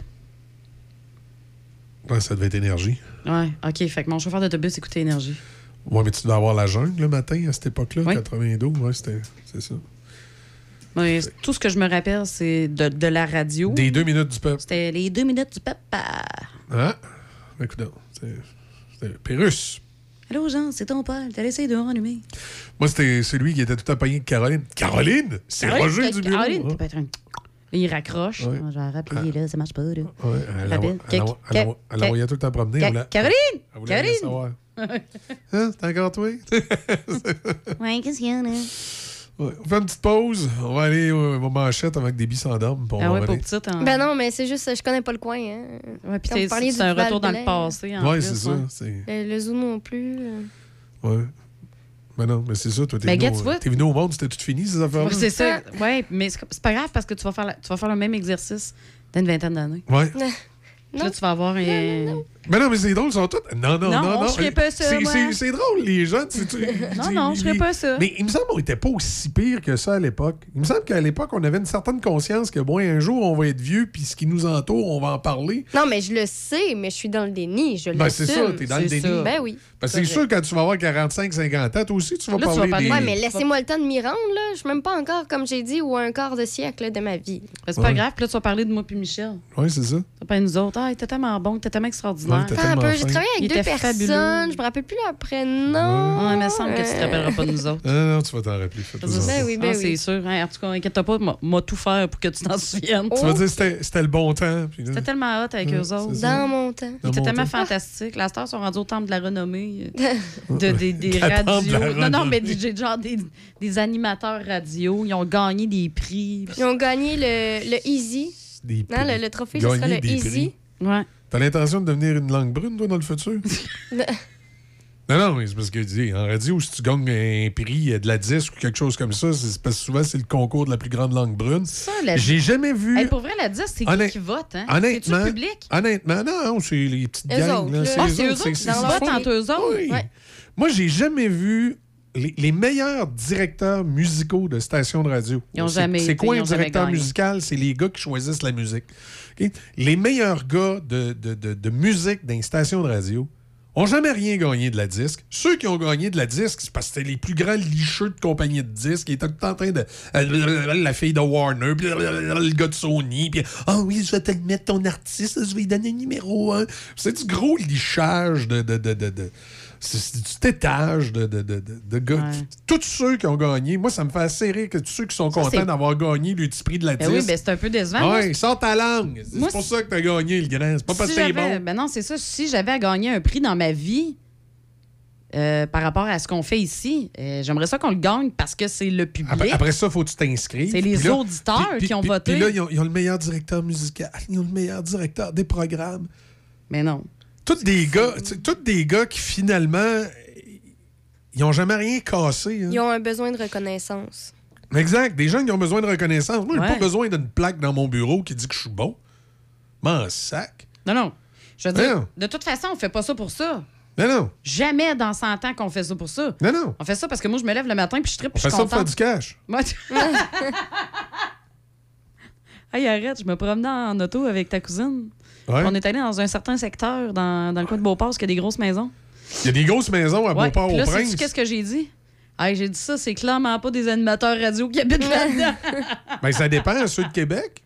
S9: Ouais, ça devait être énergie.
S3: Ouais, OK. Fait que mon chauffeur d'autobus écoutait Énergie.
S9: Ouais, mais tu devais avoir la jungle le matin à cette époque-là, 92, ouais, c'était, c'est ça.
S3: Tout ce que je me rappelle, c'est de, de la radio.
S9: Des deux minutes du peuple.
S3: C'était les deux minutes du peuple. Ah.
S9: Ah, écoute, c'était Pérus.
S3: Allô, Jean, c'est ton père. T'as laissé de rallumer.
S9: Moi, c'était celui qui était tout accompagné de Caroline. Caroline? C'est
S3: Caroline,
S9: Roger du bureau.
S3: Caroline,
S9: hein?
S3: t'as pas être un- il raccroche.
S9: Ouais.
S3: Ah, Je vais rappeler, là, ça marche pas. Là.
S9: Ouais, elle l'envoyait tout le temps promener.
S3: Ca- Caroline!
S9: elle savoir. Hein, c'est encore toi?
S3: ouais, qu'est-ce qu'il y a, là?
S9: Ouais, on fait une petite pause. On va aller au au manchette avec des on
S3: Ah
S9: va
S3: ouais, pour petite. Hein.
S2: Ben non, mais c'est juste, je connais pas le coin. Hein.
S3: Ouais, puis c'est- un retour dans le passé, en
S9: Ouais, c'est ça.
S2: Le, le zoo non plus. euh.
S9: Ouais. Mais non, mais c'est ça. Toi, t'es
S3: Ben,
S9: venu,
S3: gars,
S9: au-
S3: tu vois-
S9: t'es venu au monde, c'était tout fini, ces affaires-là?
S3: Ouais, c'est ça. Ouais, mais c'est pas grave parce que tu vas faire, la- tu vas faire le même exercice dans une vingtaine d'années.
S9: Ouais.
S3: Là, tu vas avoir un.
S9: Mais non, mais c'est drôle, ils sont tous. Non, non,
S3: Non,
S9: non, non.
S3: je ferais pas ça,
S9: C'est- drôle, les jeunes.
S3: Non, non, je ferais pas ça.
S9: Mais il me semble qu'on était pas aussi pire que ça à l'époque. Il me semble qu'à l'époque, on avait une certaine conscience que, bon, un jour, on va être vieux, puis ce qui nous entoure, on va en parler.
S2: Non, mais je le sais, mais je suis dans le déni. Je
S9: Ben, c'est ça, t'es dans le déni.
S2: ça. Ben oui.
S9: Parce que c'est sûr, quand tu vas avoir 45-50 ans, toi aussi, tu vas
S2: Là, tu
S9: parler
S2: vas
S9: des...
S2: Ouais, mais laissez-moi le temps de m'y rendre, là. Je suis même pas encore, comme j'ai dit, ou un quart de siècle là, de ma vie.
S3: C'est pas
S9: Ouais.
S3: grave, puis là, tu vas parler de moi puis Michel.
S9: Oui, c'est ça.
S3: Ça pas nous autres. Ah, il était tellement bon, était tellement extraordinaire.
S9: Ouais,
S2: peu, j'ai travaillé avec
S3: Il
S2: deux
S3: était
S2: personnes.
S3: fabuleux.
S2: Je me rappelle plus leur prénom.
S3: Ouais, mais il me semble que tu te rappelleras pas de nous autres.
S9: Non, tu vas t'en rappeler. fais-toi
S2: Ben
S9: pas.
S2: oui, ben
S3: Ah, c'est
S2: oui.
S3: sûr. hein. En tout cas, inquiète pas, m'a- m'a tout faire pour que tu t'en souviennes.
S9: Tu vas dire c'était c'était le bon temps. puis là-
S3: C'était tellement hot avec
S9: Ouais,
S3: eux autres.
S9: c'est ça.
S2: Dans mon temps.
S3: Ils étaient
S9: mon
S3: tellement
S9: temps.
S3: fantastiques. La star sont rendus au temple de la renommée. euh, De, des, des
S9: La temple de la
S3: radios. Non, non, mais
S9: renommée.
S3: j'ai genre des, des animateurs radio. Ils ont gagné des prix.
S2: Ils ont gagné le, le Easy.
S9: Des
S2: Non, le, le trophée, ce sera le
S9: des
S2: Easy.
S3: Ouais.
S9: T'as l'intention de devenir une langue brune, toi, dans le futur? Non, non, mais c'est parce que dis, en radio, si tu gagnes un prix euh, de la disque ou quelque chose comme ça, c'est parce que souvent, c'est le concours de la plus grande langue brune.
S3: Ça, la-
S9: J'ai jamais vu.
S3: Hey, pour vrai, la 10, c'est qui
S9: Honnêt-
S3: qui vote? Hein?
S9: Honnêtement,
S3: le public?
S9: honnêtement, non, c'est les petites
S3: Eux
S9: gangs.
S3: autres,
S9: là.
S3: Ah, c'est eux
S9: autres,
S3: autres qui
S9: c'est-
S3: votent
S9: c'est-
S3: entre eux autres?
S9: Oui.
S3: Ouais.
S9: Moi, j'ai jamais vu les, les meilleurs directeurs musicaux de stations de radio.
S3: Ils ont
S9: C'est-
S3: jamais
S9: C'est quoi un directeur musical? C'est les gars qui choisissent la musique. Les meilleurs gars de, musique dans les stations de radio ont jamais rien gagné de la disque. Ceux qui ont gagné de la disque, c'est parce que c'était les plus grands licheux de compagnie de disques qui étaient tout en train de... euh, La fille de Warner, puis le gars de Sony, puis « Ah oui, je vais te mettre, ton artiste, je vais lui donner un numéro 1. C'est du gros lichage de- c'est du tétage de, de, de, de- gars. Tous ceux qui ont gagné, moi, ça me fait assez rire que tous ceux qui sont
S3: Ça,
S9: contents d'avoir gagné le petit prix de la
S3: Ben oui, ben c'est un peu décevant.
S9: Ouais, sors ta langue. C'est pour ça que t'as gagné, le grand. C'est pas parce que c'est
S3: j'avais-
S9: bon.
S3: Ben non, c'est ça. Si j'avais à gagner un prix dans ma vie euh, par rapport à ce qu'on fait ici, euh, j'aimerais ça qu'on le gagne parce que c'est le public.
S9: Après, après ça, faut que tu t'inscrives.
S3: C'est les
S9: là-
S3: auditeurs
S9: puis- puis-
S3: qui ont
S9: puis-
S3: voté.
S9: Puis là, ils ont, ils ont le meilleur directeur musical. Ils ont le meilleur directeur des programmes.
S3: Mais non.
S9: Tous des gars, tous des gars qui finalement, ils ont jamais rien cassé. hein.
S2: Ils ont un besoin de reconnaissance.
S9: Exact. Des gens qui ont besoin de reconnaissance. Moi, j'ai
S3: Ouais.
S9: pas besoin d'une plaque dans mon bureau qui dit que je suis beau. M'en sac.
S3: Non, non. Je veux dire,
S9: Non.
S3: de toute façon, on fait pas ça pour ça.
S9: Non, non.
S3: Jamais dans 100 ans qu'on fait ça pour ça.
S9: Non, non.
S3: On fait ça parce que moi, je me lève le matin puis je tripe
S9: On
S3: puis je
S9: fait ça pour faire
S3: contente.
S9: du cash.
S3: Moi, tu- hey, arrête, je me promenais en auto avec ta cousine.
S9: Ouais.
S3: On est allé dans un certain secteur, dans, dans le coin de Beauport, parce qu'il y a des grosses maisons.
S9: Il y a des grosses maisons à
S3: Ouais. Puis là,
S9: Beauport-au-Prince.
S3: qu'est-ce que j'ai dit? Hey, j'ai dit ça, c'est clairement pas des animateurs radio qui habitent là-dedans.
S9: Ben, ça dépend, ceux de Québec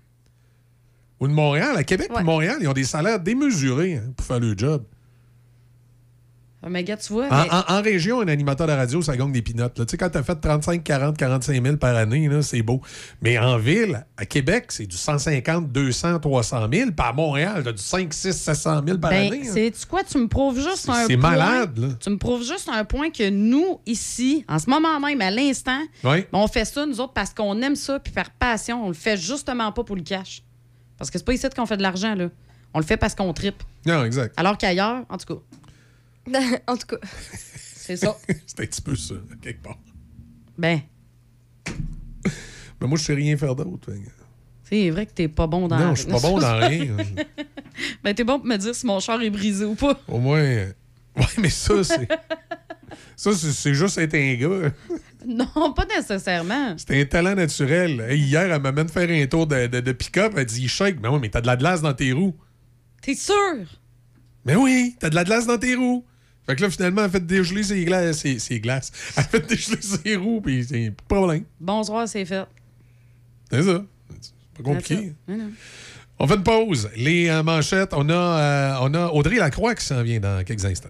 S9: ou de Montréal. À Québec et Montréal, ils ont des salaires démesurés hein, pour faire le job.
S3: Ah, mais gars, tu vois,
S9: En,
S3: mais-
S9: en- en région, un animateur de radio, ça gagne des pinottes. Tu sais, quand t'as fait 35, 40, 45 000 par année, c'est beau. Mais en ville, à Québec, c'est du 150, 200, 300 000. Puis à Montréal, t'as du 5, 6, 700 000 par
S3: Ben,
S9: année. hein.
S3: c'est tu quoi? Tu me prouves juste un
S9: c'est
S3: point.
S9: malade, là.
S3: Tu me prouves juste un point que nous ici, en ce moment même, à l'instant,
S9: Oui.
S3: on fait ça nous autres parce qu'on aime ça puis par passion. On le fait justement pas pour le cash. Parce que c'est pas ici qu'on fait de l'argent là. On le fait parce qu'on tripe.
S9: Non, exact.
S3: Alors qu'ailleurs, en tout cas,
S2: en tout cas.
S3: c'est ça.
S9: c'est un petit peu ça, quelque part.
S3: Ben,
S9: Mais moi, je sais rien faire d'autre.
S3: c'est vrai que t'es pas bon dans
S9: Non, je suis pas bon dans rien.
S3: ben, t'es bon pour me dire si mon char est brisé ou pas.
S9: Au moins. euh, Ouais, mais ça, c'est. Ça, c'est c'est juste être un gars.
S3: Non, pas nécessairement.
S9: C'est un talent naturel. Hey, hier, elle m'amène faire un tour de, de, de pick-up. Elle dit Shake, mais oui, mais t'as de la glace dans tes roues.
S3: T'es sûr?
S9: Mais oui, t'as de la glace dans tes roues. Fait que là, finalement, elle fait dégeler ses glaces. Ses, ses glaces. Elle fait dégeler ses roues, puis c'est pas problème.
S3: Bonsoir, c'est fait.
S9: C'est ça. C'est pas compliqué. On fait une pause. Les euh, manchettes, on a, euh, on a Audrey Lacroix qui s'en vient dans quelques instants.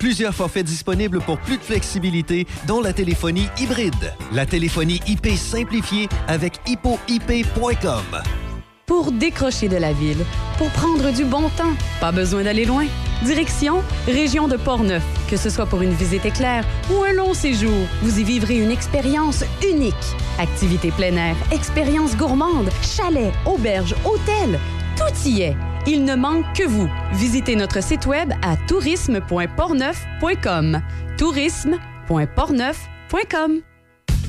S12: Plusieurs forfaits disponibles pour plus de flexibilité, dont la téléphonie hybride. La téléphonie IP simplifiée avec hippoip.com.
S16: Pour décrocher de la ville, pour prendre du bon temps, pas besoin d'aller loin. Direction Région de Portneuf. Que ce soit pour une visite éclair ou un long séjour, vous y vivrez une expérience unique. Activités plein air, expériences gourmandes, chalets, auberges, hôtels, tout y est. Il ne manque que vous. Visitez notre site web à tourisme.portneuf.com. tourisme.portneuf.com.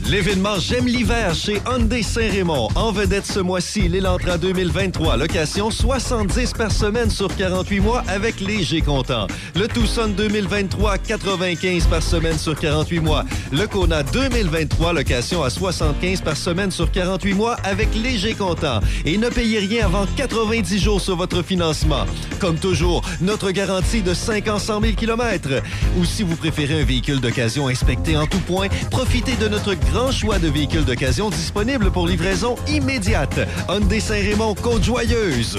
S12: L'événement J'aime l'hiver chez Hyundai Saint-Raymond. En vedette ce mois-ci, l'Elantra 2023. Location 70 par semaine sur 48 mois avec léger comptant. Le Tucson 2023, 95 par semaine sur 48 mois. Le Kona 2023, location à 75 par semaine sur 48 mois avec léger comptant. Et ne payez rien avant 90 jours sur votre financement. Comme toujours, notre garantie de 5 ans 100 000 km. Ou si vous préférez un véhicule d'occasion inspecté en tout point, profitez de notre grand choix de véhicules d'occasion disponibles pour livraison immédiate. Hyundai Saint-Raymond, Côte-Joyeuse.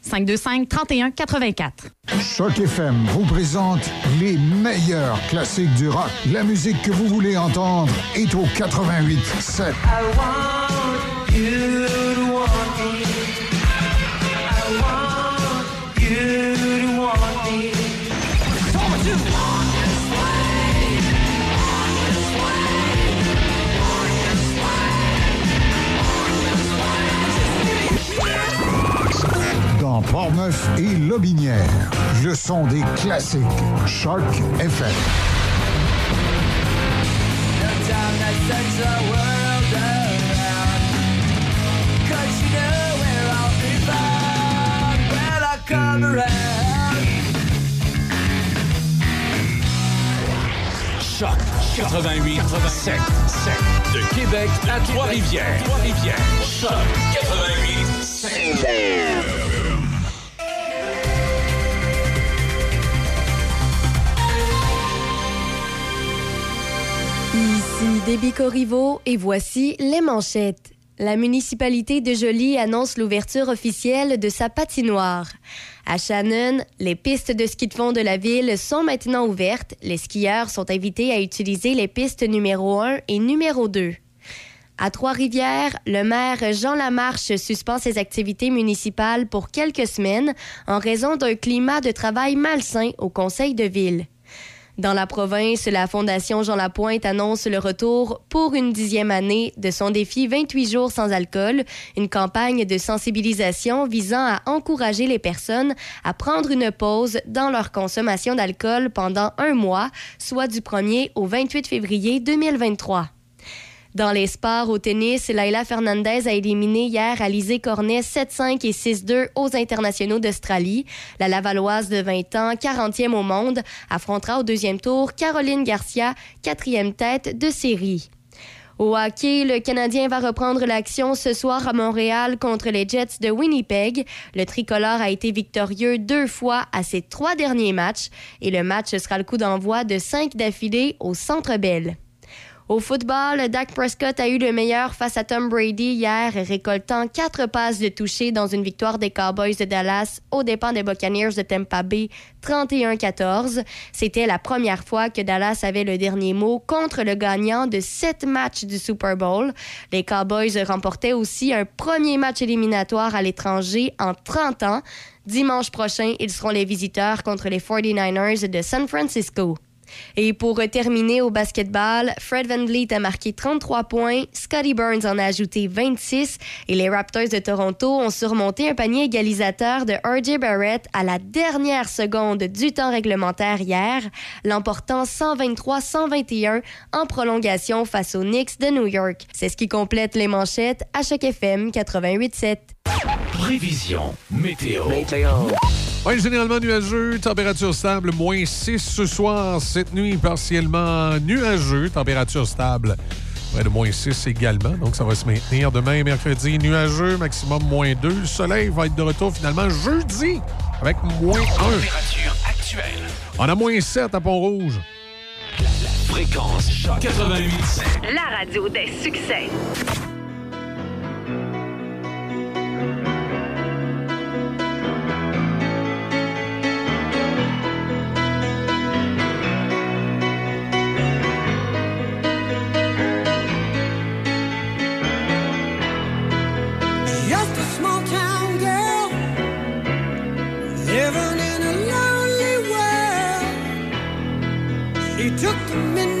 S16: 525 31 84.
S15: Choc FM vous présente les meilleurs classiques du rock. La musique que vous voulez entendre est au 88 7. Dans Portneuf et Lobinière, le son des classiques. Choc FM.
S10: Choc 88 7 7 de Québec à Trois-Rivières. Trois-Rivières. Choc 88 7.
S2: Ici et voici les manchettes. La municipalité de Joly annonce l'ouverture officielle de sa patinoire. À Shannon, les pistes de ski de fond de la ville sont maintenant ouvertes. Les skieurs sont invités à utiliser les pistes numéro 1 et numéro 2. À Trois-Rivières, le maire Jean Lamarche suspend ses activités municipales pour quelques semaines en raison d'un climat de travail malsain au conseil de ville. Dans la province, la Fondation Jean Lapointe annonce le retour pour une dixième année de son défi 28 jours sans alcool, une campagne de sensibilisation visant à encourager les personnes à prendre une pause dans leur consommation d'alcool pendant un mois, soit du 1er au 28 février 2023. Dans les sports au tennis, Laila Fernandez a éliminé hier Alizé Cornet 7-5 et 6-2 aux internationaux d'Australie. La Lavalloise de 20 ans, 40e au monde, affrontera au deuxième tour Caroline Garcia, quatrième tête de série. Au hockey, le Canadien va reprendre l'action ce soir à Montréal contre les Jets de Winnipeg. Le tricolore a été victorieux deux fois à ses trois derniers matchs et le match sera le coup d'envoi de cinq d'affilée au Centre Bell. Au football, Dak Prescott a eu le meilleur face à Tom Brady hier, récoltant quatre passes de toucher dans une victoire des Cowboys de Dallas aux dépens des Buccaneers de Tampa Bay 31-14. C'était la première fois que Dallas avait le dernier mot contre le gagnant de sept matchs du Super Bowl. Les Cowboys remportaient aussi un premier match éliminatoire à l'étranger en 30 ans. Dimanche prochain, ils seront les visiteurs contre les 49ers de San Francisco. Et pour terminer au basketball, Fred Van Vliet a marqué 33 points, Scotty Burns en a ajouté 26 et les Raptors de Toronto ont surmonté un panier égalisateur de RJ Barrett à la dernière seconde du temps réglementaire hier, l'emportant 123-121 en prolongation face aux Knicks de New York. C'est ce qui complète les manchettes à chaque FM 88.7.
S10: Prévision météo.
S9: Oui, généralement nuageux, température stable, moins 6 ce soir. Cette nuit, partiellement nuageux, température stable. Près de moins 6 également, donc ça va se maintenir demain, mercredi, nuageux, maximum moins 2. Le soleil va être de retour finalement jeudi avec moins 1.
S10: Température actuelle.
S9: On a moins 7 à Pont-Rouge.
S10: Fréquence Choc 88
S17: La radio des succès.
S18: She took the midnight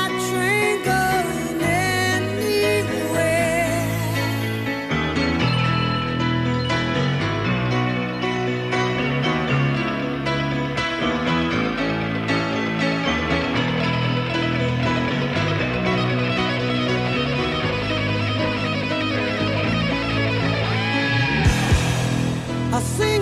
S18: A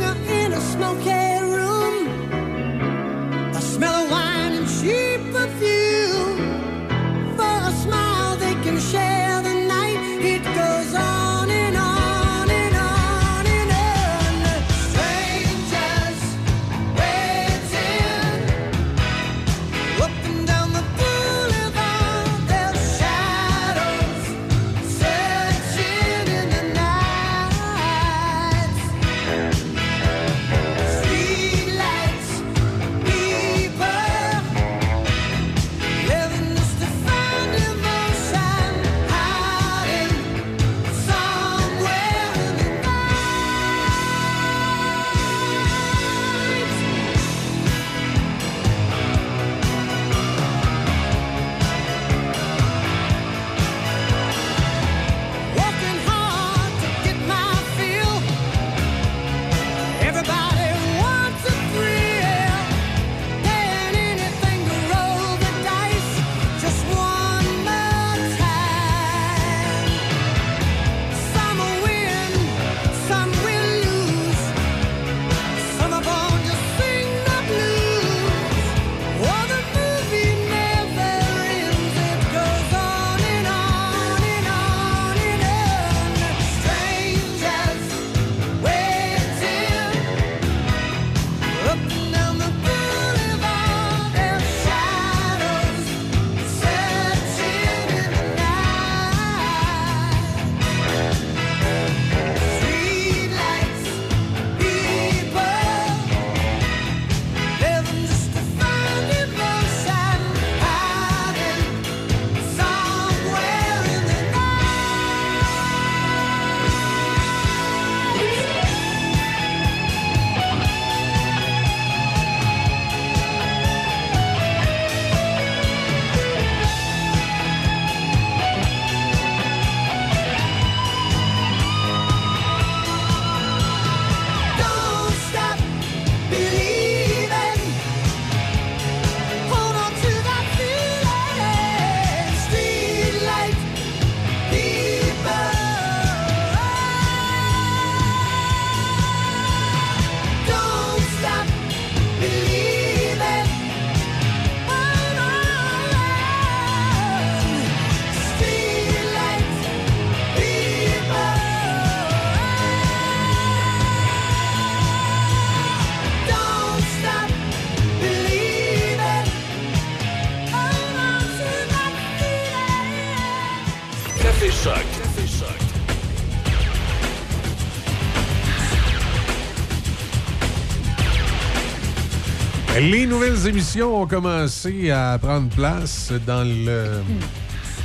S9: Les nouvelles émissions ont commencé à prendre place dans le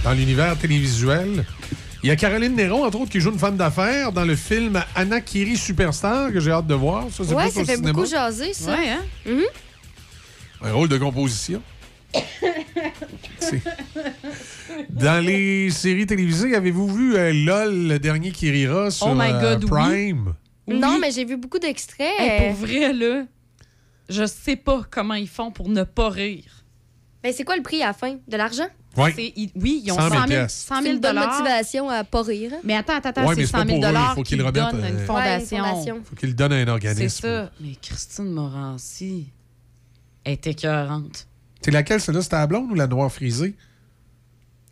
S9: dans l'univers télévisuel. Il y a Caroline Néron, entre autres, qui joue une femme d'affaires dans le film Anna Kiri Superstar, que j'ai hâte de voir. Ça,
S2: Ouais, ça fait
S9: cinéma.
S2: beaucoup jaser, ça.
S3: Ouais, hein?
S2: Mhm.
S9: Un rôle de composition. Dans les séries télévisées, avez-vous vu euh, LOL, le dernier qui rira sur
S3: Oh my
S9: euh,
S3: God, oui.
S9: Prime?
S2: Non, mais j'ai vu beaucoup d'extraits.
S3: Hey, pour vrai, là, je sais pas comment ils font pour ne pas rire.
S2: Ben, c'est quoi le prix à la fin? De l'argent?
S9: Oui.
S3: Ils- oui, ils ont
S9: 100
S3: 100
S9: 000
S3: 000,
S9: piastres.
S3: 100
S2: C'est
S3: 000
S2: une bonne
S3: dollars.
S2: motivation à pas rire. hein?
S3: Mais attends, attends, attends,
S9: Ouais, mais
S3: c'est
S9: c'est pas
S3: 100 000
S9: pour eux, il
S3: dollars
S9: faut qu'ils
S3: qu'ils
S9: le remettent,
S3: donnent à une
S9: euh,
S3: fondation.
S2: Ouais, une fondation.
S9: Faut qu'il le donne à un organisme.
S3: C'est ça. Mais Christine Morancy est écœurante.
S9: C'est laquelle, celle-là? C'était la blonde ou la noire frisée?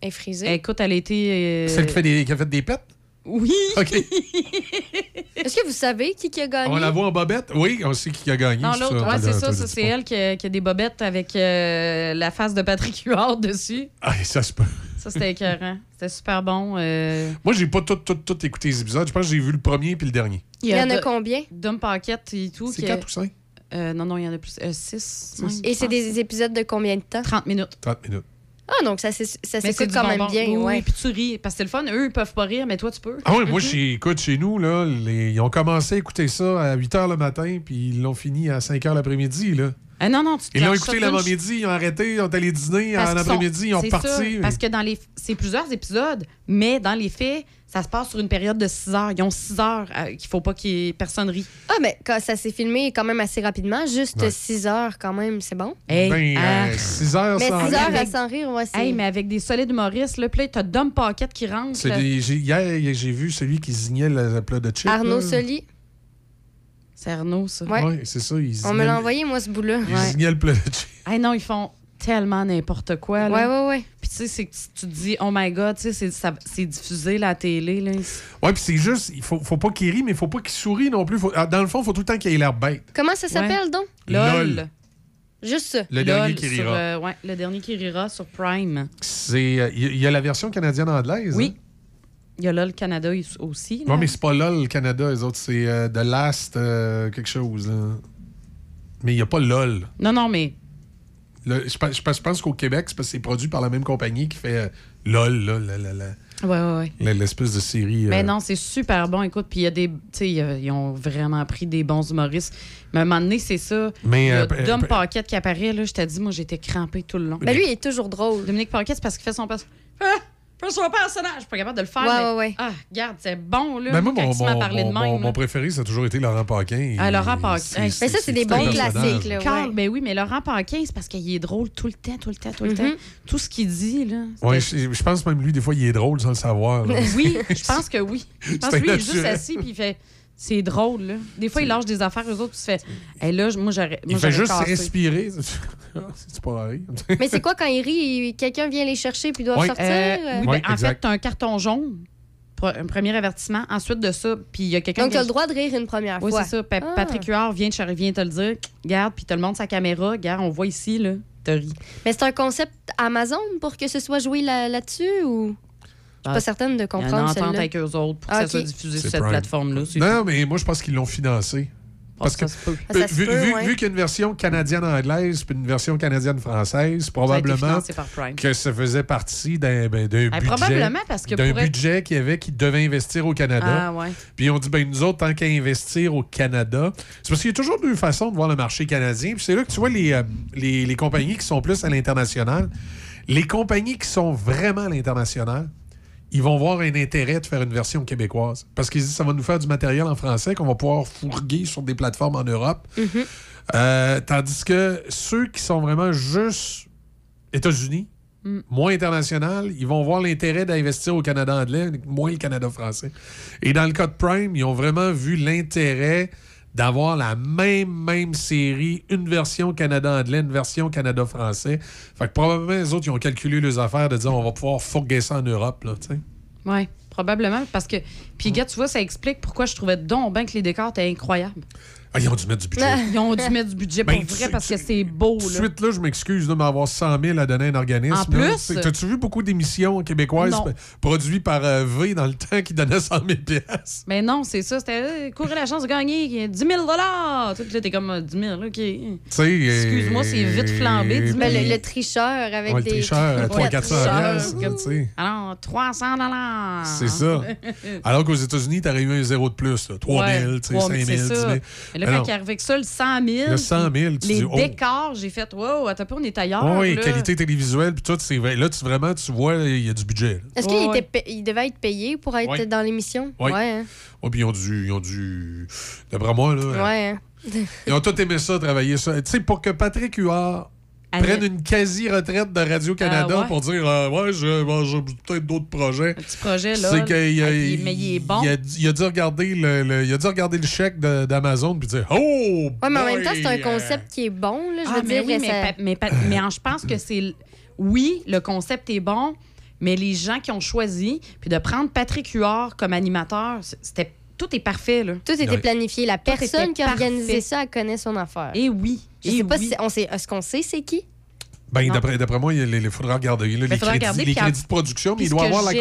S2: Elle est frisée.
S3: Écoute, elle a été... euh,
S9: Celle qui, fait des, qui a fait des pets?
S3: Oui.
S9: OK.
S2: Est-ce que vous savez qui, qui a gagné?
S9: On la voit en bobette? Oui, on sait qui a gagné.
S3: Non, l'autre, ouais, c'est ça. c'est elle qui a, qui a des bobettes avec euh, la face de Patrick Huard dessus.
S9: Ah, ça se peut.
S3: Ça, c'était écœurant. C'était super bon. euh.
S9: Moi, j'ai pas tout, tout, tout écouté les épisodes. Je pense que j'ai vu le premier puis le dernier.
S2: Il y en a combien?
S3: Dom Paquette et tout.
S9: C'est
S3: qui-
S9: quatre ou cinq?
S3: Euh, non, non, il y en a plus. Euh, six. cinq,
S2: Et c'est des épisodes de combien de temps?
S3: 30 minutes.
S9: 30 minutes.
S2: Ah, donc ça, ça
S3: Mais c'est
S2: s'écoute
S3: du
S2: quand même
S3: bonbon.
S2: bien.
S3: Oui,
S2: ouais.
S3: puis tu ris. Parce que c'est le fun. Eux, ils peuvent pas rire, mais toi, tu peux.
S9: Ah oui, moi, chez, écoute, chez nous, là, les- ils ont commencé à écouter ça à 8 h le matin, puis ils l'ont fini à 5 h l'après-midi. Là.
S3: Ah non, non, tu te
S9: Ils l'ont écouté l'avant-midi, ils ont arrêté, ils ont allé dîner
S3: Parce
S9: en après-midi, ils ont
S3: c'est
S9: parti.
S3: ça,
S9: mais-
S3: parce que dans les c'est plusieurs épisodes, mais dans les faits, ça se passe sur une période de 6 heures. Ils ont 6 heures euh, qu'il faut pas qu'il y ait personne rit.
S2: Ah, mais quand ça s'est filmé quand même assez rapidement, juste
S3: Ouais.
S2: 6 heures quand même, c'est bon?
S3: Hey,
S9: Ben,
S3: ah.
S9: 6 heures
S2: Mais
S9: sans
S2: 6
S9: rire.
S2: heures à sans rire, ouais.
S3: Hey, mais avec des solides humoristes, là, puis là, t'as Dom Paquette qui rentre.
S9: Des- j'ai- hier, j'ai vu celui qui signait le plat de chips.
S2: Arnaud. Soli.
S3: C'est Arnaud, ça.
S2: Ouais.
S9: Ouais, c'est ça. Il
S2: On me l'a envoyé, moi, ce bout-là.
S9: Il signait le plat de.
S3: Hey, non, ils font tellement n'importe quoi. Là.
S2: Ouais, ouais, ouais.
S3: Puis tu sais, c'est que tu te dis, oh my God, tu sais, c'est- ça- c'est diffusé la télé. Là.
S9: Ouais, puis c'est juste, il faut, faut pas qu'il rit, mais il faut pas qu'il sourie non plus. Faut- ah, dans le fond, il faut tout le temps qu'il ait l'air bête.
S2: Comment ça s'appelle, donc?
S9: LOL.
S2: Juste ça.
S9: Le dernier qui
S3: sur,
S9: rira.
S3: euh, ouais, le dernier qui rira sur Prime.
S9: C'est, euh, Il y, y a la version canadienne-anglaise.
S3: Oui. Il y a LOL Canada aussi.
S9: Hein?
S3: là.
S9: Ouais, mais c'est pas LOL, le Canada, les autres. C'est euh, The Last euh, quelque chose. là. Mais il n'y a pas LOL.
S3: Non, non, mais
S9: Le- je, pense- je qu'au Québec, c'est parce que c'est produit par la même compagnie qui fait euh, LOL, là, la- la- la-
S3: Ouais, ouais, ouais.
S9: l'espèce de série. euh,
S3: Mais non, c'est super bon. Écoute, puis il y a des. Tu sais, ils ont vraiment pris des bons humoristes. Mais à un moment donné, c'est ça.
S9: Mais,
S3: a
S9: euh,
S3: Dom
S9: p-
S3: Paquette qui apparaît, là. Je t'ai dit, moi, j'étais crampé tout le long.
S2: Ben lui, il est toujours drôle.
S3: Dominique Paquette, c'est parce qu'il fait son personnage. Ah! Fait son personnage. Je suis pas capable de le faire.
S2: Ouais,
S3: mais-
S2: ouais, ouais.
S3: Ah, regarde, c'est bon, là.
S9: Ben, moi,
S3: quand
S9: mon,
S3: il parler de même.
S9: mon-
S3: là.
S9: mon préféré, ça a toujours été Laurent Paquin.
S3: Ah, Laurent Paquin.
S2: Mais ça, c'est des bons classiques, là.
S3: Carl,
S2: ouais.
S3: ben oui, mais Laurent Paquin, c'est parce qu'il est drôle tout le temps, tout le temps, tout le
S2: Mhm.
S3: temps. Tout ce qu'il dit, là.
S9: Ouais,
S3: c'était-
S9: je, je pense même lui, des fois, il est drôle sans le savoir.
S3: Oui, je pense que oui. Je pense que lui, il est juste assis puis il fait. C'est drôle, là. Des fois, il lâche des affaires aux autres, puis tu fais. Hey, là, moi, j'aurais.
S9: Il fait juste
S3: cassé.
S9: respirer. c'est pas rire.
S2: Mais c'est quoi quand il rit, il- quelqu'un vient les chercher puis doit
S9: Oui.
S2: sortir?
S3: Euh, oui,
S9: Oui,
S3: ben, en fait, tu as un carton jaune, un premier avertissement. Ensuite de ça, puis il y a quelqu'un
S2: Donc, tu as le droit de rire une première
S3: Oui,
S2: fois.
S3: c'est ça. Pa-
S2: Ah.
S3: Patrick Huard vient, te- vient te le dire. Garde, puis te le montre sa caméra. Garde, on voit ici, là. T'as ri.
S2: Mais c'est un concept Amazon pour que ce soit joué là- là-dessus ou? Je suis
S3: Ah,
S2: pas certaine de
S3: Il y a une
S2: comprendre
S3: entente avec eux autres pour que
S2: Ah,
S3: ça soit diffusé sur cette plateforme-là.
S9: Non, mais moi, je pense qu'ils l'ont financé. Parce que,
S3: ça se peut.
S2: Ah, ça se
S9: vu,
S2: peut,
S9: vu-
S2: ouais.
S9: vu qu'il y a une version canadienne-anglaise puis une version canadienne-française, probablement que ça faisait partie d'un ben,
S3: Eh,
S9: budget,
S3: parce que
S9: d'un qu'il y avait qui devait investir au Canada.
S3: Ah, ouais.
S9: Puis on dit, ben nous autres, tant qu'à investir au Canada, c'est parce qu'il y a toujours deux façons de voir le marché canadien. Puis c'est là que tu vois les, euh, les, les compagnies qui sont plus à l'international. Les compagnies qui sont vraiment à l'international, ils vont voir un intérêt de faire une version québécoise. Parce qu'ils disent, ça va nous faire du matériel en français qu'on va pouvoir fourguer sur des plateformes en Europe. Euh, tandis que ceux qui sont vraiment juste États-Unis,
S3: Mm.
S9: moins international, ils vont voir l'intérêt d'investir au Canada anglais, moins le Canada français. Et dans le cas de Prime, ils ont vraiment vu l'intérêt d'avoir la même, même série, une version Canada-anglais, une version Canada-français. Fait que probablement, les autres, ils ont calculé les affaires de dire on va pouvoir fourguer ça en Europe, là, tu sais.
S3: Oui, probablement. Parce que. Puis, gars, tu vois, ça explique pourquoi je trouvais donc bien que les décors étaient incroyables.
S9: Ah, ils ont dû mettre du budget.
S3: Ils ont dû mettre du budget pour
S9: Ben,
S3: vrai
S9: tu-
S3: parce que
S9: tu-
S3: c'est beau. Là.
S9: suite, là, je m'excuse de m'avoir 100 000 à donner à un organisme.
S3: En plus?
S9: T'as-tu vu beaucoup d'émissions québécoises
S3: Non.
S9: produites par euh, V dans le temps qui donnaient 100 000 piastres?
S3: Mais non, c'est ça. C'était euh, courir la chance de gagner 10 000 Tout là, t'es comme euh, 10 000 OK.
S9: Tu sais, euh,
S3: Excuse-moi, c'est vite flambé, 10 000.
S2: Ben, le, le tricheur avec
S9: Ouais, le
S2: des.
S9: euh, 300
S2: tricheur.
S9: piastres, tu sais.
S3: Alors, 300
S9: C'est ça. Alors qu'aux États-Unis, t'aurais eu un zéro de plus. Là. 3 000, tu sais, 5 000, 10 000.
S3: Là,
S9: Mais
S3: quand
S9: non.
S3: il arrive avec ça, le 100 000.
S9: Le 100 000, tu
S3: les
S9: dis, oh.
S3: décors, j'ai fait, wow, attends on est ailleurs.
S9: oui,
S3: là.
S9: qualité télévisuelle, puis tout, c'est vrai. Là, tu, vraiment, tu vois, il y a du budget. là.
S2: Est-ce qu'il était pa- il devait être payé pour être
S9: Ouais.
S2: dans l'émission?
S9: Oui.
S2: Ouais. hein.
S9: Ouais, puis ils ont dû. Ils ont dû D'après moi, là.
S2: Ouais. hein.
S9: Ils ont tous aimé ça, travailler ça. Tu sais, pour que Patrick Huard
S3: Allez.
S9: prenne une quasi-retraite de Radio-Canada
S3: Ah, ouais.
S9: pour dire euh, Ouais, j'ai bon, peut-être d'autres projets.
S3: Petit projet, là.
S9: C'est qu'il a,
S3: Ah, il est bon.
S9: il a, il a dû regarder le, le- il a dû regarder le chèque de- d'Amazon puis dire Oh!
S2: Ouais, mais en
S9: boy,
S2: même temps, c'est un
S9: euh,
S2: concept qui est bon. Là, je
S3: Ah,
S2: veux
S3: mais
S2: dire,
S3: oui, mais,
S2: ça-
S3: pa- mais, pa- mais en- je pense que c'est. l- Oui, le concept est bon, mais les gens qui ont choisi, puis de prendre Patrick Huard comme animateur, c'était. Tout est parfait, là.
S2: tout était planifié. La
S3: Tout
S2: personne qui a organisé ça, elle connaît son affaire.
S3: Et oui.
S2: je
S3: et
S2: sais pas
S3: oui.
S2: si on sait. Est-ce qu'on sait c'est qui?
S9: Ben, d'après, d'après moi, il il faudra regarder là, les,
S3: faudra
S9: crédits,
S3: regarder,
S9: les
S3: puis en-
S9: crédits de production, mais il doit, avoir la,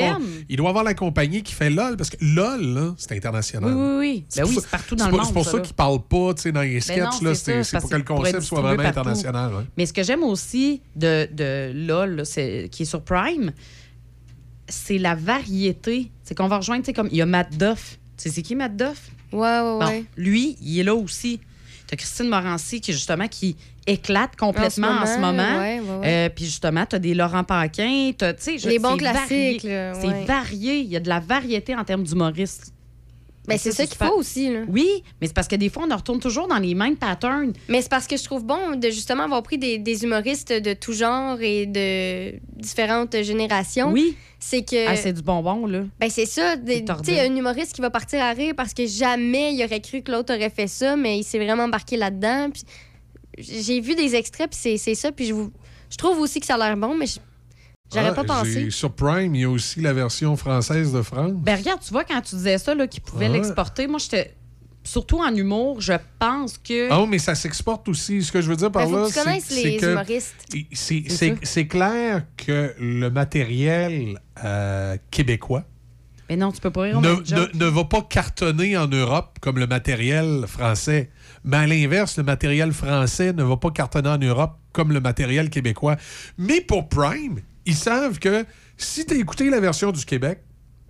S9: il doit avoir la compagnie qui fait LOL, parce que LOL, là, c'est international.
S3: Oui, oui, oui. Ben
S9: pour
S3: oui,
S9: ça-
S3: c'est partout dans le monde.
S9: C'est pour ça,
S3: là.
S9: qu'ils parlent pas tu sais, dans les
S3: Ben
S9: sketchs.
S3: non,
S9: là,
S3: c'est
S9: c'est,
S3: ça,
S9: c'est
S3: parce
S9: pour que le concept soit vraiment
S3: partout.
S9: international. ouais.
S3: Mais ce que j'aime aussi de, de LOL, là, c'est- qui est sur Prime, c'est la variété. C'est qu'on va rejoindre, comme il y a Matt Duff. Tu sais, c'est qui Matt Duff?
S2: Ouais, ouais,
S3: Bon,
S2: ouais.
S3: lui, il est là aussi. Tu as Christine Morancy qui, justement, qui éclate complètement en ce moment.
S2: ouais, ouais, ouais.
S3: Euh, puis justement, tu as des Laurent Paquin, tu sais,
S2: Les bons classiques,
S3: C'est varié. Il y a de la variété en termes d'humoristes.
S2: Ben, c'est ça qu'il faut aussi. Là.
S3: Oui, mais c'est parce que des fois, on retourne toujours dans les mêmes patterns.
S2: Mais c'est parce que je trouve bon de justement avoir pris des, des humoristes de tout genre et de différentes générations.
S3: Oui.
S2: C'est que.
S3: Ah, c'est du bonbon, là.
S2: Ben c'est ça. Tu sais, un humoriste qui va partir à rire parce que jamais il aurait cru que l'autre aurait fait ça, mais il s'est vraiment embarqué là-dedans. Puis j'ai vu des extraits, puis c'est- c'est ça. Puis je, vous- je trouve aussi que ça a l'air bon, mais je- j'aurais
S9: Ah,
S2: pas pensé.
S9: Sur Prime, il y a aussi la version française de France.
S3: Ben regarde, tu vois, quand tu disais ça, là, qu'ils pouvaient
S9: Ouais.
S3: l'exporter, moi, j'étais. Surtout en humour, je pense que.
S9: Ah, mais ça s'exporte aussi. Ce que je veux dire par
S2: Ben,
S9: là, c'est que
S2: humoristes.
S9: c'est- clair que le matériel euh, québécois
S3: Mais non, tu peux pas rire
S9: ne va pas cartonner en Europe comme le matériel français. Mais à l'inverse, le matériel français ne va pas cartonner en Europe comme le matériel québécois. Mais pour Prime, ils savent que si tu as écouté la version du Québec,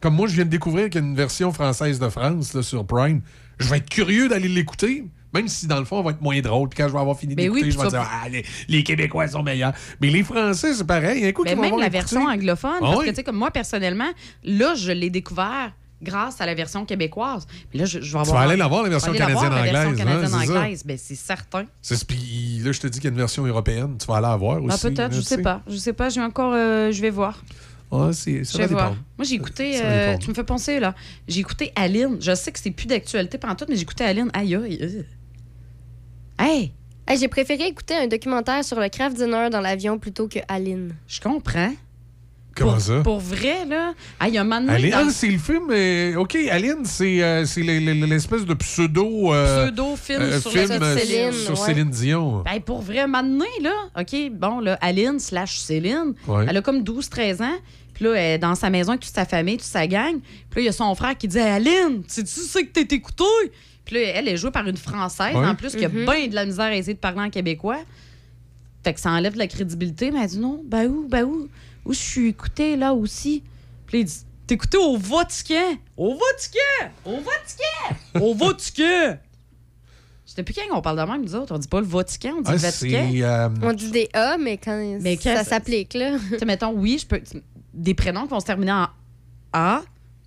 S9: comme moi, je viens de découvrir qu'il y a une version française de France là, sur Prime, je vais être curieux d'aller l'écouter. Même si, dans le fond, on va être moins drôle. Puis quand je vais avoir fini
S3: Mais
S9: d'écouter,
S3: oui,
S9: je vais dire Ah, les, les Québécois sont meilleurs. Mais les Français, c'est pareil. Un coup,
S3: Mais même la version anglophone,
S9: Ah
S3: parce
S9: oui?
S3: que, tu sais, comme moi, personnellement, là, je l'ai découvert grâce à la version québécoise. Puis là, je, je vais avoir.
S9: vas aller la voir, la version
S3: aller la voir, la version
S9: canadienne-anglaise, hein, c'est ça.
S3: canadienne-anglaise. Ben, c'est certain.
S9: C'est- Puis là, je te dis qu'il y a une version européenne. Tu vas aller la voir
S3: Ah,
S9: aussi.
S3: peut-être,
S9: là,
S3: je
S9: tu
S3: sais pas. Je sais pas, j'ai encore. euh, je vais voir.
S9: Ouais, c'est- ça
S3: Je
S9: va
S3: vais voir. Moi, j'ai écouté. Euh, tu me fais penser, là. J'ai écouté Aline. Je sais que c'est plus d'actualité pendant tout, mais j'ai écouté Aline. Aïe, aïe. Hey!
S2: Hey, J'ai préféré écouter un documentaire sur le craft dinner dans l'avion plutôt que Aline.
S3: Je comprends.
S9: Comment
S3: pour,
S9: ça?
S3: Pour vrai, là? Ah, il y a un moment donné,
S9: Aline,
S3: dans-
S9: ah, c'est le film. euh, OK, Aline, c'est euh, l'espèce de pseudo. euh,
S3: Pseudo-film
S9: euh,
S3: sur
S9: film,
S3: la Céline,
S9: sur
S3: ouais.
S9: Céline Dion.
S3: Ben, pour vrai, un moment donné, là, OK, bon, là, Aline slash Céline,
S9: Ouais.
S3: elle a comme 12-13 ans. Puis là, elle est dans sa maison avec toute sa famille, toute sa gang. Puis là, il y a son frère qui dit Aline, tu sais que t'es écoutée? Puis là, elle est jouée par une Française,
S9: Ouais.
S3: en plus, qui a
S2: Mhm.
S3: bien de la misère à essayer de parler en québécois. Fait que ça enlève de la crédibilité. Mais elle dit Non, ben où, ben où? Où je suis écoutée, là aussi? Puis là, il dit T'es écoutée au Vatican! Au Vatican! Au Vatican! Au Vatican! Je sais plus quand on parle de même, nous autres. On dit pas le Vatican, on dit
S9: Ah,
S3: le. Vatican.
S9: euh,
S2: On dit des A, mais quand
S3: Mais
S2: ça
S3: quand-
S2: s'applique, là.
S3: Tu sais, mettons, oui, je peux. Des prénoms qui vont se terminer en A,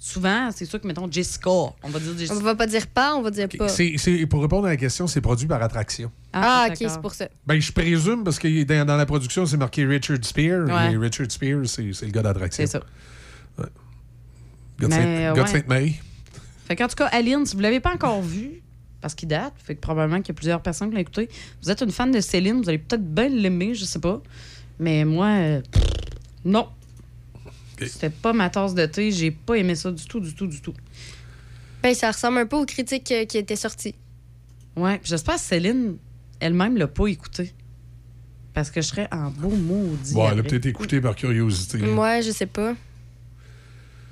S3: souvent, c'est sûr que, mettons, Jessica. On va dire
S2: On
S3: Jessica.
S2: va pas dire pas, on va dire pas.
S9: pour répondre à la question, c'est produit par attraction.
S2: Ah, ok,
S3: d'accord.
S2: c'est pour ça.
S9: Ben, je présume, parce que dans, dans la production, c'est marqué Richard Spear.
S3: Ouais.
S9: Et Richard Spear, c'est le gars d'attraction.
S3: C'est ça.
S9: Gars de
S3: ouais.
S9: gars de Sainte-Marie.
S3: Fait qu'en tout cas, Aline, si vous l'avez pas encore vu, parce qu'il date, fait que probablement qu'il y a plusieurs personnes qui l'ont écouté, vous êtes une fan de Céline, vous allez peut-être bien l'aimer, je sais pas. Mais moi, euh, non. C'était pas ma tasse de thé, j'ai pas aimé ça du tout, du tout, du tout.
S2: Ben, ça ressemble un peu aux critiques euh, qui étaient sorties.
S3: Ouais, puis j'espère que Céline elle-même l'a pas écouté. Parce que je serais en beau maudit.
S9: Bon, elle a peut-être écouté par curiosité.
S2: Ouais, je sais pas.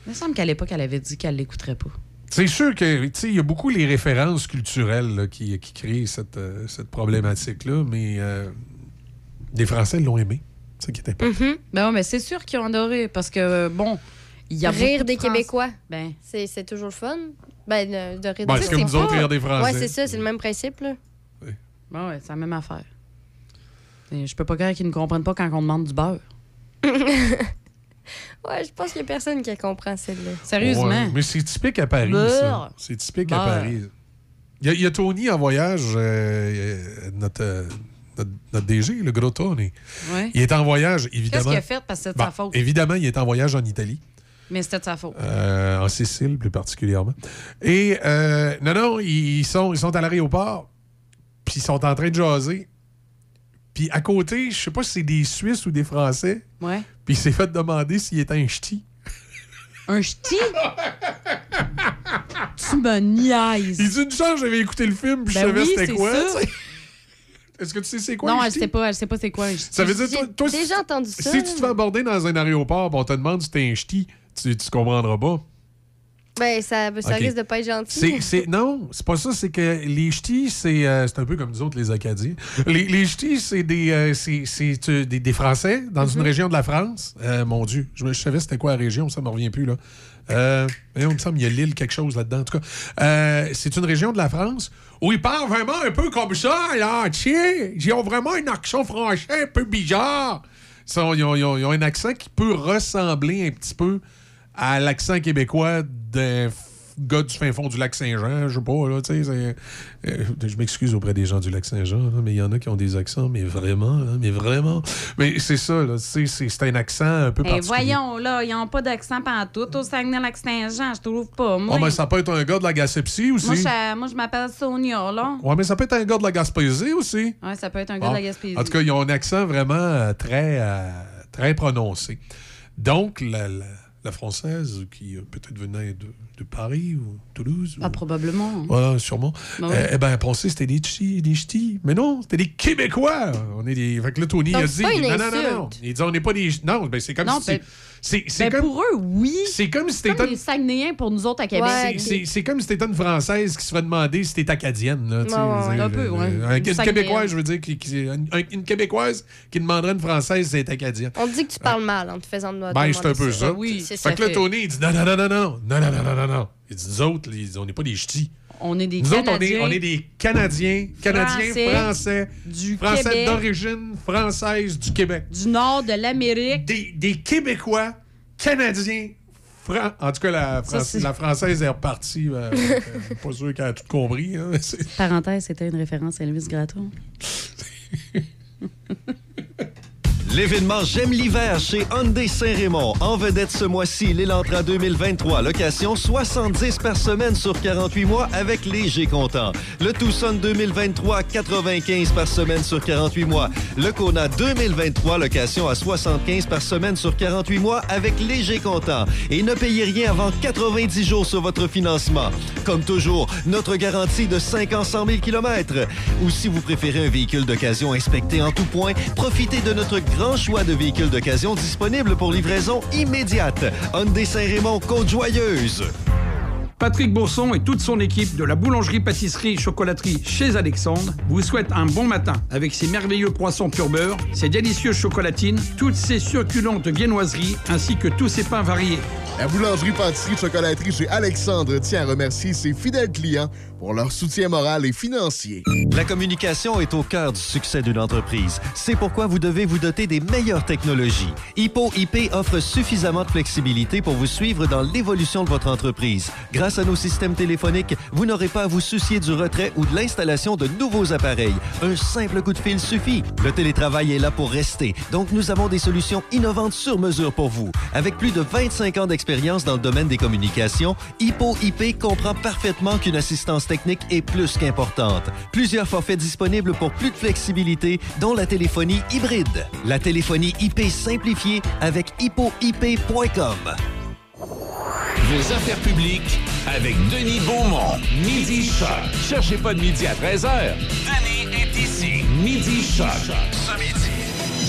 S3: Il me semble qu'à l'époque, elle avait dit qu'elle l'écouterait pas.
S9: C'est sûr que, tu sais, il y a beaucoup les références culturelles là, qui, qui créent cette, euh, cette problématique-là, mais euh, les Français l'ont aimé. Ça qui important.
S3: Ben ouais, mais c'est sûr qu'ils ont adoré parce que, bon, il y a
S2: Rire
S3: de
S2: des Québécois.
S3: Ben.
S2: C'est c'est toujours le fun. Ben, de, de rire
S9: Ben,
S2: des
S9: c'est comme nous autres, rire des Français.
S2: Ouais, c'est ça, c'est le même principe, là.
S3: Ben ouais, c'est la même affaire. Et je peux pas croire qu'ils ne comprennent pas quand on demande du beurre.
S2: Ouais, je pense qu'il y a personne qui comprend celle-là.
S3: Sérieusement.
S9: Ouais, mais c'est typique à Paris,
S2: Beurre.
S9: ça. C'est typique à. Paris. Il y, a- il y a Tony en voyage, euh, notre, euh, notre, notre DG, le.
S3: Ouais.
S9: Il est en voyage,
S3: Qu'est-ce
S9: évidemment.
S3: qu'il a fait? Parce que c'est de
S9: Bon,
S3: sa faute?
S9: Évidemment, il est en voyage en Italie.
S3: Mais c'était de sa faute.
S9: Euh, en Sicile plus particulièrement. Et euh, non, non, ils sont, ils sont à l'aéroport, puis ils sont en train de jaser. Puis à côté, je sais pas si c'est des Suisses ou des Français,
S3: Ouais.
S9: puis il s'est fait demander s'il était un ch'ti.
S3: Un ch'ti? tu me niaises.
S9: Il dit une chance, j'avais écouté le film, puis
S3: Ben
S9: je savais
S3: oui,
S9: c'était quoi. Est-ce que tu sais c'est quoi
S3: non,
S9: un
S3: elle sait pas, elle sait pas c'est quoi un ch'ti.
S9: Ça veut dire, toi, toi,
S2: J'ai
S9: si-
S2: déjà entendu ça.
S9: si tu te fais aborder dans un aéroport, on te demande si t'es un ch'ti, tu, tu comprendras pas.
S2: Ben, ça, risque de pas être gentil.
S9: C'est, c'est- non, c'est pas ça. C'est que les ch'tis, c'est, euh, c'est un peu comme nous autres, les Acadiens. Les, les ch'tis, c'est, des, euh, c'est, c'est, des, des Français dans
S2: Mhm.
S9: une région de la France. Euh, mon Dieu, je, me- je savais c'était quoi la région, ça me revient plus. là. Euh, il me semble qu'il y a l'île, quelque chose là-dedans. En tout cas, Euh, c'est une région de la France où ils parlent vraiment un peu comme ça, ils ont vraiment un accent français un peu bizarre. Ils, ont, ils ont- un accent qui peut ressembler un petit peu à l'accent québécois d'un gars du fin fond du lac Saint-Jean, je sais pas, là, tu sais. euh, je m'excuse auprès des gens du lac Saint-Jean, mais il y en a qui ont des accents, mais vraiment, là, mais vraiment. Mais c'est ça, là, tu sais, c'est un accent un peu
S3: Eh,
S9: particulier.
S3: voyons, là, ils n'ont pas d'accent pantoute au Saguenay-Lac-Saint-Jean, je trouve pas. Moi,
S9: Oh, mais ça peut être un gars de la Gaspésie aussi.
S3: moi, je, moi, je m'appelle Sonia, là.
S9: Ouais, mais ça peut être un gars de la Gaspésie aussi.
S3: Ouais, ça peut être un gars
S9: Bon.
S3: de la Gaspésie.
S9: En tout cas, ils ont un accent vraiment euh, très, euh, très prononcé. Donc, la, la- la française, qui euh, peut-être venait de, de Paris ou Toulouse.
S3: Ah,
S9: ou-
S3: probablement.
S9: Ouais, sûrement.
S3: Ben ouais.
S9: Euh, eh ben, elle pensait c'était des ch'tis, des ch'tis. Mais non, c'était des Québécois. On est des... Fait que là, Tony
S3: Donc,
S9: a
S3: c'est
S9: dit...
S3: pas une
S9: non, non, non, non. Il dit, on n'est pas des... Non, ben, c'est comme
S3: Non,
S9: si...
S3: ben-
S9: c'est c'est
S3: Ben,
S9: comme...
S3: pour eux, oui.
S9: C'est comme si
S3: C'est
S9: t'étais...
S3: comme les Saguenayens pour nous autres à Québec.
S9: C'est- c'est- C'est comme si t'étais une Française qui se ferait demander si t'es acadienne. Là,
S3: Ouais, ouais, un peu, ouais.
S9: euh,
S3: Une.
S9: Québécoise, je veux dire, qui, qui- une, une Québécoise qui demanderait une Française si elle est acadienne.
S2: On te dit que tu parles mal en te faisant de
S9: Ben, c'est un peu ça.
S2: C'est
S9: Fait que là, Tony, il dit non, non, non, non, non, non, non, non, non, non. Il dit, nous autres, on n'est pas des ch'tis.
S3: On est des
S9: Nous autres, on est,
S3: Canadiens.
S9: on est des Canadiens, Canadiens,
S3: Français,
S9: Français,
S3: du
S9: Français
S3: Québec.
S9: d'origine française du Québec.
S3: Du nord de l'Amérique.
S9: Des, des Québécois, Canadiens, Fran- En tout cas, la, Fran- Française est repartie. euh, euh, pas sûr qu'elle a tout compris. hein,
S3: Parenthèse, c'était une référence à Elvis Gratton.
S12: L'événement J'aime l'hiver chez Hyundai Saint-Raymond. En vedette ce mois-ci, l'Elantra 2023. Location 70 par semaine sur 48 mois avec léger comptant. Le Tucson 2023, 95 par semaine sur 48 mois. Le Kona 2023, location à 75 par semaine sur 48 mois avec léger comptant. Et ne payez rien avant 90 jours sur votre financement. Comme toujours, notre garantie de 5 ans 100 000 km. Ou si vous préférez un véhicule d'occasion inspecté en tout point, profitez de notre grand choix de véhicules d'occasion disponibles pour livraison immédiate. Hyundai Saint-Raymond, Côte-Joyeuse.
S7: Patrick Bourson et toute son équipe de la boulangerie-pâtisserie-chocolaterie chez Alexandre vous souhaitent un bon matin avec ses merveilleux poissons pur beurre, ses délicieuses chocolatines, toutes ses succulentes viennoiseries ainsi que tous ses pains variés.
S8: La boulangerie-pâtisserie-chocolaterie chez Alexandre tient à remercier ses fidèles clients pour leur soutien moral et financier.
S12: La communication est au cœur du succès d'une entreprise. C'est pourquoi vous devez vous doter des meilleures technologies. Hippo IP offre suffisamment de flexibilité pour vous suivre dans l'évolution de votre entreprise. Grâce à nos systèmes téléphoniques, vous n'aurez pas à vous soucier du retrait ou de l'installation de nouveaux appareils. Un simple coup de fil suffit. Le télétravail est là pour rester, donc nous avons des solutions innovantes sur mesure pour vous. Avec plus de 25 ans d'expérience dans le domaine des communications, Hippo IP comprend parfaitement qu'une assistance technique est plus qu'importante. Plusieurs forfaits disponibles pour plus de flexibilité, dont la téléphonie hybride. La téléphonie IP simplifiée avec hippoip.com.
S10: Vos affaires publiques avec Denis Beaumont. Midi Choc. Cherchez pas de midi à 13h. Denis est ici. Midi Choc. Ce midi.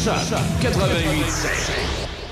S10: Choc 88.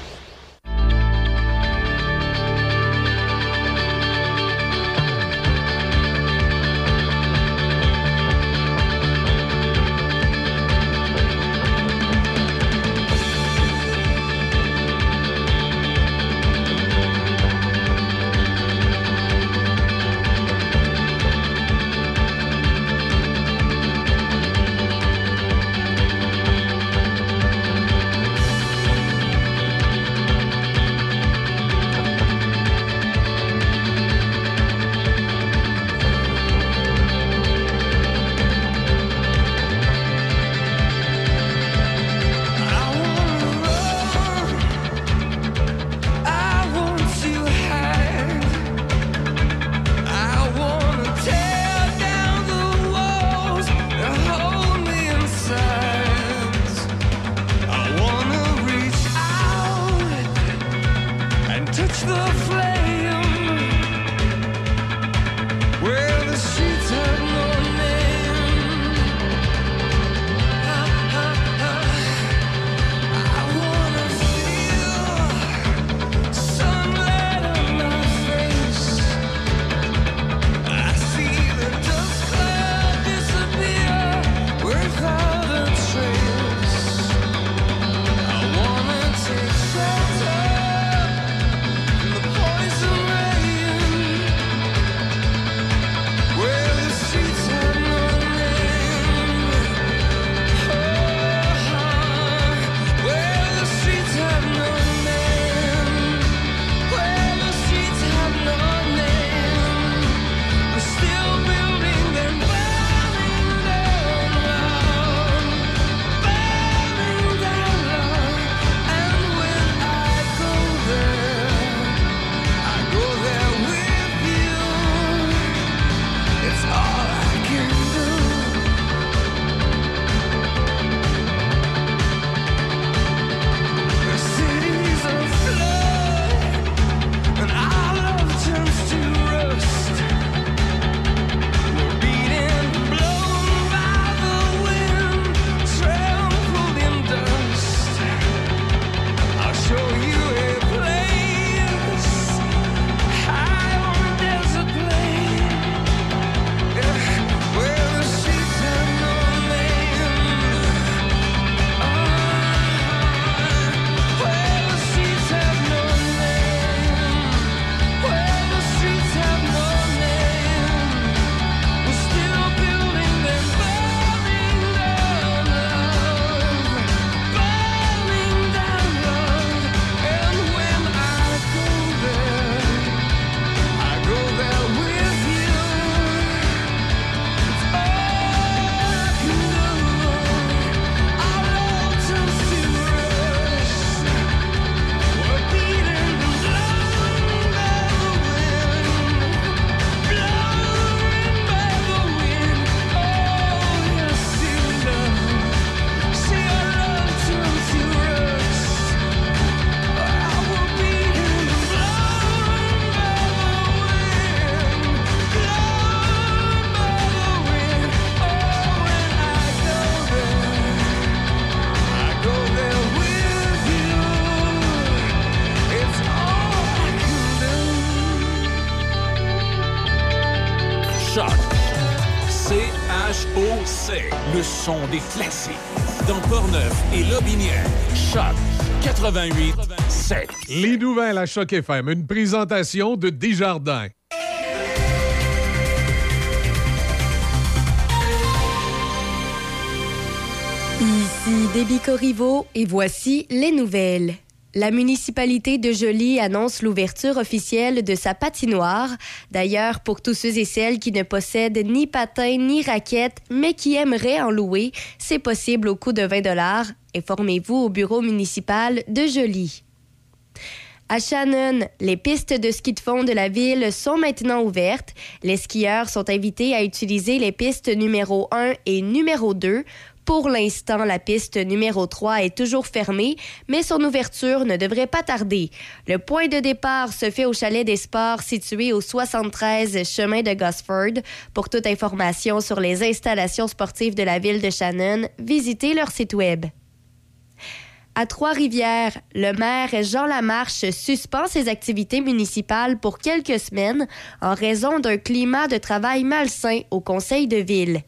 S19: Les nouvelles à Choc FM, une présentation de Desjardins.
S2: Ici Déby Corriveau et voici les nouvelles. La municipalité de Joly annonce l'ouverture officielle de sa patinoire. D'ailleurs, pour tous ceux et celles qui ne possèdent ni patin ni raquettes, mais qui aimeraient en louer, c'est possible au coût de 20 dollars. Informez-vous au bureau municipal de Joly. À Shannon, les pistes de ski de fond de la ville sont maintenant ouvertes. Les skieurs sont invités à utiliser les pistes numéro 1 et numéro 2. Pour l'instant, la piste numéro 3 est toujours fermée, mais son ouverture ne devrait pas tarder. Le point de départ se fait au chalet des sports situé au 73 chemin de Gosford. Pour toute information sur les installations sportives de la ville de Shannon, visitez leur site web. À Trois-Rivières, le maire Jean Lamarche suspend ses activités municipales pour quelques semaines en raison d'un climat de travail malsain au conseil de ville.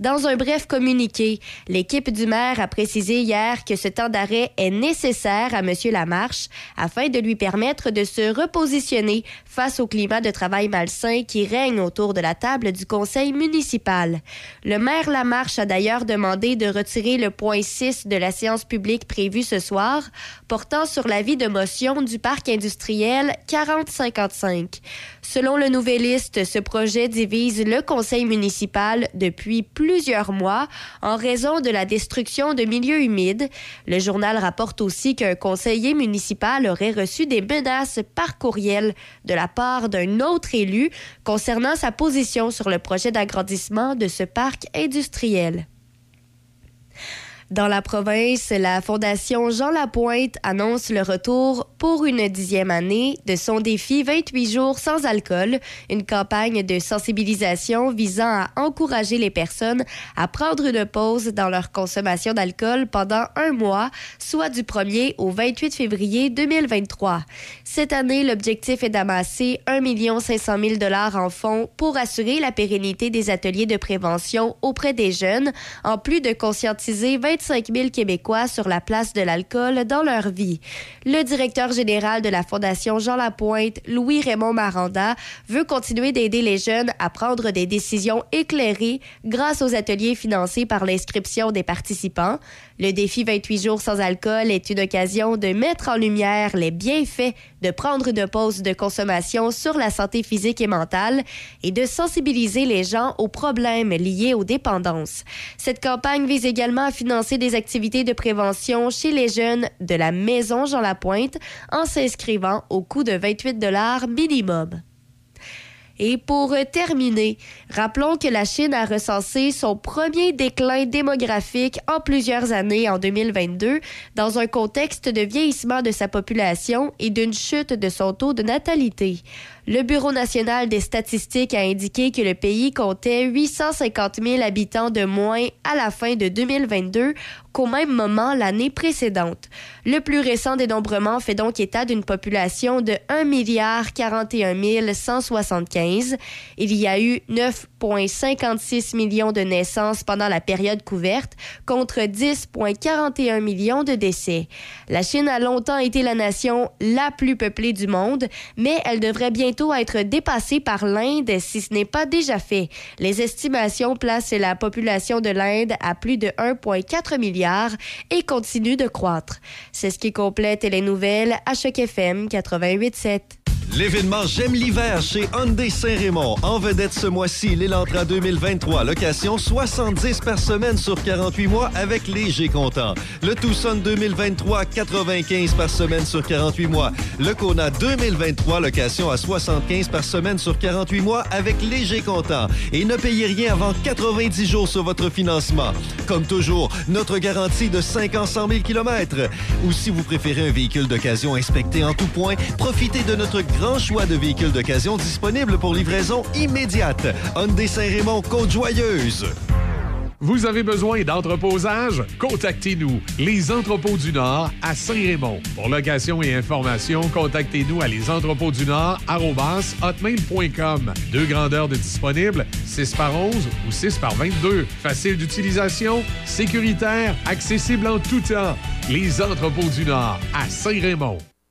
S2: Dans un bref communiqué, l'équipe du maire a précisé hier que ce temps d'arrêt est nécessaire à M. Lamarche afin de lui permettre de se repositionner face au climat de travail malsain qui règne autour de la table du conseil municipal. Le maire Lamarche a d'ailleurs demandé de retirer le point 6 de la séance publique prévue ce soir, portant sur l'avis de motion du parc industriel 4055. Selon le Nouvelliste, ce projet divise le conseil municipal depuis plusieurs mois en raison de la destruction de milieux humides. Le journal rapporte aussi qu'un conseiller municipal aurait reçu des menaces par courriel de la part d'un autre élu concernant sa position sur le projet d'agrandissement de ce parc industriel. Dans la province, la Fondation Jean Lapointe annonce le retour pour une dixième année de son défi 28 jours sans alcool, une campagne de sensibilisation visant à encourager les personnes à prendre une pause dans leur consommation d'alcool pendant un mois, soit du 1er au 28 février 2023. Cette année, l'objectif est d'amasser 1 500 000 dollars en fonds pour assurer la pérennité des ateliers de prévention auprès des jeunes, en plus de conscientiser 25 000 Québécois sur la place de l'alcool dans leur vie. Le directeur général de la Fondation Jean Lapointe, Louis-Raymond Maranda, veut continuer d'aider les jeunes à prendre des décisions éclairées grâce aux ateliers financés par l'inscription des participants. Le défi 28 jours sans alcool est une occasion de mettre en lumière les bienfaits de prendre une pause de consommation sur la santé physique et mentale et de sensibiliser les gens aux problèmes liés aux dépendances. Cette campagne vise également à financer des activités de prévention chez les jeunes de la Maison Jean Lapointe en s'inscrivant au coût de 28 dollars minimum. Et pour terminer, rappelons que la Chine a recensé son premier déclin démographique en plusieurs années en 2022 dans un contexte de vieillissement de sa population et d'une chute de son taux de natalité. Le Bureau national des statistiques a indiqué que le pays comptait 850 000 habitants de moins à la fin de 2022 qu'au même moment l'année précédente. Le plus récent dénombrement fait donc état d'une population de 1 milliard 41 175. Il y a eu 9,56 millions de naissances pendant la période couverte contre 10,41 millions de décès. La Chine a longtemps été la nation la plus peuplée du monde, mais elle devrait bientôt être dépassée par l'Inde si ce n'est pas déjà fait. Les estimations placent la population de l'Inde à plus de 1,4 milliard et continue de croître. C'est ce qui complète les nouvelles à Choc FM 88.7.
S12: L'événement J'aime l'hiver chez Hyundai Saint-Raymond. En vedette ce mois-ci, l'Elantra 2023. Location 70 par semaine sur 48 mois avec léger comptant. Le Tucson 2023, 95 par semaine sur 48 mois. Le Kona 2023, location à 75 par semaine sur 48 mois avec léger comptant. Et ne payez rien avant 90 jours sur votre financement. Comme toujours, notre garantie de 5 ans 100 000 km. Ou si vous préférez un véhicule d'occasion inspecté en tout point, profitez de notre grand choix de véhicules d'occasion disponibles pour livraison immédiate. Hyundai Saint-Raymond, Côte-Joyeuse.
S9: Vous avez besoin d'entreposage? Contactez-nous, Les Entrepôts du Nord à Saint-Raymond. Pour location et information, contactez-nous à lesentrepôtsdunord.hotmail.com. Deux grandeurs de disponibles, 6 par 11 ou 6 par 22. Facile d'utilisation, sécuritaire, accessible en tout temps. Les Entrepôts du Nord à Saint-Raymond.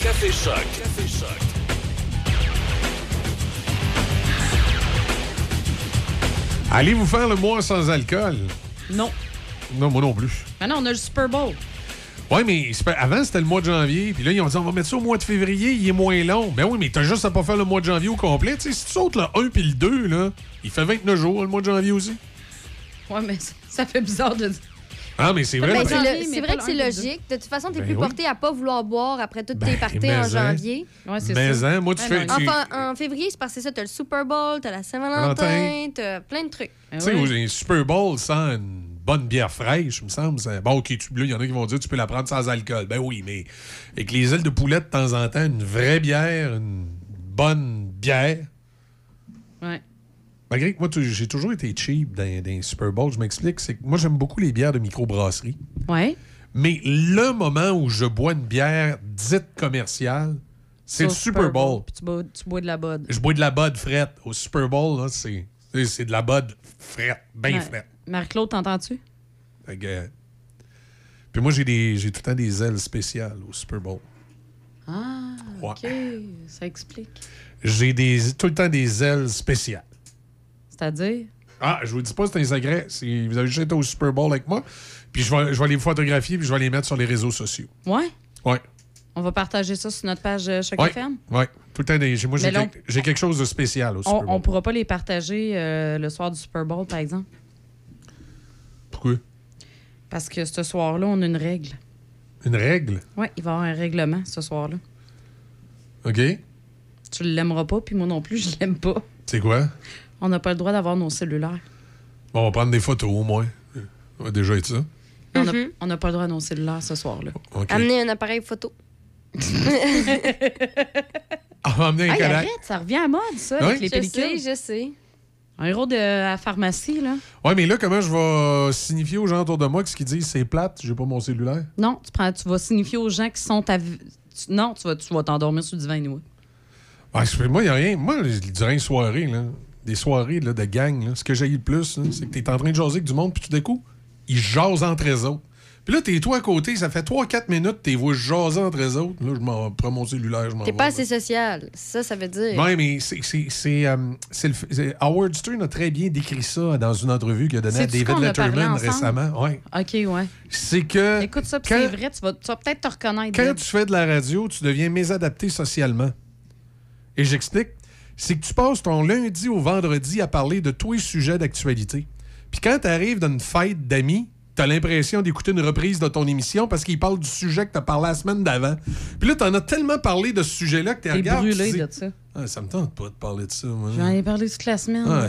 S1: Café Choc. Café Choc.
S9: Allez vous faire le mois sans alcool?
S3: Non.
S9: Non, moi non plus.
S3: Maintenant, on a le Super Bowl.
S9: Oui, mais avant, c'était le mois de janvier. Puis là, ils ont dit, on va mettre ça au mois de février, il est moins long. Ben oui, mais t'as juste à pas faire le mois de janvier au complet. Si tu sautes le 1 puis le 2, là, il fait 29 jours, le mois de janvier aussi.
S3: Ouais, mais ça, ça fait bizarre de dire.
S9: Ah, mais c'est vrai.
S2: Ben, c'est
S3: janvier,
S2: le-
S3: mais
S2: c'est
S3: pas
S2: vrai que c'est logique. De toute façon, t'es
S9: Ben
S2: plus
S9: oui.
S2: porté à pas vouloir boire après toutes
S9: Ben,
S2: tes parties en
S9: hein.
S2: janvier.
S3: Ouais, c'est
S9: Mais
S3: ça.
S9: hein, moi, tu fais. tu-
S2: Enfin, en février, c'est parce que c'est ça. T'as le Super Bowl, t'as la Saint-Valentin,
S9: Valentin.
S2: t'as plein de trucs.
S3: Ben
S9: Tu sais, au- un Super Bowl sans une bonne bière fraîche, il me semble. c'est- Bon, OK, tu- là, il y en a qui vont dire tu peux la prendre sans alcool. Ben oui, mais avec les ailes de poulet de temps en temps, une vraie bière, une bonne bière.
S3: Ouais.
S9: Malgré que moi, j'ai toujours été cheap dans, dans les Super Bowl, je m'explique. C'est que moi, j'aime beaucoup les bières de microbrasserie.
S3: Ouais.
S9: Mais le moment où je bois une bière dite commerciale, c'est le Super Bowl.
S3: Puis tu bois, tu bois de la Bud.
S9: Je bois de la Bud frette. Au Super Bowl, là, c'est de la Bud frette, bien frette.
S3: Marc-Claude, t'entends-tu?
S9: Fait que, euh, Puis moi, j'ai des- j'ai tout le temps des ailes spéciales au Super Bowl.
S3: Ah,
S9: Ouais.
S3: OK. Ça explique.
S9: J'ai des, tout le temps des ailes spéciales.
S3: C'est-à-dire?
S9: Ah, je vous dis pas, c'est un secret. Vous avez juste été au Super Bowl avec moi. Puis je vais, je vais les photographier puis je vais les mettre sur les réseaux sociaux.
S3: Ouais?
S9: Ouais.
S3: On va partager ça sur notre page euh, Choc
S9: Ouais.
S3: FM.
S9: Ouais. Tout le temps, des- moi, j'ai quelque chose de spécial au Super
S3: On,
S9: Bowl.
S3: on pourra pas les partager euh, le soir du Super Bowl, par exemple?
S9: Pourquoi?
S3: Parce que ce soir-là, on a une règle.
S9: Une règle?
S3: Oui, il va y avoir un règlement ce soir-là.
S9: OK.
S3: Tu l'aimeras pas, puis moi non plus, je l'aime pas.
S9: C'est quoi?
S3: On n'a pas le droit d'avoir nos cellulaires.
S9: Bon, on va prendre des photos au moins. Ça va déjà être ça.
S3: On n'a
S2: Mhm.
S3: on n'a pas le droit à nos cellulaires ce soir-là.
S2: Amener un appareil photo.
S9: Ah, on va amener un
S3: Hey, arrête, ça revient à mode, ça,
S9: Oui.
S3: avec les
S2: Je
S3: pellicules.
S2: sais, je sais.
S3: Un héros de la pharmacie, là.
S9: Ouais, mais là, comment je vais signifier aux gens autour de moi que ce qu'ils disent, c'est plate, j'ai pas mon cellulaire?
S3: Non, tu, prends, tu vas signifier aux gens qui sont à... tu- Non, tu vas tu vas t'endormir sur le divan, anyway.
S9: Ouais, moi, il n'y a rien. Moi, durant une soirée, là, des soirées là, de gang, là, ce que j'ai eu le plus, c'est que tu es en train de jaser avec du monde, puis tout d'un coup, ils jasent entre eux autres. Puis là, t'es toi à côté, ça fait 3-4 minutes, t'es vois jaser entre eux autres. Là, je m'en prends mon cellulaire, je m'en
S2: T'es pas assez social. Ça, ça veut dire.
S9: Ouais, mais c'est. euh, c'est Howard Stern a très bien décrit ça dans une entrevue qu'il a donnée à David Letterman récemment. Ouais.
S3: OK, ouais.
S9: C'est que.
S3: Écoute ça, c'est vrai, tu vas, tu vas peut-être te reconnaître.
S9: Quand tu fais de la radio, tu deviens mésadapté socialement. Et j'explique. C'est que tu passes ton lundi au vendredi à parler de tous les sujets d'actualité. Puis quand tu arrives dans une fête d'amis, tu as l'impression d'écouter une reprise de ton émission parce qu'il parle du sujet que tu as parlé la semaine d'avant. Puis là, tu en as tellement parlé de ce sujet-là que tu
S3: T'es
S9: regardes. tu
S3: brûlé
S9: dis,
S3: de ça.
S9: Ah, ça me tente pas de parler de ça. moi.
S3: J'en ai parlé toute la semaine.
S9: Ah,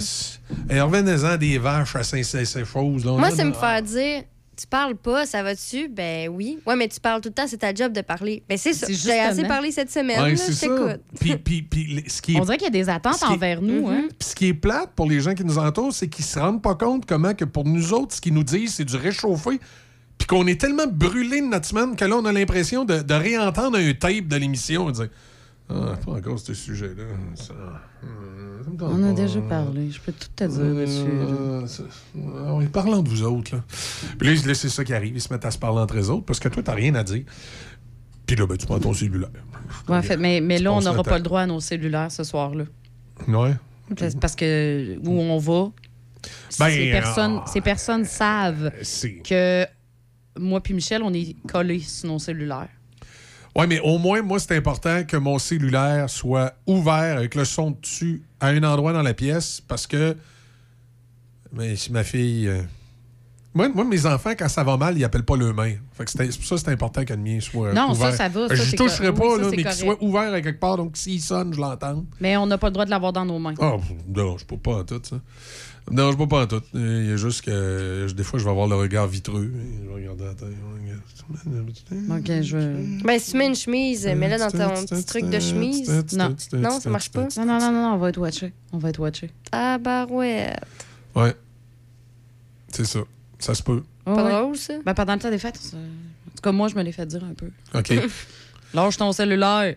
S9: Et revenez-en des vaches à Saint-Saint-Chose.
S2: Moi, c'est me faire dire tu parles pas, ça va dessus? Ben oui. Ouais, mais tu parles tout le temps, c'est ta job de parler. Ben c'est ça. J'ai assez parlé cette semaine.
S9: Ouais,
S2: là,
S9: c'est
S2: je
S9: ça.
S2: t'écoute.
S9: Puis, puis, puis, les- ce qui est
S3: On dirait qu'il y a des attentes
S9: est-
S3: envers nous.
S2: Mhm.
S3: hein.
S9: Puis ce qui est plate pour les gens qui nous entourent, c'est qu'ils se rendent pas compte comment que pour nous autres, ce qu'ils nous disent, c'est du réchauffé. Puis qu'on est tellement brûlé de notre semaine que là, on a l'impression de, de réentendre un tape de l'émission et de dire Ah, pas encore ce sujet-là. Ça, euh, ça
S3: On a déjà parlé. Je peux tout te dire dessus.
S9: Euh, ça- ah oui, parlons de vous autres. Là. Puis là, c'est ça qui arrive. Ils se mettent à se parler entre eux autres parce que toi, t'as rien à dire. Puis là, ben, tu prends ton cellulaire.
S3: Ouais, en fait, mais, mais là, on n'aura pas le droit à nos cellulaires ce soir-là.
S9: Ouais.
S3: Parce que où on va,
S9: Ben,
S3: ces, personnes,
S9: ah,
S3: ces personnes savent que moi puis Michel, on est collés sur nos cellulaires.
S9: Oui, mais au moins, moi, c'est important que mon cellulaire soit ouvert avec le son dessus à un endroit dans la pièce parce que. Mais si ma fille. euh, Moi, moi, mes enfants, quand ça va mal, ils appellent pas le main. Fait que c'est- pour ça que c'est important que le mien soit
S3: Non, ça,
S9: ouvert.
S3: ça va, ça,
S9: Je toucherai pas,
S3: oui, ça,
S9: là, mais qu'il soit ouvert à quelque part. Donc, s'il sonne, je l'entends.
S3: Mais on n'a pas le droit de l'avoir dans nos mains.
S9: Ah, non, je peux pas en tout, ça. Non, je peux pas en tout. Il y a juste que des fois, je vais avoir le regard vitreux. Je vais regarder la terre.
S3: OK, je veux...
S2: Ben, si tu mets une chemise, mets-la dans ton petit truc de chemise.
S3: Non.
S2: Non, ça marche pas.
S3: Non, non, non, non, on va être watché. On va être watché.
S2: Ah, barouette.
S9: Ouais. C'est ça. Ça se peut.
S2: Pas
S3: Ouais.
S2: drôle, ça?
S3: Ben, pendant le temps des fêtes, ça- en tout cas, moi, je me l'ai fait dire un peu.
S9: OK.
S3: Lâche ton cellulaire.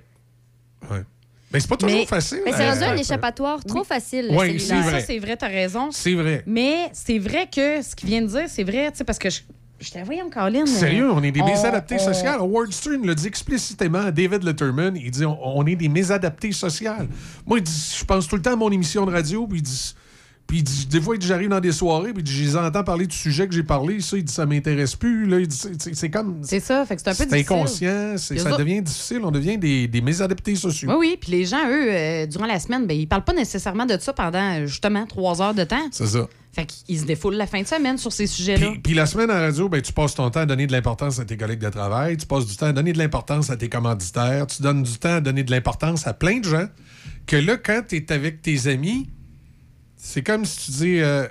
S9: Ouais. Mais c'est pas toujours
S3: Mais-
S9: facile.
S2: Mais c'est
S9: hein.
S2: rendu un échappatoire trop facile,
S9: Oui, c'est vrai.
S3: Ça, c'est vrai, t'as raison.
S9: C'est vrai.
S3: Mais c'est vrai que ce qu'il vient de dire, c'est vrai, tu sais, parce que je. Je t'avais voyé, Caroline.
S9: Sérieux, on est des mésadaptés
S3: on-
S9: sociaux. Howard Stern le dit explicitement à David Letterman. Il dit on, on est des mésadaptés sociaux. Moi, il dit, je pense tout le temps à mon émission de radio, puis il dit Puis il dit- des fois, il dit, j'arrive dans des soirées, puis je les entends parler du sujet que j'ai parlé. Ça, il dit, ça m'intéresse plus. Là, il dit, c'est- comme.
S3: C'est ça, fait que c'est un peu difficile.
S9: inconscient, c'est- ça
S3: autres-
S9: devient difficile. On devient des, des mésadaptés sociaux.
S3: Oui, oui. Puis les gens, eux, euh, durant la semaine, ben, ils parlent pas nécessairement de ça pendant, justement, trois heures de temps.
S9: C'est ça.
S3: Fait qu'ils se défoulent la fin de semaine sur ces sujets-là.
S9: Puis, puis la semaine à la radio, ben, tu passes ton temps à donner de l'importance à tes collègues de travail, tu passes du temps à donner de l'importance à tes commanditaires, tu donnes du temps à donner de l'importance à plein de gens, que là, quand tu es avec tes amis, c'est comme si tu dis euh,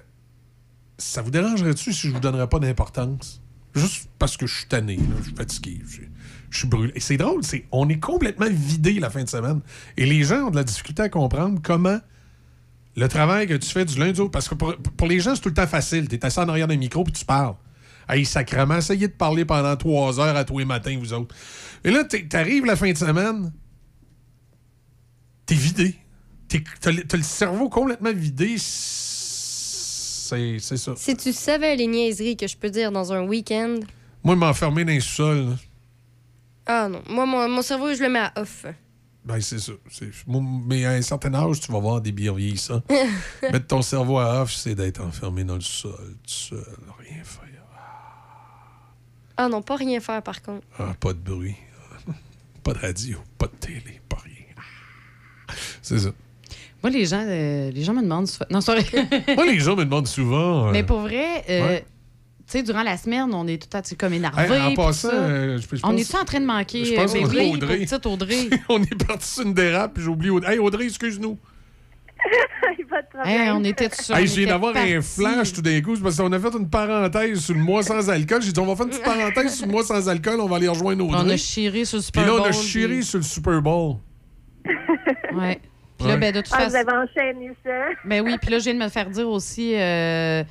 S9: Ça vous dérangerait-tu si je vous donnerais pas d'importance? Juste parce que je suis tanné, je suis fatigué, je, je suis brûlé. Et c'est drôle, c'est on est complètement vidé la fin de semaine. Et les gens ont de la difficulté à comprendre comment le travail que tu fais du lundi au... Parce que pour, les gens, c'est tout le temps facile. Tu es assis en arrière d'un micro puis tu parles. Hey, sacrement, essayez de parler pendant trois heures à tous les matins, vous autres. Et là, t'arrives la fin de semaine, t'es vidé. T'as le le cerveau complètement vidé. C'est ça.
S2: Si tu savais les niaiseries que je peux dire dans un week-end.
S9: Moi, m'enfermer dans sous-sols, là,
S2: Ah non, moi, mon, mon cerveau, je le mets à off.
S9: ben c'est ça. Moi, Mais à un certain âge, tu vas voir des biens vieillissants. Mettre ton cerveau à off, c'est d'être enfermé dans le sol, tout seul, rien faire.
S2: Ah non, pas rien faire par contre.
S9: Ah, pas de bruit. Pas de radio, pas de télé, pas rien. C'est ça.
S3: Moi, les gens, euh, les gens me demandent. souvent- Non, sorry.
S9: Moi, les gens me demandent souvent. euh,
S3: Mais pour vrai, euh,
S9: Ouais.
S3: tu sais, durant la semaine, on est tout à fait comme énervé.
S9: Hey, en
S3: puis
S9: passant, euh, je- je
S3: on est-tu en train de manquer?
S9: Je pense
S3: euh,
S9: qu'on
S3: ben
S9: a Audrey.
S3: petite Audrey?
S9: on est parti sur une dérape, puis j'ai oublié Audrey. Hey, Audrey, excuse-nous.
S20: pas de problème.
S3: Hey, on était sur.
S9: Hey, je viens d'avoir un flash tout d'un coup. c'est parce qu'on a fait une parenthèse sur le mois sans alcool. J'ai dit, on va faire une petite parenthèse sur le mois sans alcool. On va aller rejoindre Audrey.
S3: On a chiré sur le
S9: Puis
S3: Super
S9: là,
S3: Bowl.
S9: on a chiré
S3: puis-
S9: sur le Super Bowl.
S3: Ouais. Puis là, ben, de toute
S20: Ah, vous avez enchaîné ça.
S3: Ben oui, puis là, je viens de me faire dire aussi euh,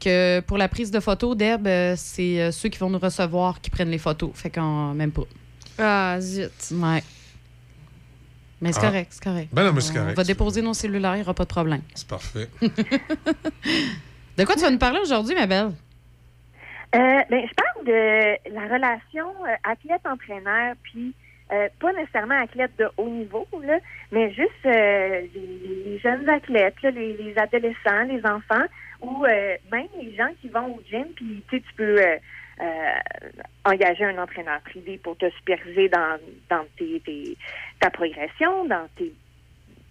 S3: que pour la prise de photos, Deb, euh, c'est euh, ceux qui vont nous recevoir qui prennent les photos. Fait qu'on même pas.
S2: Ah, zut.
S3: Ouais. Mais c'est
S9: Ah.
S3: correct, c'est correct.
S9: Ben non, mais c'est
S3: On
S9: correct.
S3: va déposer nos cellulaires, il n'y aura pas de problème.
S9: C'est parfait.
S3: De quoi tu vas nous parler aujourd'hui, ma belle?
S20: Euh, ben, je parle de la relation euh, athlète-entraîneur, puis euh, pas nécessairement athlète de haut niveau, là, mais juste euh, les, les jeunes athlètes, là, les, les adolescents, les enfants, ou euh, même les gens qui vont au gym, puis tu sais, tu peux engager un entraîneur privé pour te superviser dans, dans tes, tes- ta progression, dans tes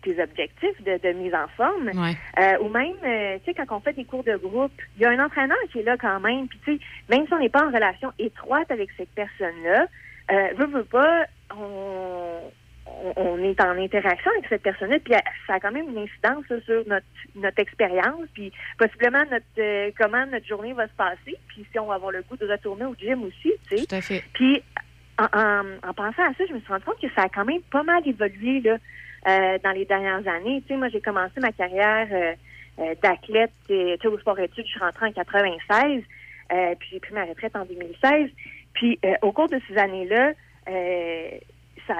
S20: tes objectifs de, de mise en forme.
S3: Ouais.
S20: Ou même, tu sais, quand on fait des cours de groupe, il y a un entraîneur qui est là quand même. Puis, tu sais, même si on n'est pas en relation étroite avec cette personne-là, euh, veut, veut pas, on, on- est en interaction avec cette personne-là, puis ça a quand même une incidence là, sur notre, notre expérience, puis possiblement notre euh, comment notre journée va se passer, puis si on va avoir le goût de retourner au gym aussi, tu sais.
S3: Tout à fait.
S20: Puis, en, en, en pensant à ça, je me suis rendu compte que ça a quand même pas mal évolué là, euh, dans les dernières années. Tu sais, moi, j'ai commencé ma carrière euh, d'athlète tu sais, au sport-études. Je suis rentrée en 96, euh, puis j'ai pris ma retraite en 2016. Puis, au cours de ces années-là, ça,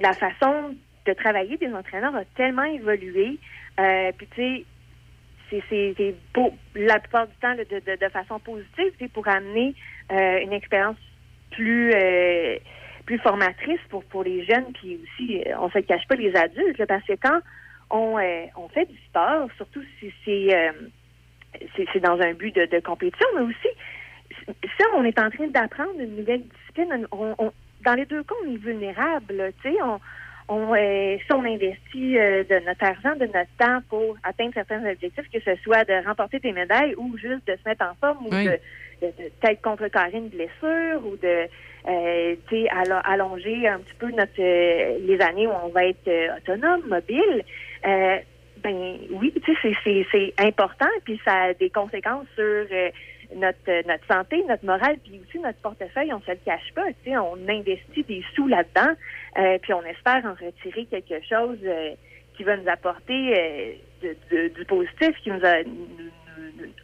S20: la façon de travailler des entraîneurs a tellement évolué. Euh, puis, tu sais, c'est- beau- la plupart du temps de, de, façon positive, c'est pour amener euh, une expérience plus euh, plus formatrice pour pour les jeunes, puis aussi euh, on se le cache pas les adultes, parce que quand on euh, on fait du sport, surtout si c'est euh, dans un but de, de compétition, mais aussi ça, on est en train d'apprendre une nouvelle discipline. On, on- dans les deux cas, on est vulnérable. Tu sais, on, on, euh, si on investit euh, de notre argent, de notre temps pour atteindre certains objectifs, que ce soit de remporter des médailles ou juste de se mettre en forme ou
S3: Oui.
S20: de, de, de peut-être contrecarrer une blessure ou de euh, tu sais, allo- allonger un petit peu notre euh, les années où on va être euh, autonome, mobile. Euh, ben oui, tu sais, c'est- c'est c'est important, puis ça a des conséquences sur euh, notre euh, notre santé, notre morale, puis aussi notre portefeuille. On se le cache pas, on investit des sous là-dedans, euh, puis on espère en retirer quelque chose euh, qui va nous apporter de- du positif, qui nous a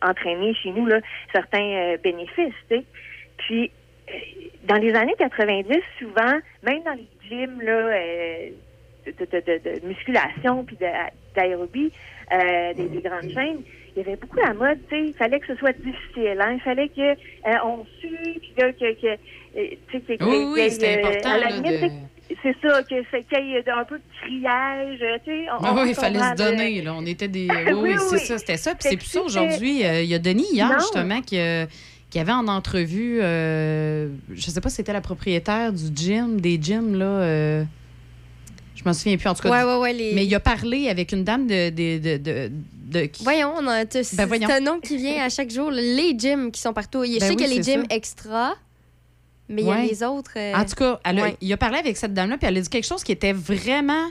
S20: entraîné chez nous là certains bénéfices. Puis dans les années 90, souvent, même dans les gyms là. de, de, musculation puis d'aérobie des grandes chaînes, il y avait beaucoup la mode, tu sais, il fallait que ce soit difficile, hein, il fallait que euh, on sue, puis là, que, que euh, tu sais, que-
S3: Oui,
S20: que-
S3: oui,
S20: que-
S3: c'était
S20: euh,
S3: important,
S20: à la
S3: là,
S20: limite,
S3: de-
S20: tu sais, c'est ça, que c'est qu'il y ait un peu de criage, tu sais. on-
S3: Ah oui, il fallait se donner. Là. On était des. Oui,
S20: Oui,
S3: oui, c'est
S20: oui.
S3: ça, c'était ça. Puis c'est plus ça aujourd'hui. Euh, Il y a Denis hier,
S20: Non.
S3: justement, qui, euh, qui avait en entrevue. euh, je sais pas si c'était la propriétaire du gym, des gyms, là. euh, je m'en souviens plus, en tout cas.
S2: Ouais,
S3: du-
S2: ouais, ouais, les-
S3: Mais il a parlé avec une dame de. de, de, de- de-
S2: Voyons, on a- tu- c'est
S3: Ben, voyons.
S2: un nom qui vient à chaque jour. Les gyms qui sont partout. Je
S3: Ben
S2: sais
S3: oui,
S2: qu'il y a les
S3: c'est
S2: gyms
S3: ça.
S2: extra, mais il y a les autres. euh,
S3: En tout cas, elle a-
S2: ouais.
S3: il a parlé avec cette dame-là, puis elle a dit quelque chose qui était vraiment,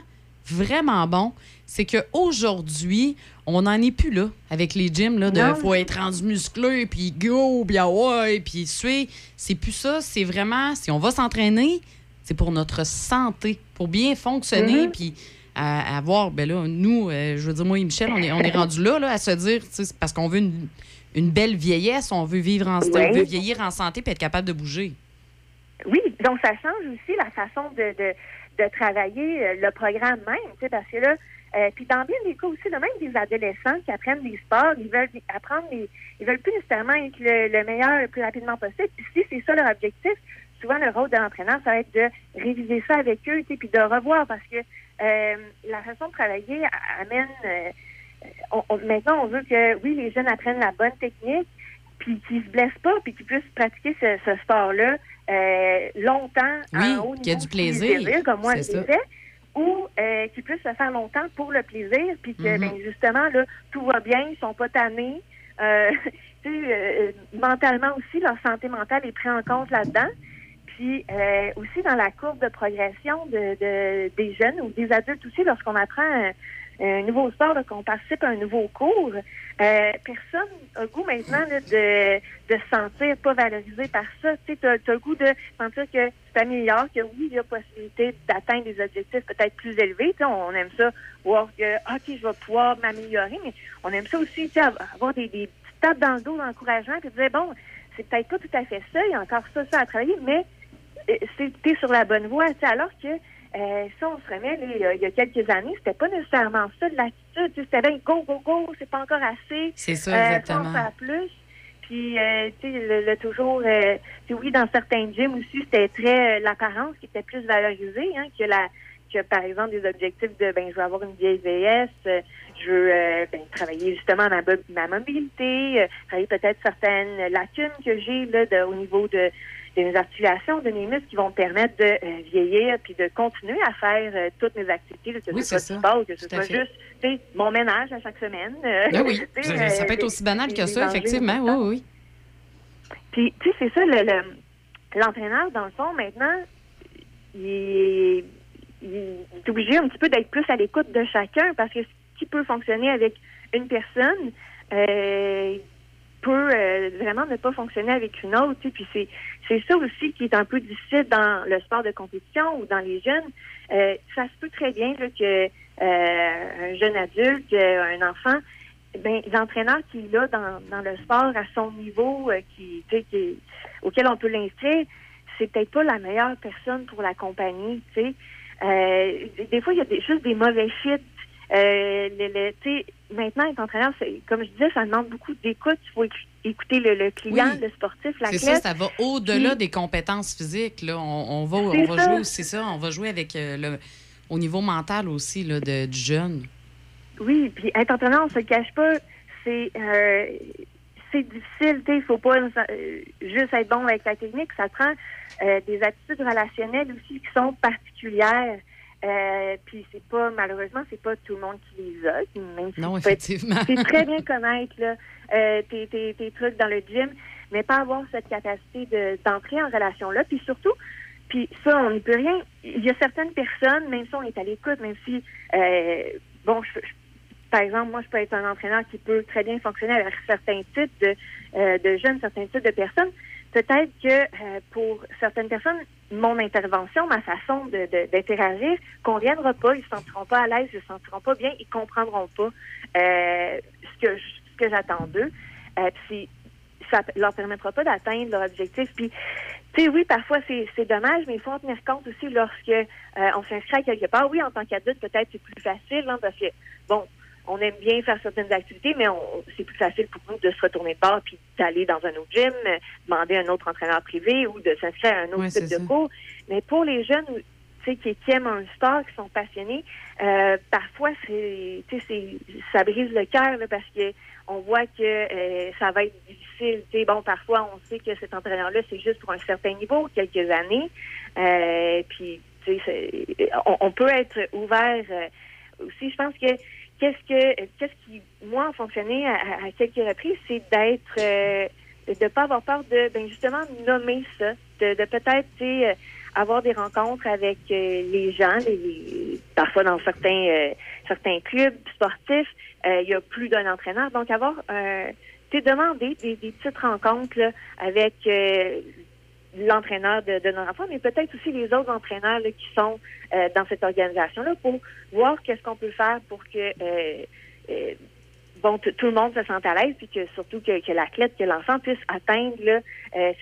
S3: vraiment bon. C'est qu'aujourd'hui, on n'en est plus là avec les gyms. Là, de
S20: Non.
S3: faut être rendu musclé, puis go, puis ouais, puis suer. C'est plus ça. C'est vraiment, si on va s'entraîner, c'est pour notre santé, pour bien fonctionner,
S20: Mhm.
S3: puis à, à avoir, ben là, nous, euh, je veux dire, moi et Michel, on est, on est rendu là, là, à se dire, c'est parce qu'on veut une, une belle vieillesse, on veut vivre en
S20: Ouais.
S3: on veut vieillir en santé, puis être capable de bouger.
S20: Oui, donc ça change aussi la façon de, de, de travailler euh, le programme même, parce que là, euh, puis dans bien des cas aussi, là, même des adolescents qui apprennent des sports, ils veulent apprendre, les, ils veulent plus nécessairement être le, le meilleur le plus rapidement possible. Puis si c'est ça leur objectif, souvent le rôle de l'entraîneur, ça va être de réviser ça avec eux, puis de revoir, parce que euh, la façon de travailler amène. euh, on- on- maintenant, on veut que, oui, les jeunes apprennent la bonne technique, puis qu'ils se blessent pas, puis qu'ils puissent pratiquer ce, ce sport-là euh, longtemps
S3: Oui,
S20: à un haut
S3: qu'il y a du plaisir,
S20: désire, comme moi je fait, ou euh, qu'ils puissent le faire longtemps pour le plaisir, puis que
S3: Mhm.
S20: ben, justement là tout va bien, ils sont pas tannés. Tu sais, mentalement aussi, leur santé mentale est prise en compte là-dedans. Puis euh, aussi dans la courbe de progression de, de- des jeunes ou des adultes aussi, lorsqu'on apprend un, un nouveau sport, qu'on participe à un nouveau cours, euh, personne a goût maintenant là, de, de se sentir pas valorisé par ça. Tu sais, as, le goût de sentir que tu t'améliores, que oui, il y a possibilité d'atteindre des objectifs peut-être plus élevés. Tu sais, on aime ça, voir que, OK, je vais pouvoir m'améliorer, mais on aime ça aussi, avoir des, des petites tapes dans le dos d'encouragement, puis dire, bon, c'est peut-être pas tout à fait ça, il y a encore ça, ça à travailler, mais euh, c'est t'es sur la bonne voie. tu alors que euh, si on se remet là, il, y a, il y a quelques années, c'était pas nécessairement ça l'attitude. tu C'était bien go, go, go, c'est pas encore assez.
S3: C'est ça,
S20: Euh,
S3: exactement.
S20: faire plus. Puis, euh, tu sais, le, le toujours, euh, tu sais, oui, dans certains gyms aussi, c'était très euh, l'apparence qui était plus valorisée, hein, que la que par exemple des objectifs de ben je veux avoir une vieille VS, euh, je veux euh, ben, travailler justement ma, ma mobilité, euh, travailler peut-être certaines lacunes que j'ai là de- au niveau de, de mes articulations, de mes muscles qui vont me permettre de euh, vieillir puis de continuer à faire euh, toutes mes activités, que
S3: Oui,
S20: ce soit
S3: c'est
S20: du
S3: ça.
S20: sport, que ce soit
S3: fait.
S20: juste mon ménage à chaque semaine. euh,
S3: Ben oui, ça, ça peut être aussi banal que ça, effectivement. Oui, oui.
S20: Puis, tu sais, c'est ça, le, le- l'entraîneur, dans le fond, maintenant, il est, il est obligé un petit peu d'être plus à l'écoute de chacun parce que ce qui peut fonctionner avec une personne peut euh, vraiment ne pas fonctionner avec une autre. Puis c'est, c'est ça aussi qui est un peu difficile dans le sport de compétition ou dans les jeunes. Euh, ça se peut très bien là, que euh, un jeune adulte, un enfant, ben, l'entraîneur qui est là dans, dans le sport à son niveau, qui, qui, auquel on peut l'inscrire, c'est peut-être pas la meilleure personne pour l'accompagner. tu des fois, il y a des, juste des mauvais fits. Euh, le, le- maintenant, être entraîneur, c'est, comme je disais, ça demande beaucoup d'écoute. Il faut éc- écouter le, le client,
S3: Oui.
S20: le sportif,
S3: C'est
S20: l'athlète.
S3: ça, ça va au-delà
S20: Puis-
S3: des compétences physiques. Là. On, on va, on
S20: C'est
S3: va
S20: ça.
S3: jouer aussi ça. On va jouer avec euh, le, au niveau mental aussi là, de, du jeune.
S20: Oui, puis être entraîneur, on se le cache pas, c'est euh, c'est difficile, il faut pas euh, juste être bon avec la technique, ça prend euh, des attitudes relationnelles aussi qui sont particulières. Euh, puis c'est pas malheureusement c'est pas tout le monde qui les a même si
S3: Non, effectivement.
S20: c'est très bien connaître là, euh, tes, tes, tes trucs dans le gym mais pas avoir cette capacité de d'entrer en relation là puis surtout puis ça on n'y peut rien il y a certaines personnes même si on est à l'écoute même si euh, bon je, je- par exemple, moi, je peux être un entraîneur qui peut très bien fonctionner avec certains types de, euh, de jeunes, certains types de personnes. Peut-être que euh, pour certaines personnes, mon intervention, ma façon de- de- conviendra pas. Ils se sentiront pas à l'aise, ils se sentiront pas bien, ils comprendront pas euh, ce que ce que j'attends d'eux. Euh, puis ça leur permettra pas d'atteindre leur objectif. Puis, tu sais, oui, parfois c'est c'est dommage, mais il faut en tenir compte aussi lorsque euh, on s'inscrit quelque part. Oui, en tant qu'adulte, peut-être c'est plus facile, hein, parce que bon, on aime bien faire certaines activités, mais on, c'est plus facile pour nous de se retourner de bord puis d'aller dans un autre gym, euh, demander un autre entraîneur privé ou de s'inscrire à un autre
S3: Ouais,
S20: type de
S3: ça.
S20: cours. Mais pour les jeunes, tu tu sais, qui, qui aiment un sport, qui sont passionnés, euh, parfois c'est, tu sais, c'est, ça brise le cœur parce que on voit que euh, ça va être difficile. Tu sais, bon, parfois on sait que cet entraîneur-là c'est juste pour un certain niveau, quelques années, euh, puis tu sais, c'est- on, on peut être ouvert euh, aussi. Je pense que qu'est-ce que qu'est-ce qui moi a fonctionné à, à- quelques reprises, c'est d'être euh, de pas avoir peur de ben justement nommer ça, de, de peut-être euh, avoir des rencontres avec euh, les gens, les, les- parfois dans certains euh, certains clubs sportifs, euh, il y a plus d'un entraîneur, donc avoir euh, demander des, des petites rencontres là, avec l'entraîneur de, de nos enfants, mais peut-être aussi les autres entraîneurs là, qui sont euh, dans cette organisation-là pour voir qu'est-ce qu'on peut faire pour que euh, euh, bon, tout le monde se sente à l'aise, puis que surtout que, que l'athlète, que l'enfant puisse atteindre là,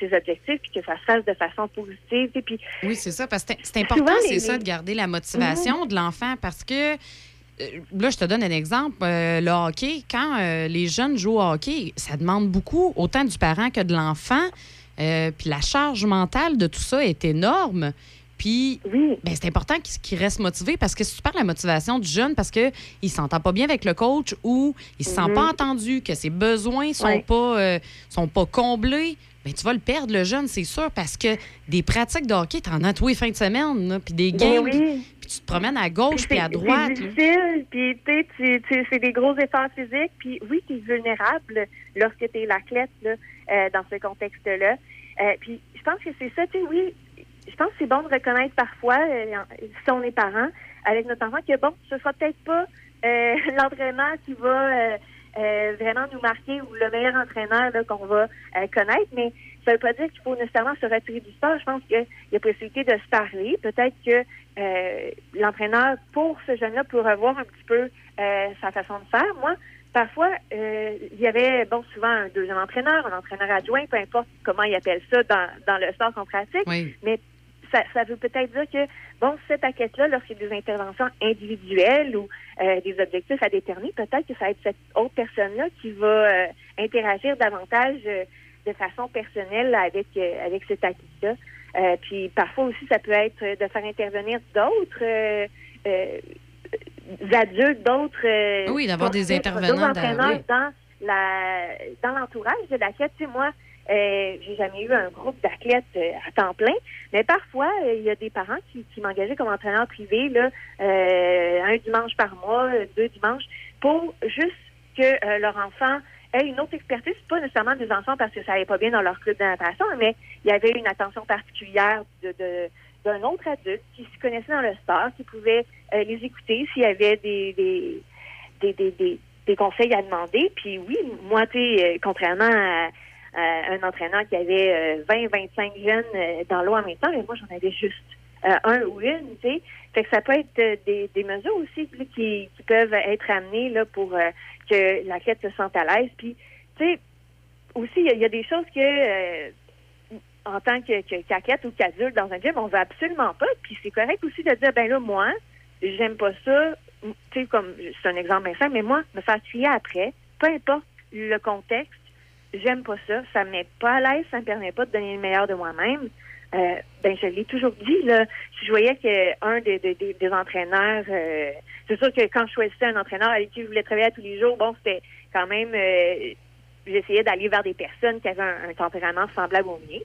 S20: ses objectifs, puis que ça se fasse de façon positive. Et puis,
S3: Oui, c'est ça, parce que c'est- important, c'est
S20: les-
S3: ça, de garder la motivation de l'enfant, parce que là, je te donne un exemple. euh, le hockey, quand euh, les jeunes jouent au hockey, ça demande beaucoup, autant du parent que de l'enfant. Euh, puis la charge mentale de tout ça est énorme. Puis, ben, c'est important qu'il reste motivé parce que si tu parles de la motivation du jeune parce qu'il ne s'entend pas bien avec le coach ou il ne se sent
S20: Mhm.
S3: pas entendu, que ses besoins sont,
S20: Ouais.
S3: pas, euh, sont pas comblés, ben, tu vas le perdre, le jeune, c'est sûr, parce que des pratiques de hockey, tu en as tous les fins de semaine, puis des
S20: Ben
S3: games,
S20: oui.
S3: puis tu te promènes à gauche puis à droite.
S20: C'est difficile, puis tu sais, c'est des gros efforts physiques, puis oui, tu es vulnérable lorsque tu es l'athlète là, euh, dans ce contexte-là. Euh, puis je pense que c'est ça, tu sais, oui, je pense que c'est bon de reconnaître parfois, euh, si on est avec notre enfant, que bon, ce sera peut-être pas l'entraîneur qui va vraiment nous marquer ou le meilleur entraîneur qu'on va connaître, mais ça veut pas dire qu'il faut nécessairement se retirer du sport. Je pense qu'il y a possibilité de se parler. Peut-être que l'entraîneur, pour ce jeune-là, peut revoir un petit peu sa façon de faire. Moi, parfois, euh, il y avait, bon, souvent un deuxième entraîneur, un entraîneur adjoint, peu importe comment il appelle ça dans, dans le sport qu'on pratique.
S3: Oui.
S20: Mais ça, ça veut peut-être dire que, bon, cette enquête-là, lorsqu'il y a des interventions individuelles ou euh, des objectifs à déterminer, peut-être que ça va être cette autre personne-là qui va euh, interagir davantage euh, de façon personnelle avec, euh, avec cet acquis-là. Euh, puis parfois aussi, ça peut être de faire intervenir d'autres euh, euh, adultes, d'autres... euh,
S3: Oui, d'avoir des intervenants dans- oui.
S20: dans la dans l'entourage de l'athlète. Tu sais, moi, euh, j'ai jamais eu un groupe d'athlètes euh, à temps plein, mais parfois, euh, il y a des parents qui, qui m'engageaient comme entraîneur privé, là, euh, un dimanche par mois, deux dimanches, pour juste que leur enfant ait une autre expertise, pas nécessairement des enfants parce que ça allait pas bien dans leur club de natation, mais il y avait une attention particulière de, de- d'un autre adulte qui se connaissait dans le sport, qui pouvait euh, les écouter s'il y avait des, des, des, des, conseils à demander. Puis oui, moi, tu euh, contrairement à, un entraîneur qui avait 20-25 jeunes euh, dans l'eau en même temps, mais moi, j'en avais juste euh, un ou une, tu sais. Fait que ça peut être euh, des, des mesures aussi qui, qui peuvent être amenées là, pour euh, que l'athlète se sente à l'aise. Puis, tu sais, aussi, il y, a- des choses que, euh, en tant que, que- ou qu'adulte dans un gym, on veut absolument pas. Puis c'est correct aussi de dire, ben là, moi, j'aime pas ça. Tu sais, comme, c'est un exemple simple, mais moi, me faire crier après, peu importe le contexte, j'aime pas ça. Ça me met pas à l'aise, ça me permet pas de donner le meilleur de moi-même. Euh, ben, je l'ai toujours dit, là. Si je voyais qu'un des, des, des- des entraîneurs, euh, c'est sûr que quand je choisissais un entraîneur avec qui je voulais travailler à tous les jours, bon, c'était quand même, euh, j'essayais d'aller vers des personnes qui avaient un, un tempérament semblable au mien.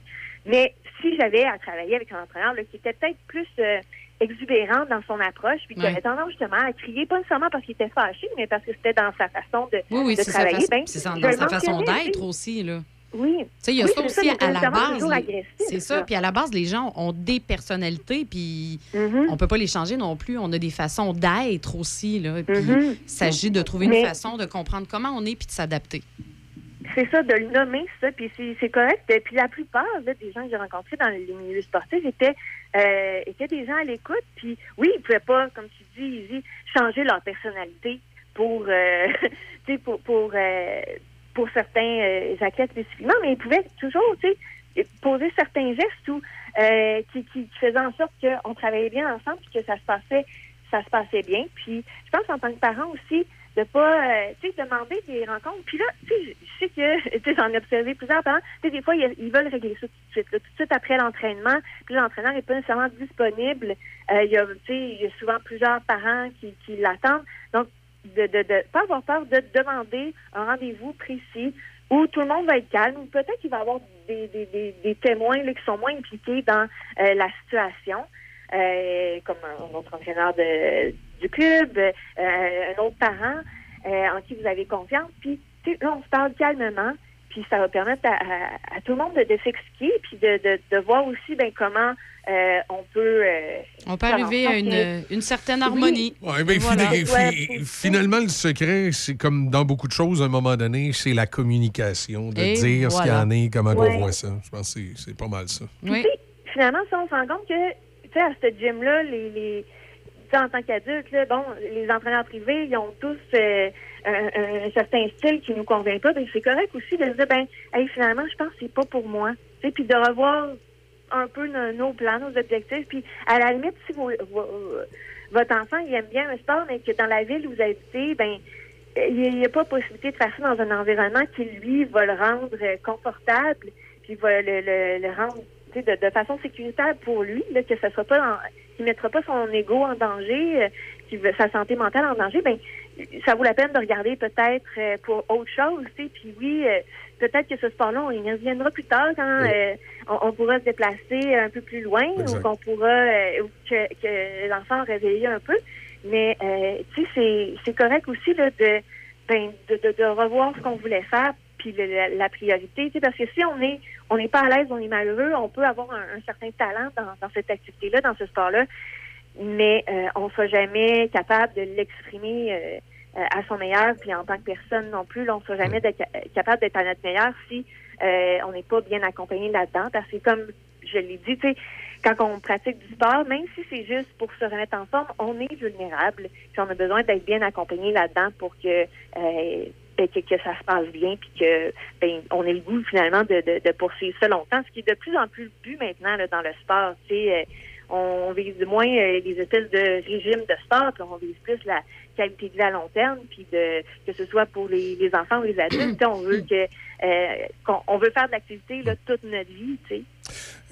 S20: Mais si j'avais à travailler avec un entraîneur là, qui était peut-être plus euh, exubérant dans son approche, puis qui
S3: Ouais.
S20: avait tendance justement à crier, pas nécessairement parce qu'il était fâché, mais parce que c'était dans sa façon de,
S3: Oui, oui,
S20: de travailler. ben,
S3: c'est dans sa façon d'être aussi. Là.
S20: Oui.
S3: Il y a
S20: Oui,
S3: ça
S20: c'est
S3: aussi
S20: mais
S3: à la base. C'est ça.
S20: là.
S3: Puis à la base, les gens ont des personnalités, puis
S20: Mm-hmm.
S3: on peut pas les changer non plus. On a des façons d'être aussi. Là. Puis
S20: Mhm.
S3: il s'agit de trouver
S20: Mais-
S3: une façon de comprendre comment on est puis de s'adapter.
S20: C'est ça, de le nommer, ça, puis c'est, correct. Puis la plupart des gens que j'ai rencontrés dans les milieux sportifs étaient, euh, étaient des gens à l'écoute. Puis oui, ils pouvaient pas, comme tu dis, changer leur personnalité pour, euh, pour, pour, euh, pour certains euh, athlètes spécifiquement, mais ils pouvaient toujours, poser certains gestes où, euh, qui, qui, qui faisaient en sorte qu'on travaillait bien ensemble puis que ça se passait ça se passait bien. Puis je pense en tant que parent aussi, de pas, euh, tu sais, demander des rencontres. Puis là, tu sais, je sais que, tu sais, j'en ai observé plusieurs parents, tu sais, des fois, ils, veulent régler ça tout de suite, tout de suite après l'entraînement. Puis l'entraîneur n'est pas nécessairement disponible. Euh, il y a, tu sais, il y a souvent plusieurs parents qui, qui l'attendent. Donc, de, de, de pas avoir peur de demander un rendez-vous précis où tout le monde va être calme. Peut-être qu'il va y avoir des, des, des, témoins qui sont moins impliqués dans euh, la situation, euh, comme un autre entraîneur de, du club, euh, un autre parent euh, en qui vous avez confiance. Puis tu sais, là, on se parle calmement, puis ça va permettre à, à- à tout le monde de, de s'expliquer, puis de, de, de voir aussi ben, comment euh, on peut... euh,
S3: On peut arriver à une,
S20: que-
S3: une certaine
S20: Oui.
S3: harmonie.
S9: Ouais, mais
S3: Voilà.
S9: fina- fi- finalement, le secret, c'est comme dans beaucoup de choses, à un moment donné, c'est la communication, de
S20: Et
S9: dire ce qu'il y en est, comment
S20: Ouais.
S9: on voit ça. Je pense que c'est- c'est pas mal ça.
S20: Puis, tu sais, finalement, ça, on se rend compte que, tu sais, à ce gym-là, les, en tant qu'adulte, bon, les entraîneurs privés, ils ont tous euh, un, certain style qui nous convient pas. Ben, c'est correct aussi de se dire, ben, hey, finalement, je pense que c'est pas pour moi. Puis de revoir un peu nos, plans, nos objectifs. Puis, à la limite, si votre enfant, il aime bien un sport, mais que dans la ville où vous habitez, ben, il n'y a pas possibilité de faire ça dans un environnement qui, lui, va le rendre euh, confortable, puis va le, le, rendre de, de façon sécuritaire pour lui, là, que ça soit pas dans, qu'il mettra pas son ego en danger, euh, qu'il sa santé mentale en danger, ben ça vaut la peine de regarder peut-être euh, pour autre chose, tu sais. Puis oui, euh, peut-être que ce sport-là, on y reviendra plus tard quand on, on pourra se déplacer un peu plus loin
S21: Exact.
S20: ou qu'on pourra ou que, que l'enfant réveille un peu. Mais tu sais, c'est, c'est correct aussi là, de, ben, de, de, de revoir ce qu'on voulait faire puis le- la, la priorité, tu sais, parce que si on est on n'est pas à l'aise, on est malheureux, on peut avoir un, un certain talent dans, dans cette activité-là, dans ce sport-là, mais euh, on ne sera jamais capable de l'exprimer euh, à son meilleur, puis en tant que personne non plus, là, on ne sera jamais capable d'être à notre meilleur si euh, on n'est pas bien accompagné là-dedans, parce que comme je l'ai dit, tu sais, quand on pratique du sport, même si c'est juste pour se remettre en forme, on est vulnérable, puis on a besoin d'être bien accompagné là-dedans pour que euh, que, que ça se passe bien, puis que ben, on ait le goût finalement de, de, de poursuivre ça longtemps, ce qui est de plus en plus le but maintenant là, dans le sport. Tu sais, euh, on vise moins euh, les espèces de régimes de sport, puis on vise plus la qualité de vie à long terme, puis de que ce soit pour les, les enfants ou les adultes, on veut que euh, qu'on- on veut faire de l'activité là, toute notre vie, tu sais.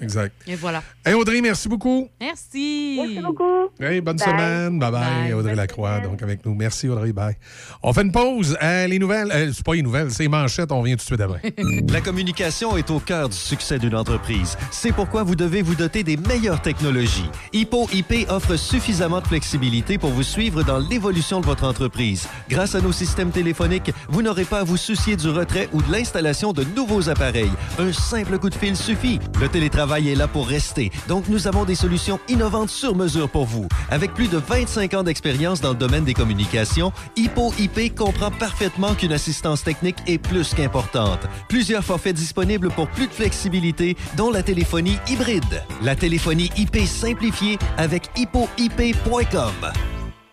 S9: Exact.
S3: Et voilà.
S9: Hey, Audrey, merci beaucoup.
S3: Merci.
S20: Merci beaucoup.
S9: Hey, bonne
S20: Bye.
S9: semaine. Bye bye.
S20: Bye.
S9: Audrey Lacroix, donc avec nous. Merci, Audrey. Bye. On fait une pause. Euh, les nouvelles, euh, c'est pas les nouvelles, c'est les manchettes. On revient tout de suite après.
S12: La communication est au cœur du succès d'une entreprise. C'est pourquoi vous devez vous doter des meilleures technologies. Hippo IP offre suffisamment de flexibilité pour vous suivre dans l'évolution de votre entreprise. Grâce à nos systèmes téléphoniques, vous n'aurez pas à vous soucier du retrait ou de l'installation de nouveaux appareils. Un simple coup de fil suffit. Le télétravail est là pour rester, donc nous avons des solutions innovantes sur mesure pour vous. Avec plus de 25 ans d'expérience dans le domaine des communications, Hippo IP comprend parfaitement qu'une assistance technique est plus qu'importante. Plusieurs forfaits disponibles pour plus de flexibilité, dont la téléphonie hybride. La téléphonie IP simplifiée avec hippoip.com.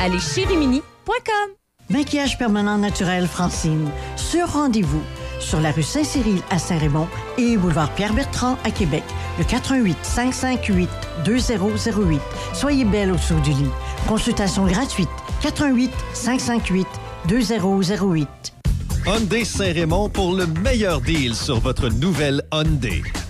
S16: à leschirimini.com.
S21: Maquillage permanent naturel Francine. Sur rendez-vous. Sur la rue Saint-Cyril à Saint-Raymond et boulevard Pierre-Bertrand à Québec. Le 88 558 2008. Soyez belle au-dessous du lit. Consultation gratuite. 88 558 2008.
S12: Hyundai Saint-Raymond pour le meilleur deal sur votre nouvelle Hyundai.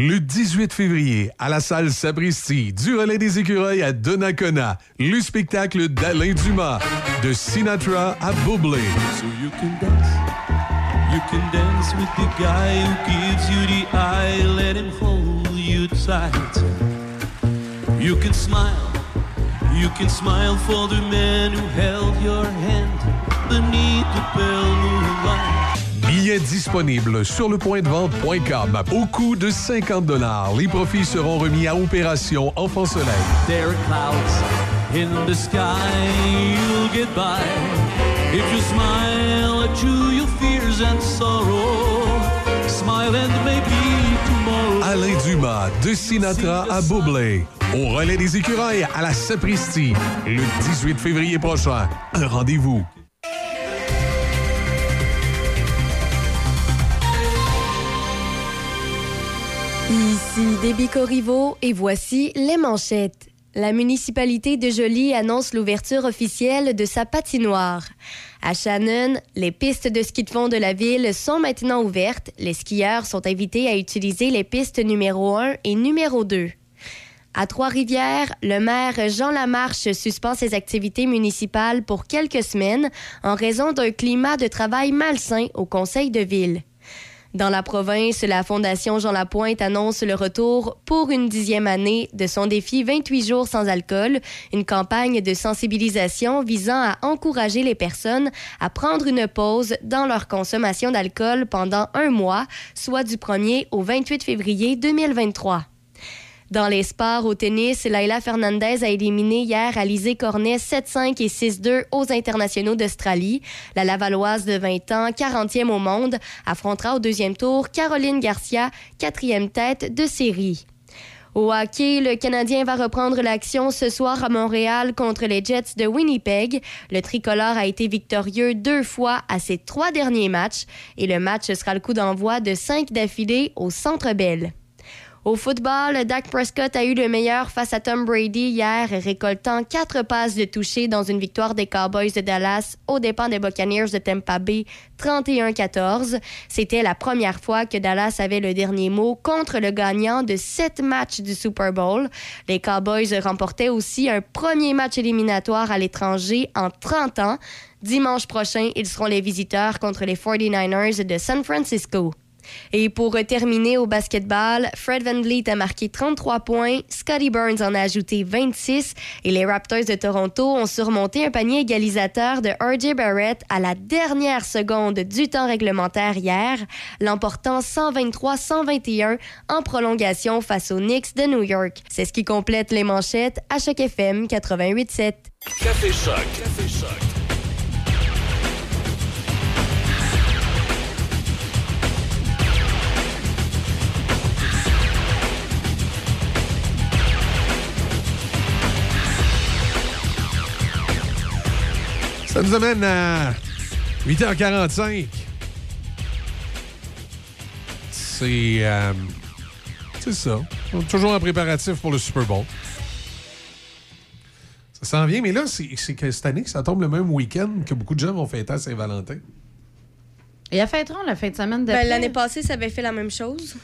S9: Le 18 février, à la salle Sabristi, du relais des écureuils à Donnacona, le spectacle d'Alain Dumas, de Sinatra à Bublé.
S4: So you can dance, you can dance with the guy who gives you the eye, let him hold you tight. You can smile, you can smile for the man who held your hand beneath the pale moonlight.
S9: Billets disponibles sur le point de vente.com au coût de 50 Les profits seront remis à Opération Enfant Soleil.
S4: There are clouds in the sky, you'll get by. If you smile at you, your fears and sorrow. Smile and maybe tomorrow.
S9: Alain Dumas, de Sinatra à Bublé. Au relais des écureuils à la Sapristi, le 18 février prochain. Un rendez-vous.
S2: Ici Déby Corriveau et voici les manchettes. La municipalité de Joly annonce l'ouverture officielle de sa patinoire. À Shannon, les pistes de ski de fond de la ville sont maintenant ouvertes. Les skieurs sont invités à utiliser les pistes numéro 1 et numéro 2. À Trois-Rivières, le maire Jean Lamarche suspend ses activités municipales pour quelques semaines en raison d'un climat de travail malsain au conseil de ville. Dans la province, la Fondation Jean Lapointe annonce le retour pour une dixième année de son défi 28 jours sans alcool, une campagne de sensibilisation visant à encourager les personnes à prendre une pause dans leur consommation d'alcool pendant un mois, soit du 1er au 28 février 2023. Dans les sports au tennis, Laila Fernandez a éliminé hier Alizé Cornet 7-5 et 6-2 aux internationaux d'Australie. La Lavalloise de 20 ans, 40e au monde, affrontera au deuxième tour Caroline Garcia, quatrième tête de série. Au hockey, le Canadien va reprendre l'action ce soir à Montréal contre les Jets de Winnipeg. Le tricolore a été victorieux deux fois à ses trois derniers matchs et le match sera le coup d'envoi de cinq d'affilée au Centre Bell. Au football, Dak Prescott a eu le meilleur face à Tom Brady hier, récoltant quatre passes de toucher dans une victoire des Cowboys de Dallas aux dépens des Buccaneers de Tampa Bay 31-14. C'était la première fois que Dallas avait le dernier mot contre le gagnant de sept matchs du Super Bowl. Les Cowboys remportaient aussi un premier match éliminatoire à l'étranger en 30 ans. Dimanche prochain, ils seront les visiteurs contre les 49ers de San Francisco. Et pour terminer au basketball, Fred Van Vliet a marqué 33 points, Scotty Burns en a ajouté 26 et les Raptors de Toronto ont surmonté un panier égalisateur de RJ Barrett à la dernière seconde du temps réglementaire hier, l'emportant 123-121 en prolongation face aux Knicks de New York. C'est ce qui complète les manchettes à Choc FM 88.7.
S1: Café Choc. Café.
S9: Ça nous amène à 8h45. C'est. euh, c'est ça. On est toujours en préparatif pour le Super Bowl. Ça s'en vient, mais là, c'est que cette année, ça tombe le même week-end que beaucoup de gens vont fêter à Saint-Valentin.
S3: Et à fêteront la fin de semaine
S2: Ben,
S3: d'après?
S2: L'année passée, ça avait fait la même chose.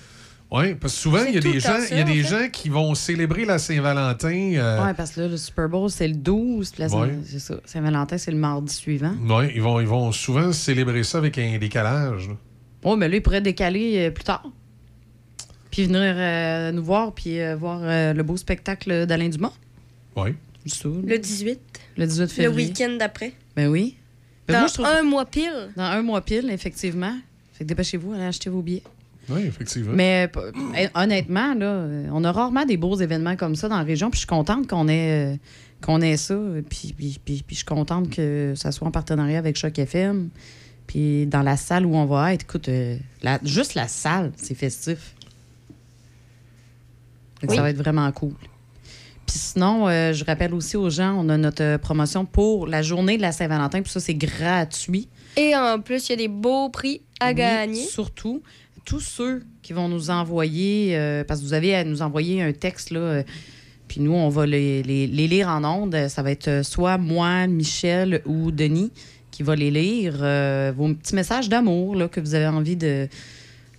S9: Oui, parce que souvent, il y a des
S2: le
S9: gens,
S2: ça,
S9: il y a
S2: en
S9: des
S2: fait.
S9: gens qui vont célébrer la Saint-Valentin. euh,
S3: Ouais, parce que là, le Super Bowl, c'est le 12. puis là,
S9: Ouais.
S3: c'est ça. Saint-Valentin, c'est le mardi suivant.
S9: ouais, ils, vont, ils vont souvent célébrer ça avec un décalage.
S3: Oh, mais là, il pourrait décaler euh, plus tard. Puis venir euh, nous voir, puis euh, voir euh, le beau spectacle d'Alain Dumas.
S9: Oui.
S2: Le 18.
S3: Le 18
S2: Le
S3: février.
S2: week-end d'après.
S3: Ben oui. Ben
S2: Dans
S3: moi, je trouve-
S2: un mois pile.
S3: Dans un mois pile, effectivement. Fait que dépêchez-vous, allez acheter vos billets.
S9: Oui, effectivement.
S3: Mais euh, p- honnêtement, là, euh, on a rarement des beaux événements comme ça dans la région. Puis je suis contente qu'on ait, euh, qu'on ait ça. Puis, puis, puis- puis je suis contente que ça soit en partenariat avec Choc FM. Puis dans la salle où on va être, écoute, euh, la- juste la salle, c'est festif. Fait que
S2: Oui.
S3: Ça va être vraiment cool. Puis sinon, euh, je rappelle aussi aux gens, on a notre promotion pour la journée de la Saint-Valentin. Puis ça, c'est gratuit.
S2: Et en plus, il y a des beaux prix à
S3: Oui,
S2: gagner.
S3: Surtout, tous ceux qui vont nous envoyer, euh, parce que vous avez à nous envoyer un texte, là, euh, puis nous, on va les, lire en ondes. Ça va être euh, soit moi, Michel ou Denis qui va les lire. vos petits messages d'amour que vous avez envie de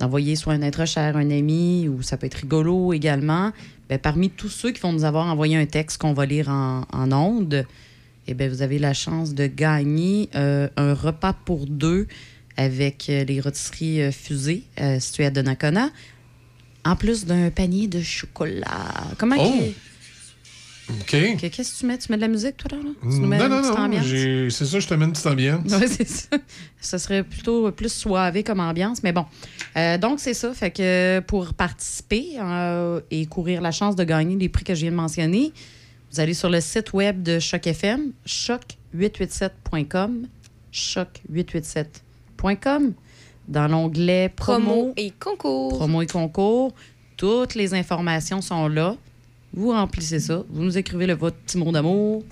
S3: d'envoyer soit un être cher, un ami, ou ça peut être rigolo également. Ben, parmi tous ceux qui vont nous avoir envoyé un texte qu'on va lire en, en ondes, eh ben, vous avez la chance de gagner un repas pour deux avec euh, les rôtisseries euh, fusées euh, situées à Donnacona, en plus d'un panier de chocolat. Comment
S9: Oh!
S3: qu'il-
S9: OK.
S3: que- Qu'est-ce que tu mets? Tu mets de la musique, toi, là? Tu nous mets
S9: Non,
S3: une
S9: non,
S3: petite
S9: non.
S3: ambiance?
S9: C'est ça, je te mets une petite ambiance.
S3: Oui, c'est ça. Ça serait plutôt plus soivé comme ambiance, mais bon. Euh, donc, c'est ça. Fait que pour participer euh, et courir la chance de gagner les prix que je viens de mentionner, vous allez sur le site web de Choc FM, choc887.com, choc887.com, dans l'onglet promo,
S2: Promo et concours.
S3: promo et concours. Toutes les informations sont là. Vous remplissez ça. Vous nous écrivez le, votre petit mot d'amour.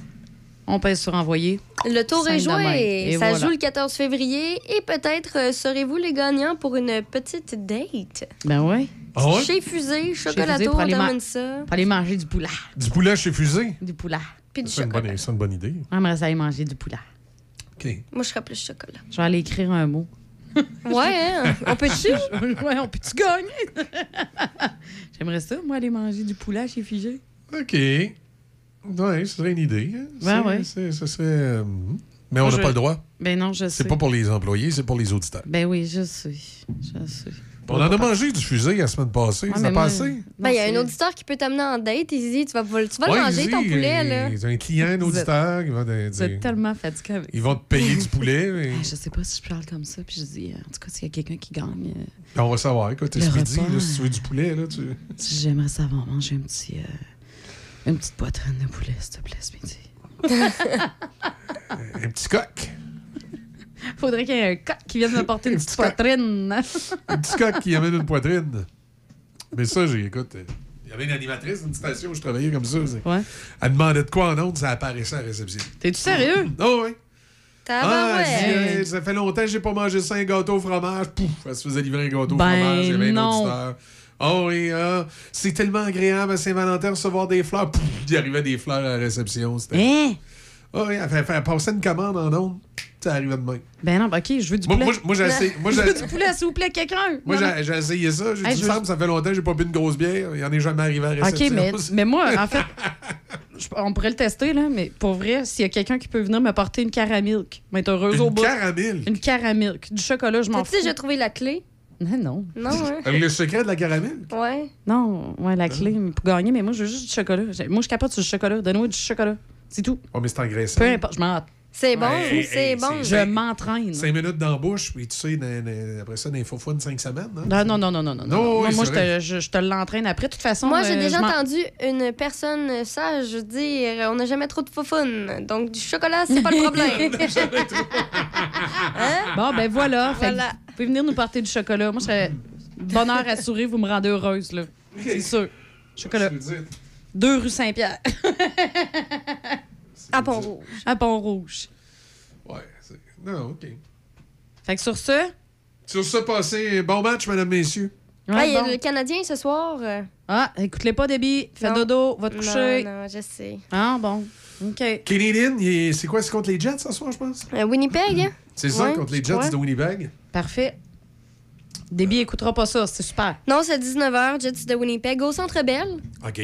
S3: On pèse sur envoyer.
S2: Le tour est joué.
S3: Et
S2: Ça
S3: voilà.
S2: joue le 14 février et peut-être euh, serez-vous les gagnants pour une petite date?
S3: Ben oui.
S9: Ah ouais?
S2: Chez Fusée, chocolato, on t'amène ça.
S3: Pour aller manger du poulet.
S9: Du poulet chez Fusée?
S3: Du poulet.
S2: Puis du
S9: C'est une,
S2: chocolat.
S9: bonne, c'est une bonne idée.
S3: J'aimerais ça aller manger du poulet.
S9: OK.
S2: Moi, je serais plus chocolat.
S3: Je vais aller écrire un mot.
S2: Ouais, hein? On peut-tu?
S3: ouais, on peut-tu gagner? J'aimerais ça, moi, aller manger du poulet chez Figé.
S9: OK. Ouais, ce serait une idée. hein.
S3: Ben ouais.
S9: c'est- Ce serait. euh, Mais on n'a
S3: je-
S9: pas le droit.
S3: Ben non, je sais.
S9: C'est pas pour les employés, c'est pour les auditeurs.
S3: Ben oui, je sais. Je sais.
S9: On en a mangé du fusée la semaine passée.
S3: Ouais,
S9: ça a passé?
S2: Ben, il y a un auditeur qui peut t'amener en date. Il dit, tu vas, tu vas
S9: Ouais,
S2: le manger, ton poulet, là.
S9: Ils ont un client, un
S3: Vous êtes-
S9: auditeur qui va te
S3: Vous êtes tellement fatigué avec
S9: Ils vont te payer du poulet. mais-
S3: Ah, Je sais pas si je parle comme ça, puis je dis, euh, en tout cas, s'il y a quelqu'un qui gagne, euh,
S9: Ben, on va savoir. Écoute, ce midi, là, si tu veux du poulet, là, tu.
S3: si j'aimerais savoir manger un petit, euh, une petite poitrine de poulet, s'il te plaît, ce midi.
S9: Un petit coq.
S3: Faudrait qu'il y ait un coq qui vienne me porter une petite poitrine.
S9: Un petit coq qui amène une poitrine. Mais ça, j'ai, écoute, euh, il y avait une animatrice d'une station où je travaillais comme ça.
S3: Ouais.
S9: Elle demandait de quoi en ondes, ça apparaissait à la réception.
S3: T'es-tu sérieux?
S9: Oh, oui. Ah,
S2: ouais.
S9: dit, euh, ça fait longtemps que j'ai pas mangé ça, un gâteau au fromage. Pouf, elle se faisait livrer un gâteau
S3: Ben
S9: au fromage. Il y avait un
S3: non.
S9: auditeur. Oh oui, ah, c'est tellement agréable à Saint-Valentin de recevoir des fleurs. Pouf, il arrivait des fleurs à la réception. C'était...
S3: Hein?
S9: Oh oui, elle, fait, elle passait une commande en ondes. Ça arrivait de même.
S3: Ben non, ben OK, je veux du poulet.
S9: moi, moi, j'ai essayé- moi,
S3: je
S9: j'ai-
S3: veux du poulet, s'il vous plaît, quelqu'un.
S9: Moi, j'ai, j'ai essayé ça. J'ai
S3: Hey,
S9: dit, ça fait longtemps que j'ai pas bu une grosse bière. Il en est jamais arrivé à la
S3: OK,
S9: réception.
S3: mais, mais moi, en fait, je- on pourrait le tester, là, mais pour vrai, s'il y a quelqu'un qui peut venir me porter une caramilk, m'être heureuse au
S9: Une
S3: bout.
S9: caramilk?
S3: Une caramilk. Du chocolat, je m'en fous.
S2: déjà trouvé la clé?
S3: Non, non.
S2: Non, hein?
S9: Le secret de la caramel?
S2: Ouais.
S3: Non, ouais, la clé pour gagner, mais moi, je veux juste du chocolat. J'ai- Moi, je capote sur le chocolat. Donne-moi du chocolat. C'est tout.
S9: Oh, mais c'est engraissant.
S3: Peu importe, je m'en.
S2: C'est bon,
S9: Hey,
S2: c'est
S9: hey,
S2: bon.
S3: Je m'entraîne.
S9: Cinq minutes bouche, puis tu sais, dans- dans- après ça, dans les faux de cinq semaines. hein?
S3: Non, non, non, non, non, non.
S9: Non,
S3: non.
S9: oui,
S3: moi, je te, je, je te l'entraîne après. De toute façon,
S2: Moi, j'ai
S3: euh,
S2: déjà entendu une personne sage dire on n'a jamais trop de foufoune. Donc, du chocolat, c'est pas le problème. Hein?
S3: Bon, ben voilà. Fait
S2: Voilà.
S3: Vous pouvez venir nous porter du chocolat. Moi, je serais bonheur assuré, vous me rendez heureuse, là. C'est sûr. Chocolat. Deux rue Saint-Pierre.
S2: à Pont-Rouge.
S3: À Pont-Rouge.
S9: Ouais, c'est... Non, OK.
S3: Fait que sur ce.
S9: Sur ce, passez bon match, mesdames, messieurs.
S2: Ah, il y a
S3: bon.
S2: le Canadien ce soir. euh.
S3: Ah, écoutez pas, Debbie. Fais
S2: Non.
S3: dodo, va te coucher.
S2: Non, non, je sais.
S3: Ah, bon. OK.
S9: Canadian, c'est quoi? C'est contre les Jets ce soir, je pense?
S2: Euh, Winnipeg, hein?
S9: C'est ça,
S2: Ouais,
S9: contre les
S2: je
S9: Jets
S2: crois.
S9: de Winnipeg?
S3: Parfait. Debbie écoutera pas ça, c'est super.
S2: Non, c'est 19h, Jets de Winnipeg, au Centre Bell.
S9: OK.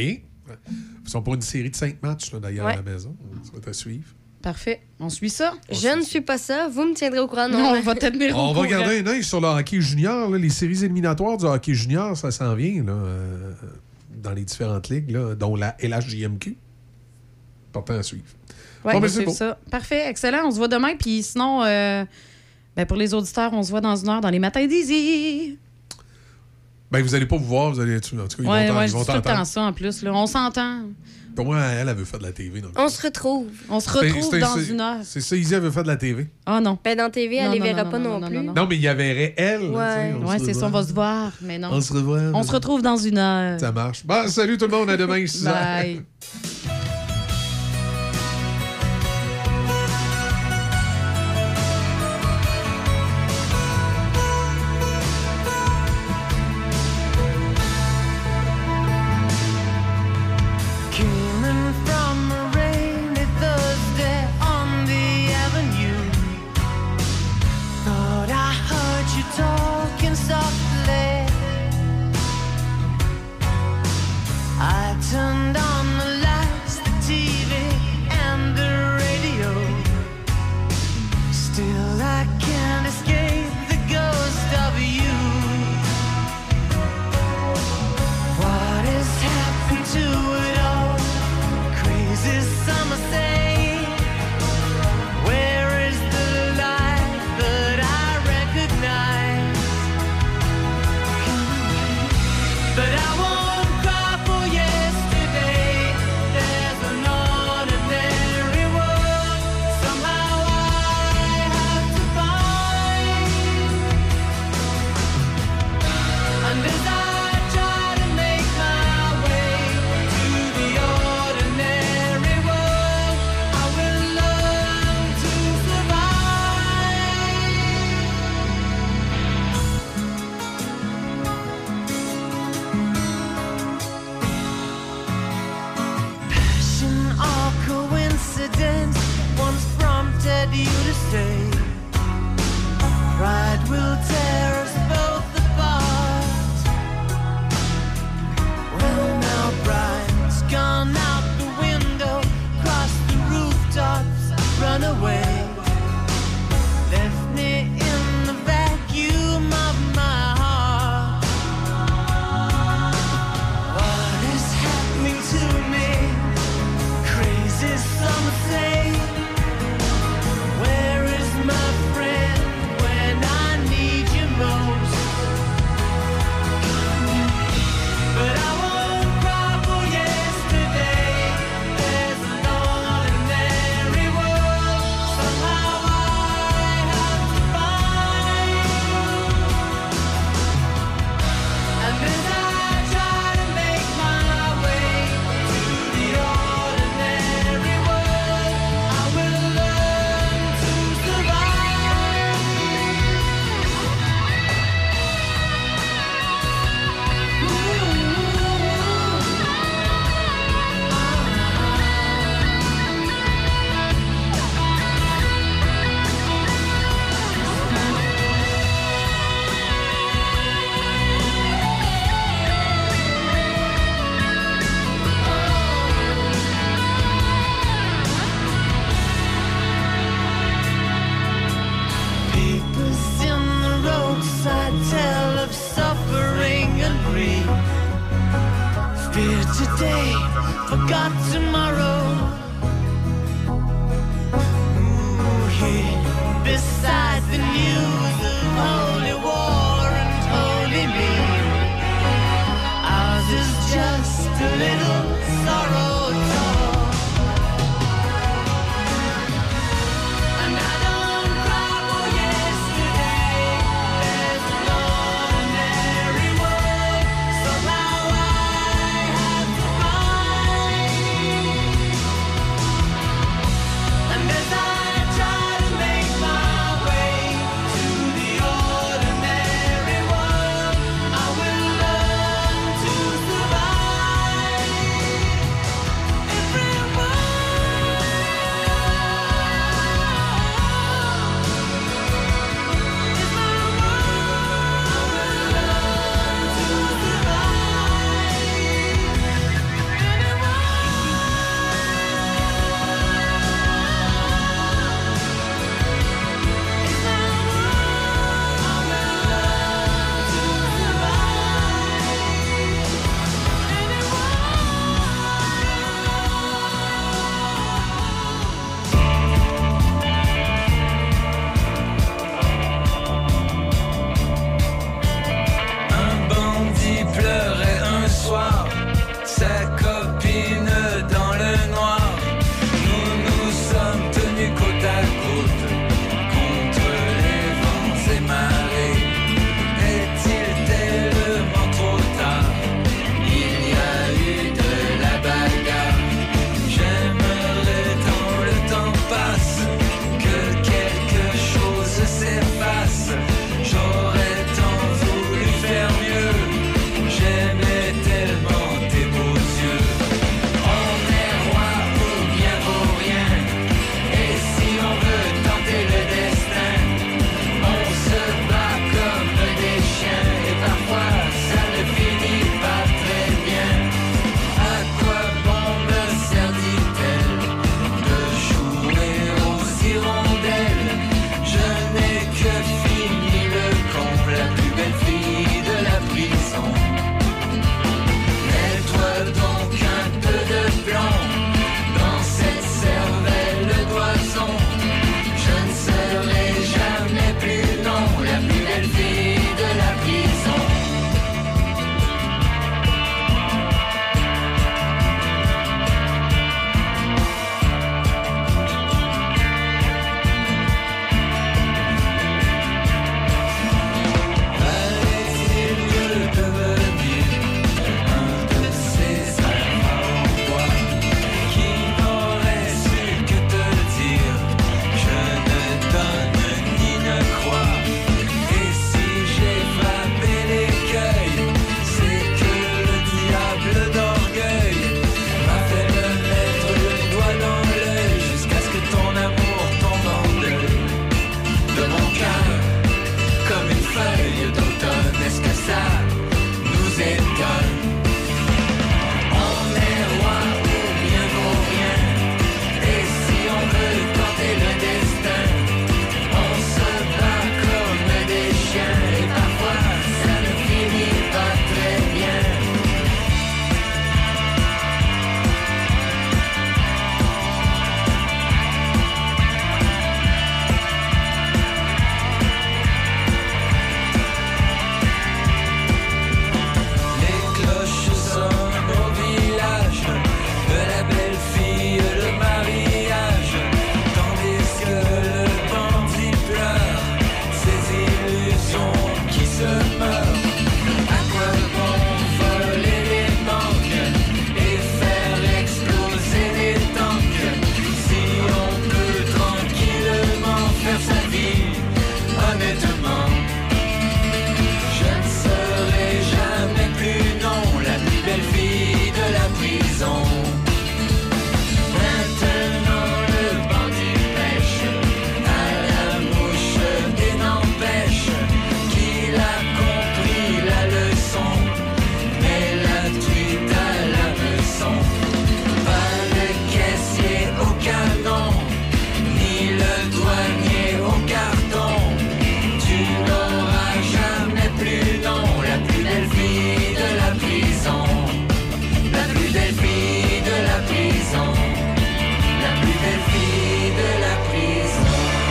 S9: Ils sont pour une série de cinq matchs, d'ailleurs,
S2: Ouais.
S9: à la maison. Ça va te suivre.
S3: Parfait. On suit ça.
S2: Je ne suis pas ça. Vous me tiendrez au courant.
S3: Non, on va te tenir au
S9: On va garder un œil sur le hockey junior. là. Les séries éliminatoires du hockey junior, ça s'en vient là, euh, dans les différentes ligues, là, dont la LHJMQ. Important à suivre. Bon,
S3: on
S9: ben, c'est
S3: ça. Parfait, excellent. On se voit demain. Puis sinon, euh, ben pour les auditeurs, on se voit dans une heure dans les matins d'Easy.
S9: Ben, vous allez pas vous voir, vous allez. En tout cas, ils
S10: Ouais,
S9: vont
S10: ouais,
S9: ils
S10: je
S9: vont
S10: tout le temps
S9: t'entendre.
S10: ça en plus. là. On s'entend.
S9: Pour moi, elle, elle veut faire de la TV. Donc.
S2: On se retrouve.
S10: On se retrouve
S9: c'est-
S10: dans
S9: c'est-
S10: une heure.
S9: C'est ça, Izzy, elle veut faire de la TV.
S10: Ah non.
S2: Ben, dans TV, elle
S10: Non,
S2: les
S10: non,
S2: verra
S10: non,
S2: pas
S10: non,
S2: non,
S10: non,
S2: plus.
S10: non, non.
S9: Non, mais il y verrait elle.
S2: Ouais.
S9: on
S10: Ouais,
S9: se
S10: c'est ça, on va se voir. Mais non.
S9: On se revoit.
S10: On se retrouve dans une heure.
S9: Ça marche. Bon, salut tout le monde, à demain, 6 heures.
S10: Bye.